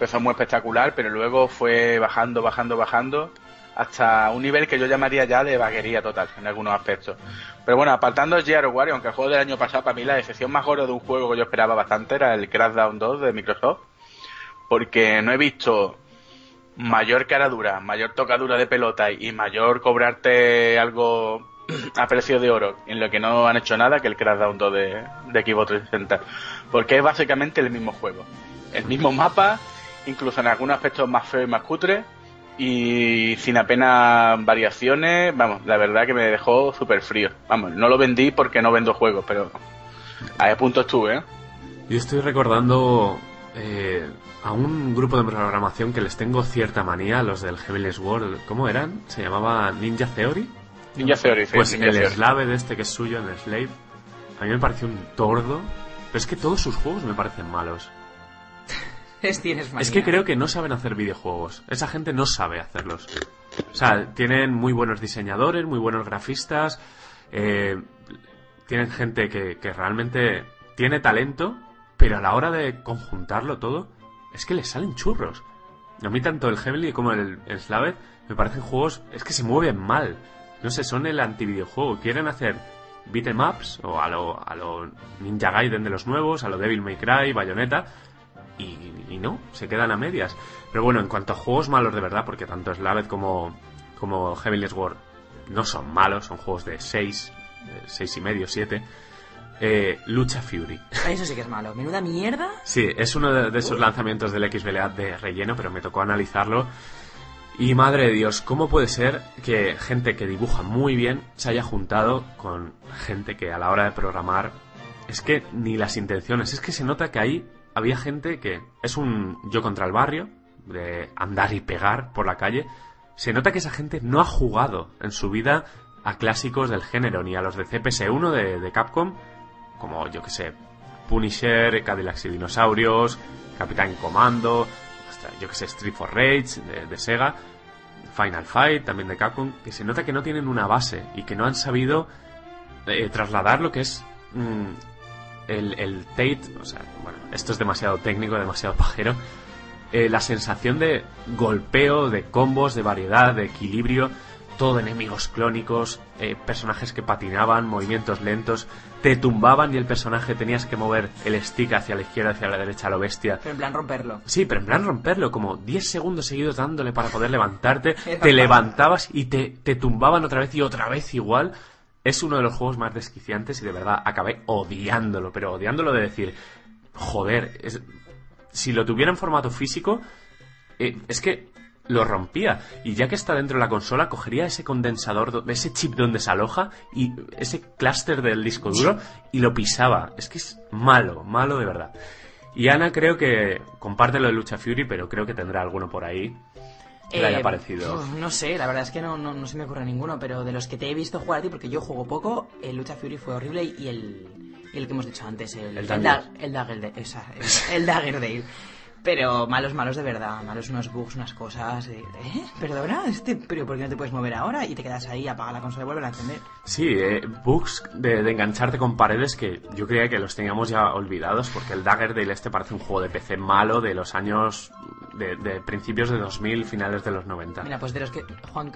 empezó muy espectacular, pero luego fue bajando, bajando, bajando hasta un nivel que yo llamaría ya de vaguería total en algunos aspectos. Pero bueno, apartando el Gears of War, y aunque el juego del año pasado para mí la decepción más gorda de un juego que yo esperaba bastante era el Crackdown 2 de Microsoft porque no he visto mayor cara dura, mayor tocadura de pelota y mayor cobrarte algo a precio de oro en lo que no han hecho nada que el Crackdown 2 de, de Xbox 360. Porque es básicamente el mismo juego. El mismo mapa, incluso en algunos aspectos más feos y más cutres, y sin apenas variaciones. Vamos, la verdad que me dejó súper frío. Vamos, no lo vendí porque no vendo juegos, pero a ese punto estuve, ¿eh? Yo estoy recordando eh, a un grupo de programación que les tengo cierta manía, los del Heavenly World. ¿Cómo eran? ¿Se llamaba Ninja Theory? Ninja Theory, sí, Pues Ninja el Theory. Slave de este que es suyo, en el Slave, a mí me pareció un tordo. Pero es que todos sus juegos me parecen malos. Es, tienes Es que creo que no saben hacer videojuegos. Esa gente no sabe hacerlos. O sea, tienen muy buenos diseñadores, muy buenos grafistas. eh, tienen gente que, que realmente tiene talento, pero a la hora de conjuntarlo todo, es que les salen churros. A mí tanto el Heavenly como el, el Slaved me parecen juegos, es que se mueven mal. No sé, son el antivideojuego. Quieren hacer beat'em ups o a lo, a lo Ninja Gaiden de los nuevos, a lo Devil May Cry, Bayonetta, y, y no, se quedan a medias. Pero bueno, en cuanto a juegos malos de verdad, porque tanto Slaved como, como Heavenly Sword no son malos, son juegos de 6, 6 y medio, 7. Eh, Lucha Fury. Eso sí que es malo. Menuda mierda. Sí, es uno de, de esos lanzamientos del XBLA de relleno, pero me tocó analizarlo. Y madre de Dios, ¿cómo puede ser que gente que dibuja muy bien se haya juntado con gente que a la hora de programar es que ni las intenciones, es que se nota que ahí había gente que es un yo contra el barrio, de andar y pegar por la calle. Se nota que esa gente no ha jugado en su vida a clásicos del género, ni a los de CPS1 de, de Capcom, como yo que sé, Punisher, Cadillacs y Dinosaurios, Capitán Comando, hasta yo que sé, Street for Rage de, de Sega, Final Fight también de Capcom, que se nota que no tienen una base y que no han sabido eh, trasladar lo que es mm, el, el Tate, o sea, bueno, esto es demasiado técnico, demasiado pajero, eh, la sensación de golpeo, de combos, de variedad, de equilibrio, todo de enemigos clónicos, eh, personajes que patinaban, movimientos lentos, te tumbaban y el personaje tenías que mover el stick hacia la izquierda, hacia la derecha a lo bestia. Pero en plan romperlo. Sí, pero en plan romperlo, como 10 segundos seguidos dándole para poder levantarte, te levantabas y te, te tumbaban otra vez y otra vez igual. Es uno de los juegos más desquiciantes y de verdad acabé odiándolo, pero odiándolo de decir, joder, es- si lo tuviera en formato físico, eh, es que lo rompía. Y ya que está dentro de la consola, cogería ese condensador, do- ese chip donde se aloja y ese clúster del disco duro y lo pisaba. Es que es malo, malo de verdad. Y Ana creo que comparte lo de Lucha Fury, pero creo que tendrá alguno por ahí le haya Eh, parecido. no sé, la verdad es que no, no, no se me ocurre ninguno, pero de los que te he visto jugar a ti, porque yo juego poco, el Lucha Fury fue horrible y el, y el que hemos dicho antes, el, El el, Dagger. Da- el Dagger, esa, el, el Daggerdale. Pero malos, malos de verdad, malos unos bugs, unas cosas. de, ¿Eh? ¿Perdona? Este, ¿Pero por qué no te puedes mover ahora? Y te quedas ahí, apaga la consola y vuelve a encender. Sí, eh, bugs de, de engancharte con paredes que yo creía que los teníamos ya olvidados porque el Daggerdale este parece un juego de PC malo de los años de, de principios de 2000, finales de los 90. Mira, pues de los que. Juan.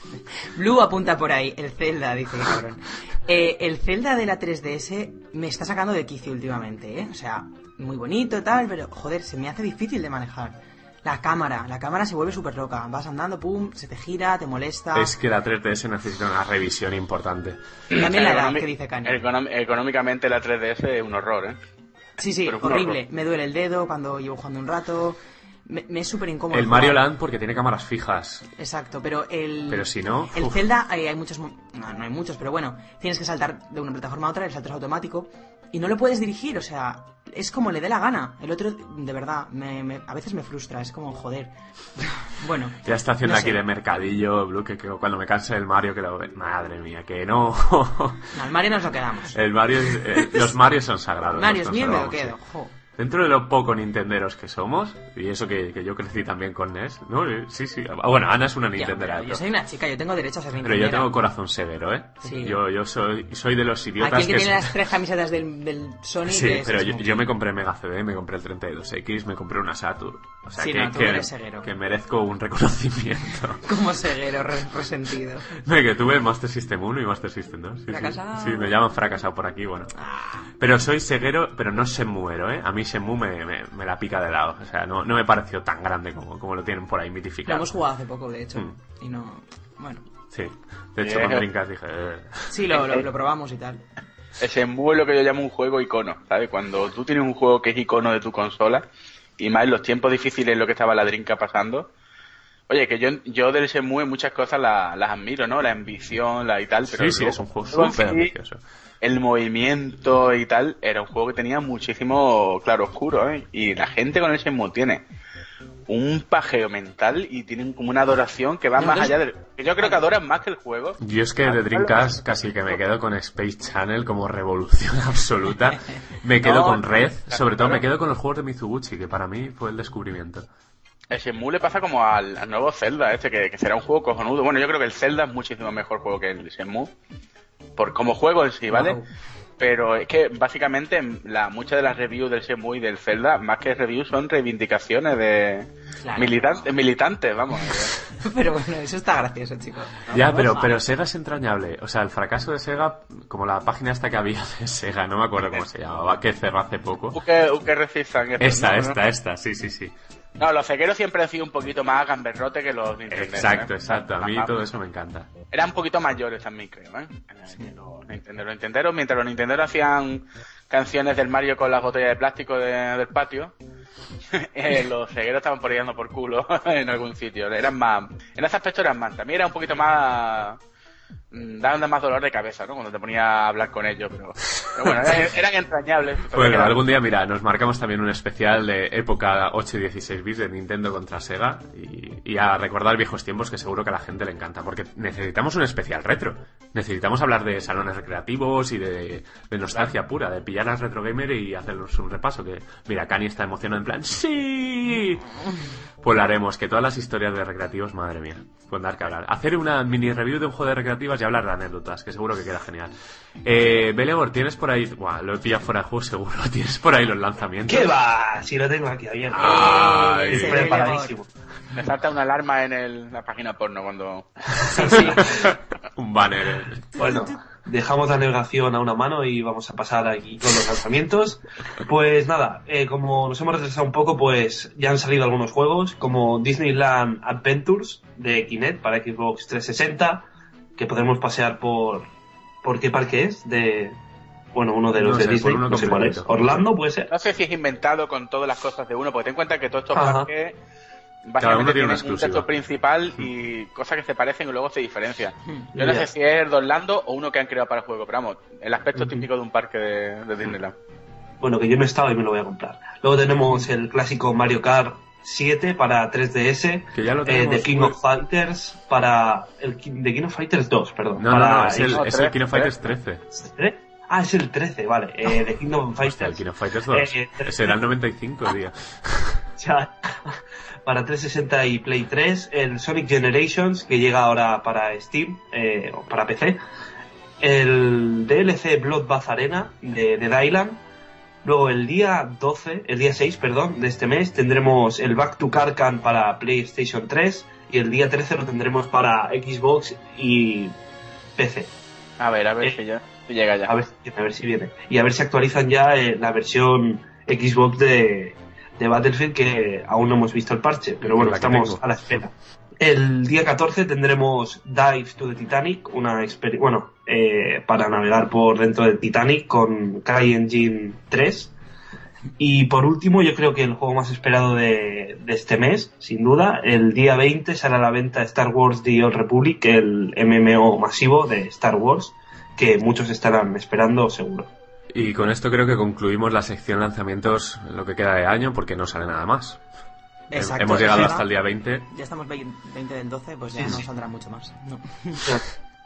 Blue apunta por ahí. El Zelda, dice cabrón. Eh, el Zelda de la 3DS me está sacando de quicio últimamente, ¿eh? O sea, muy bonito, tal, pero joder, se me hace difícil de manejar. La cámara, la cámara se vuelve súper loca. Vas andando, pum, se te gira, te molesta. Es que la 3DS necesita una revisión importante. También la edad que dice econom- económicamente la 3DS es un horror, ¿eh? Sí, sí, horrible. horror. Me duele el dedo cuando llevo jugando un rato. Me, me es súper incómodo. El jugar. Mario Land porque tiene cámaras fijas. Exacto, pero el. Pero si no, El uf. Zelda, eh, hay muchos. No, no hay muchos, pero bueno, tienes que saltar de una plataforma a otra, el salto es automático. Y no lo puedes dirigir, o sea, es como le dé la gana. El otro, de verdad, me, me- a veces me frustra, es como, joder. bueno. Ya está haciendo no aquí sé. de mercadillo, Blue, que, que cuando me canse del Mario que lo ve. Madre mía, que no. No, al Mario nos lo quedamos. el Mario eh, los Marios son sagrados. Mario los es mío y me lo quedo. jo. Dentro de lo poco nintenderos que somos, y eso que, que yo crecí también con NES, ¿no? Eh, Sí, sí. Ah, Bueno, Ana es una Ya, nintendera. yo soy una chica, yo tengo derecho a ser Pero nintendera. yo tengo corazón severo, ¿eh? Sí. Yo, yo soy, soy de los idiotas Aquí el que tiene las tres camisetas del, del Sony. Sí, que es- pero es yo, yo me compré Mega CD, me compré el 32X, me compré una Saturn. O sea, Sí, que, no, tú que, eres ceguero. que merezco un reconocimiento. Como ceguero re- resentido. No, que tuve Master System 1 y Master System 2. Sí, sí. Fracasado. Sí, me llaman fracasado por aquí, bueno. Ah, Pero soy ceguero, pero no Shenmuero, ¿eh? A mí Shenmue me, me, me la pica de lado. O sea, no, no me pareció tan grande como, como lo tienen por ahí lo mitificado. hemos jugado hace poco, de hecho. Mm. Y no. Bueno. Sí. De hecho, Eh. con Dreamcast dije... eh, Sí, lo, lo, lo probamos y tal. Ese es lo que yo llamo un juego icono, ¿sabes? Cuando tú tienes un juego que es icono de tu consola, y más en los tiempos difíciles en lo que estaba la Drinka pasando. Oye, que yo, yo del Shenmue muchas cosas la- las admiro, ¿no? La ambición, la y tal, pero sí, sí, es un juego súper ambicioso. El movimiento y tal, era un juego que tenía muchísimo claro oscuro, ¿eh? Y la gente con el Shenmue tiene un pajeo mental y tienen como una adoración que va No, más allá del... Yo creo que adoran más que el juego. Yo es que de Dreamcast casi que me quedo con Space Channel como revolución absoluta. Me quedo No, con Red, claro, sobre todo me quedo con los juegos de Mizuguchi, que para mí fue el descubrimiento. El Shenmue le pasa como al, al nuevo Zelda, este, que, que será un juego cojonudo. Bueno, yo creo que el Zelda es muchísimo mejor juego que el Shenmue. Por, como juego en sí, ¿vale? Wow. Pero es que básicamente la, muchas de las reviews del Shenmue y del Zelda, más que reviews, son reivindicaciones de Claro. militantes, militantes, vamos. Pero bueno, eso está gracioso, chicos. Ya, pero, pero Sega es entrañable. O sea, el fracaso de Sega, como la página esta que había de Sega, no me acuerdo cómo se llamaba, que cerró hace poco. Uke, Uke resistan. Esta, ¿no? esta, esta, sí, sí, sí. No, los cegueros siempre han sido un poquito más gamberrote que los Nintendo. Exacto, ¿eh? exacto. A mí todo eso me encanta. Eran un poquito mayores también, creo, ¿eh? Los Nintendo, los mientras los Nintenderos hacían canciones del Mario con las botellas de plástico de- del patio, eh, los cegueros estaban por por culo en algún sitio. Eran más, en ese aspecto eran más. También era un poquito más, daban más dolor de cabeza, ¿no? Cuando te ponía a hablar con ellos, pero, pero bueno, eran, eran entrañables. Bueno, Eran- algún día, mira, nos marcamos también un especial de época 8 y 16 bits de Nintendo contra Sega y, y a recordar viejos tiempos que seguro que a la gente le encanta, porque necesitamos un especial retro. Necesitamos hablar de salones recreativos y de, de nostalgia pura, de pillar al retro gamer y hacernos un repaso. Que, mira, Cani está emocionado en plan, ¡Sí! Pues lo haremos, que todas las historias de recreativos, madre mía, pueden dar que hablar. Hacer una mini review de un juego de recreativas y hablar de anécdotas, que seguro que queda genial. Eh, Belegor, tienes por ahí, buah, lo he pillado fuera de juego seguro, tienes por ahí los lanzamientos. ¿Qué va? Si lo tengo aquí abierto. Ay, sí, preparadísimo. Me salta una alarma en el- la página porno cuando... un banner. Bueno, dejamos la navegación a una mano y vamos a pasar aquí con los lanzamientos. Pues nada, eh, como nos hemos retrasado un poco, pues ya han salido algunos juegos, como Disneyland Adventures de Kinect para Xbox 360, que podremos pasear por, por qué parque es, de... Bueno, uno de los No de sé, Disney, no sé cuál es. Orlando puede ser. No sé si es inventado con todas las cosas de uno, porque ten en cuenta que todos estos Ajá. parques básicamente tiene un texto principal y cosas que se parecen y luego se diferencian. Hmm. Yo no sé si es de Orlando o uno que han creado para el juego, pero vamos, el aspecto Ujú. típico de un parque de, de Disneyland. Bueno, que yo no he estado y me lo voy a comprar. Luego tenemos el clásico Mario Kart 7 para 3DS. Que ya lo eh. The King of Fighters para... El, The King of Fighters 2, perdón. No, no, para no, es el, No, es el Kino Fighters 13. ¿Eh? Ah, es el 13, vale. Eh, The Kingdom Hostia, el Fighters. Kino Fighters 2. Eh, eh, Ese era el 95 el día. Ya. para 360 y Play 3. El Sonic Generations, que llega ahora para Steam, eh, o para PC. El DLC Bloodbath Arena de Dead Island. Luego el día 12, el día 6, perdón, de este mes tendremos el Back to Karkan para PlayStation 3 y el día 13 lo tendremos para Xbox y PC. A ver, a ver Eh, si, ya, si llega ya. A ver, a ver si viene. Y a ver si actualizan ya eh, la versión Xbox de, de Battlefield, que aún no hemos visto el parche, pero bueno, estamos tengo. a la espera. El día 14 tendremos Dive to the Titanic, una experiencia, bueno, eh, para navegar por dentro del Titanic con CryEngine 3. Y por último, yo creo que el juego más esperado de, de este mes, sin duda, el día 20 sale a la venta Star Wars The Old Republic, el MMO masivo de Star Wars, que muchos estarán esperando seguro. Y con esto creo que concluimos la sección lanzamientos lo que queda de año porque no sale nada más. Exacto, Hemos llegado ya hasta el día 20. Ya estamos 20 20 del 12, pues ya Sí, no sí. saldrá mucho más. No.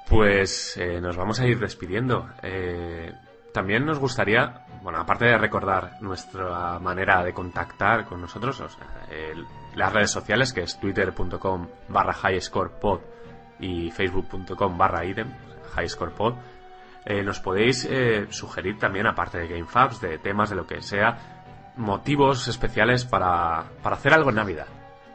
Pues eh, nos vamos a ir despidiendo. Eh, también nos gustaría, bueno, aparte de recordar nuestra manera de contactar con nosotros, las redes sociales, que es twitter.com barra highscorepod y facebook.com barra idem, highscorepod, eh, nos podéis eh, sugerir también, aparte de GameFabs, de temas, de lo que sea, motivos especiales para, para hacer algo en Navidad.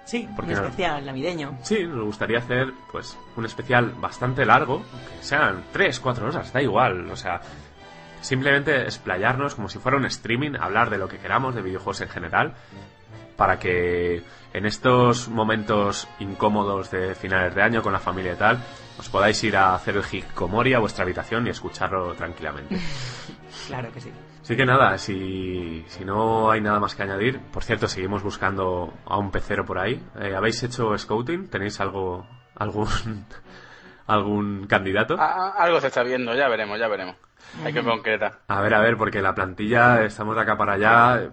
Sí, ¿Por un qué no? especial navideño. Sí, nos gustaría hacer pues un especial bastante largo, que sean 3, 4 horas, da igual, o sea, simplemente explayarnos como si fuera un streaming, hablar de lo que queramos, de videojuegos en general, para que en estos momentos incómodos de finales de año con la familia y tal, os podáis ir a hacer el hikikomori a vuestra habitación y escucharlo tranquilamente. Claro que sí. Así que nada, si, si no hay nada más que añadir, por cierto, seguimos buscando a un pecero por ahí. Eh, ¿Habéis hecho scouting? ¿Tenéis algo, algún, algún candidato? Algo se está viendo, ya veremos, ya veremos. Hay que concretar. A ver, a ver, porque la plantilla estamos de acá para allá,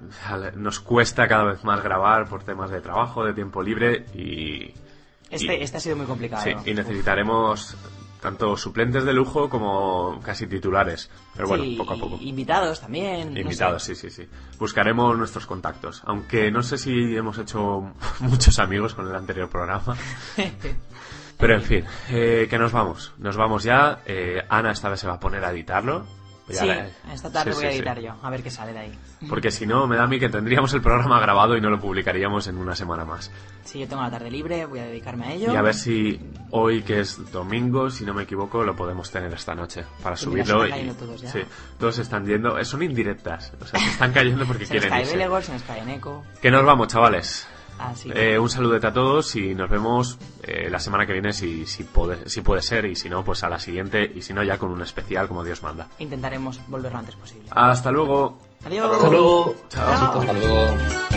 nos cuesta cada vez más grabar por temas de trabajo, de tiempo libre y... Este, y- este ha sido muy complicado. Sí, y necesitaremos tanto suplentes de lujo como casi titulares. Pero bueno, Sí, poco a poco. Invitados también. no Invitados, sé. sí, sí, sí. Buscaremos nuestros contactos. Aunque no sé si hemos hecho muchos amigos con el anterior programa. Pero en fin, eh, que nos vamos. Nos vamos ya. Eh, Ana esta vez se va a poner a editarlo. Ya Sí, la- esta tarde Sí, voy a sí, sí. editar yo, a ver qué sale de ahí. Porque si no, me da a mí que tendríamos el programa grabado y no lo publicaríamos en una semana más. Si yo tengo la tarde libre, voy a dedicarme a ello. Y a ver si hoy, que es domingo, si no me equivoco, lo podemos tener esta noche para Pues subirlo. están y- todos ya. Sí, todos están yendo. eh, Son indirectas. O sea, se están cayendo porque se nos quieren cae irse. Belegor, se nos cae Neko. Que nos vamos, chavales. Así Eh, un saludete a todos y nos vemos eh, la semana que viene si, si, puede, si puede ser y si no, pues a la siguiente y si no ya con un especial como Dios manda. intentaremos volver lo antes posible. Hasta luego. Adiós. Hasta luego. Chao. Hasta luego.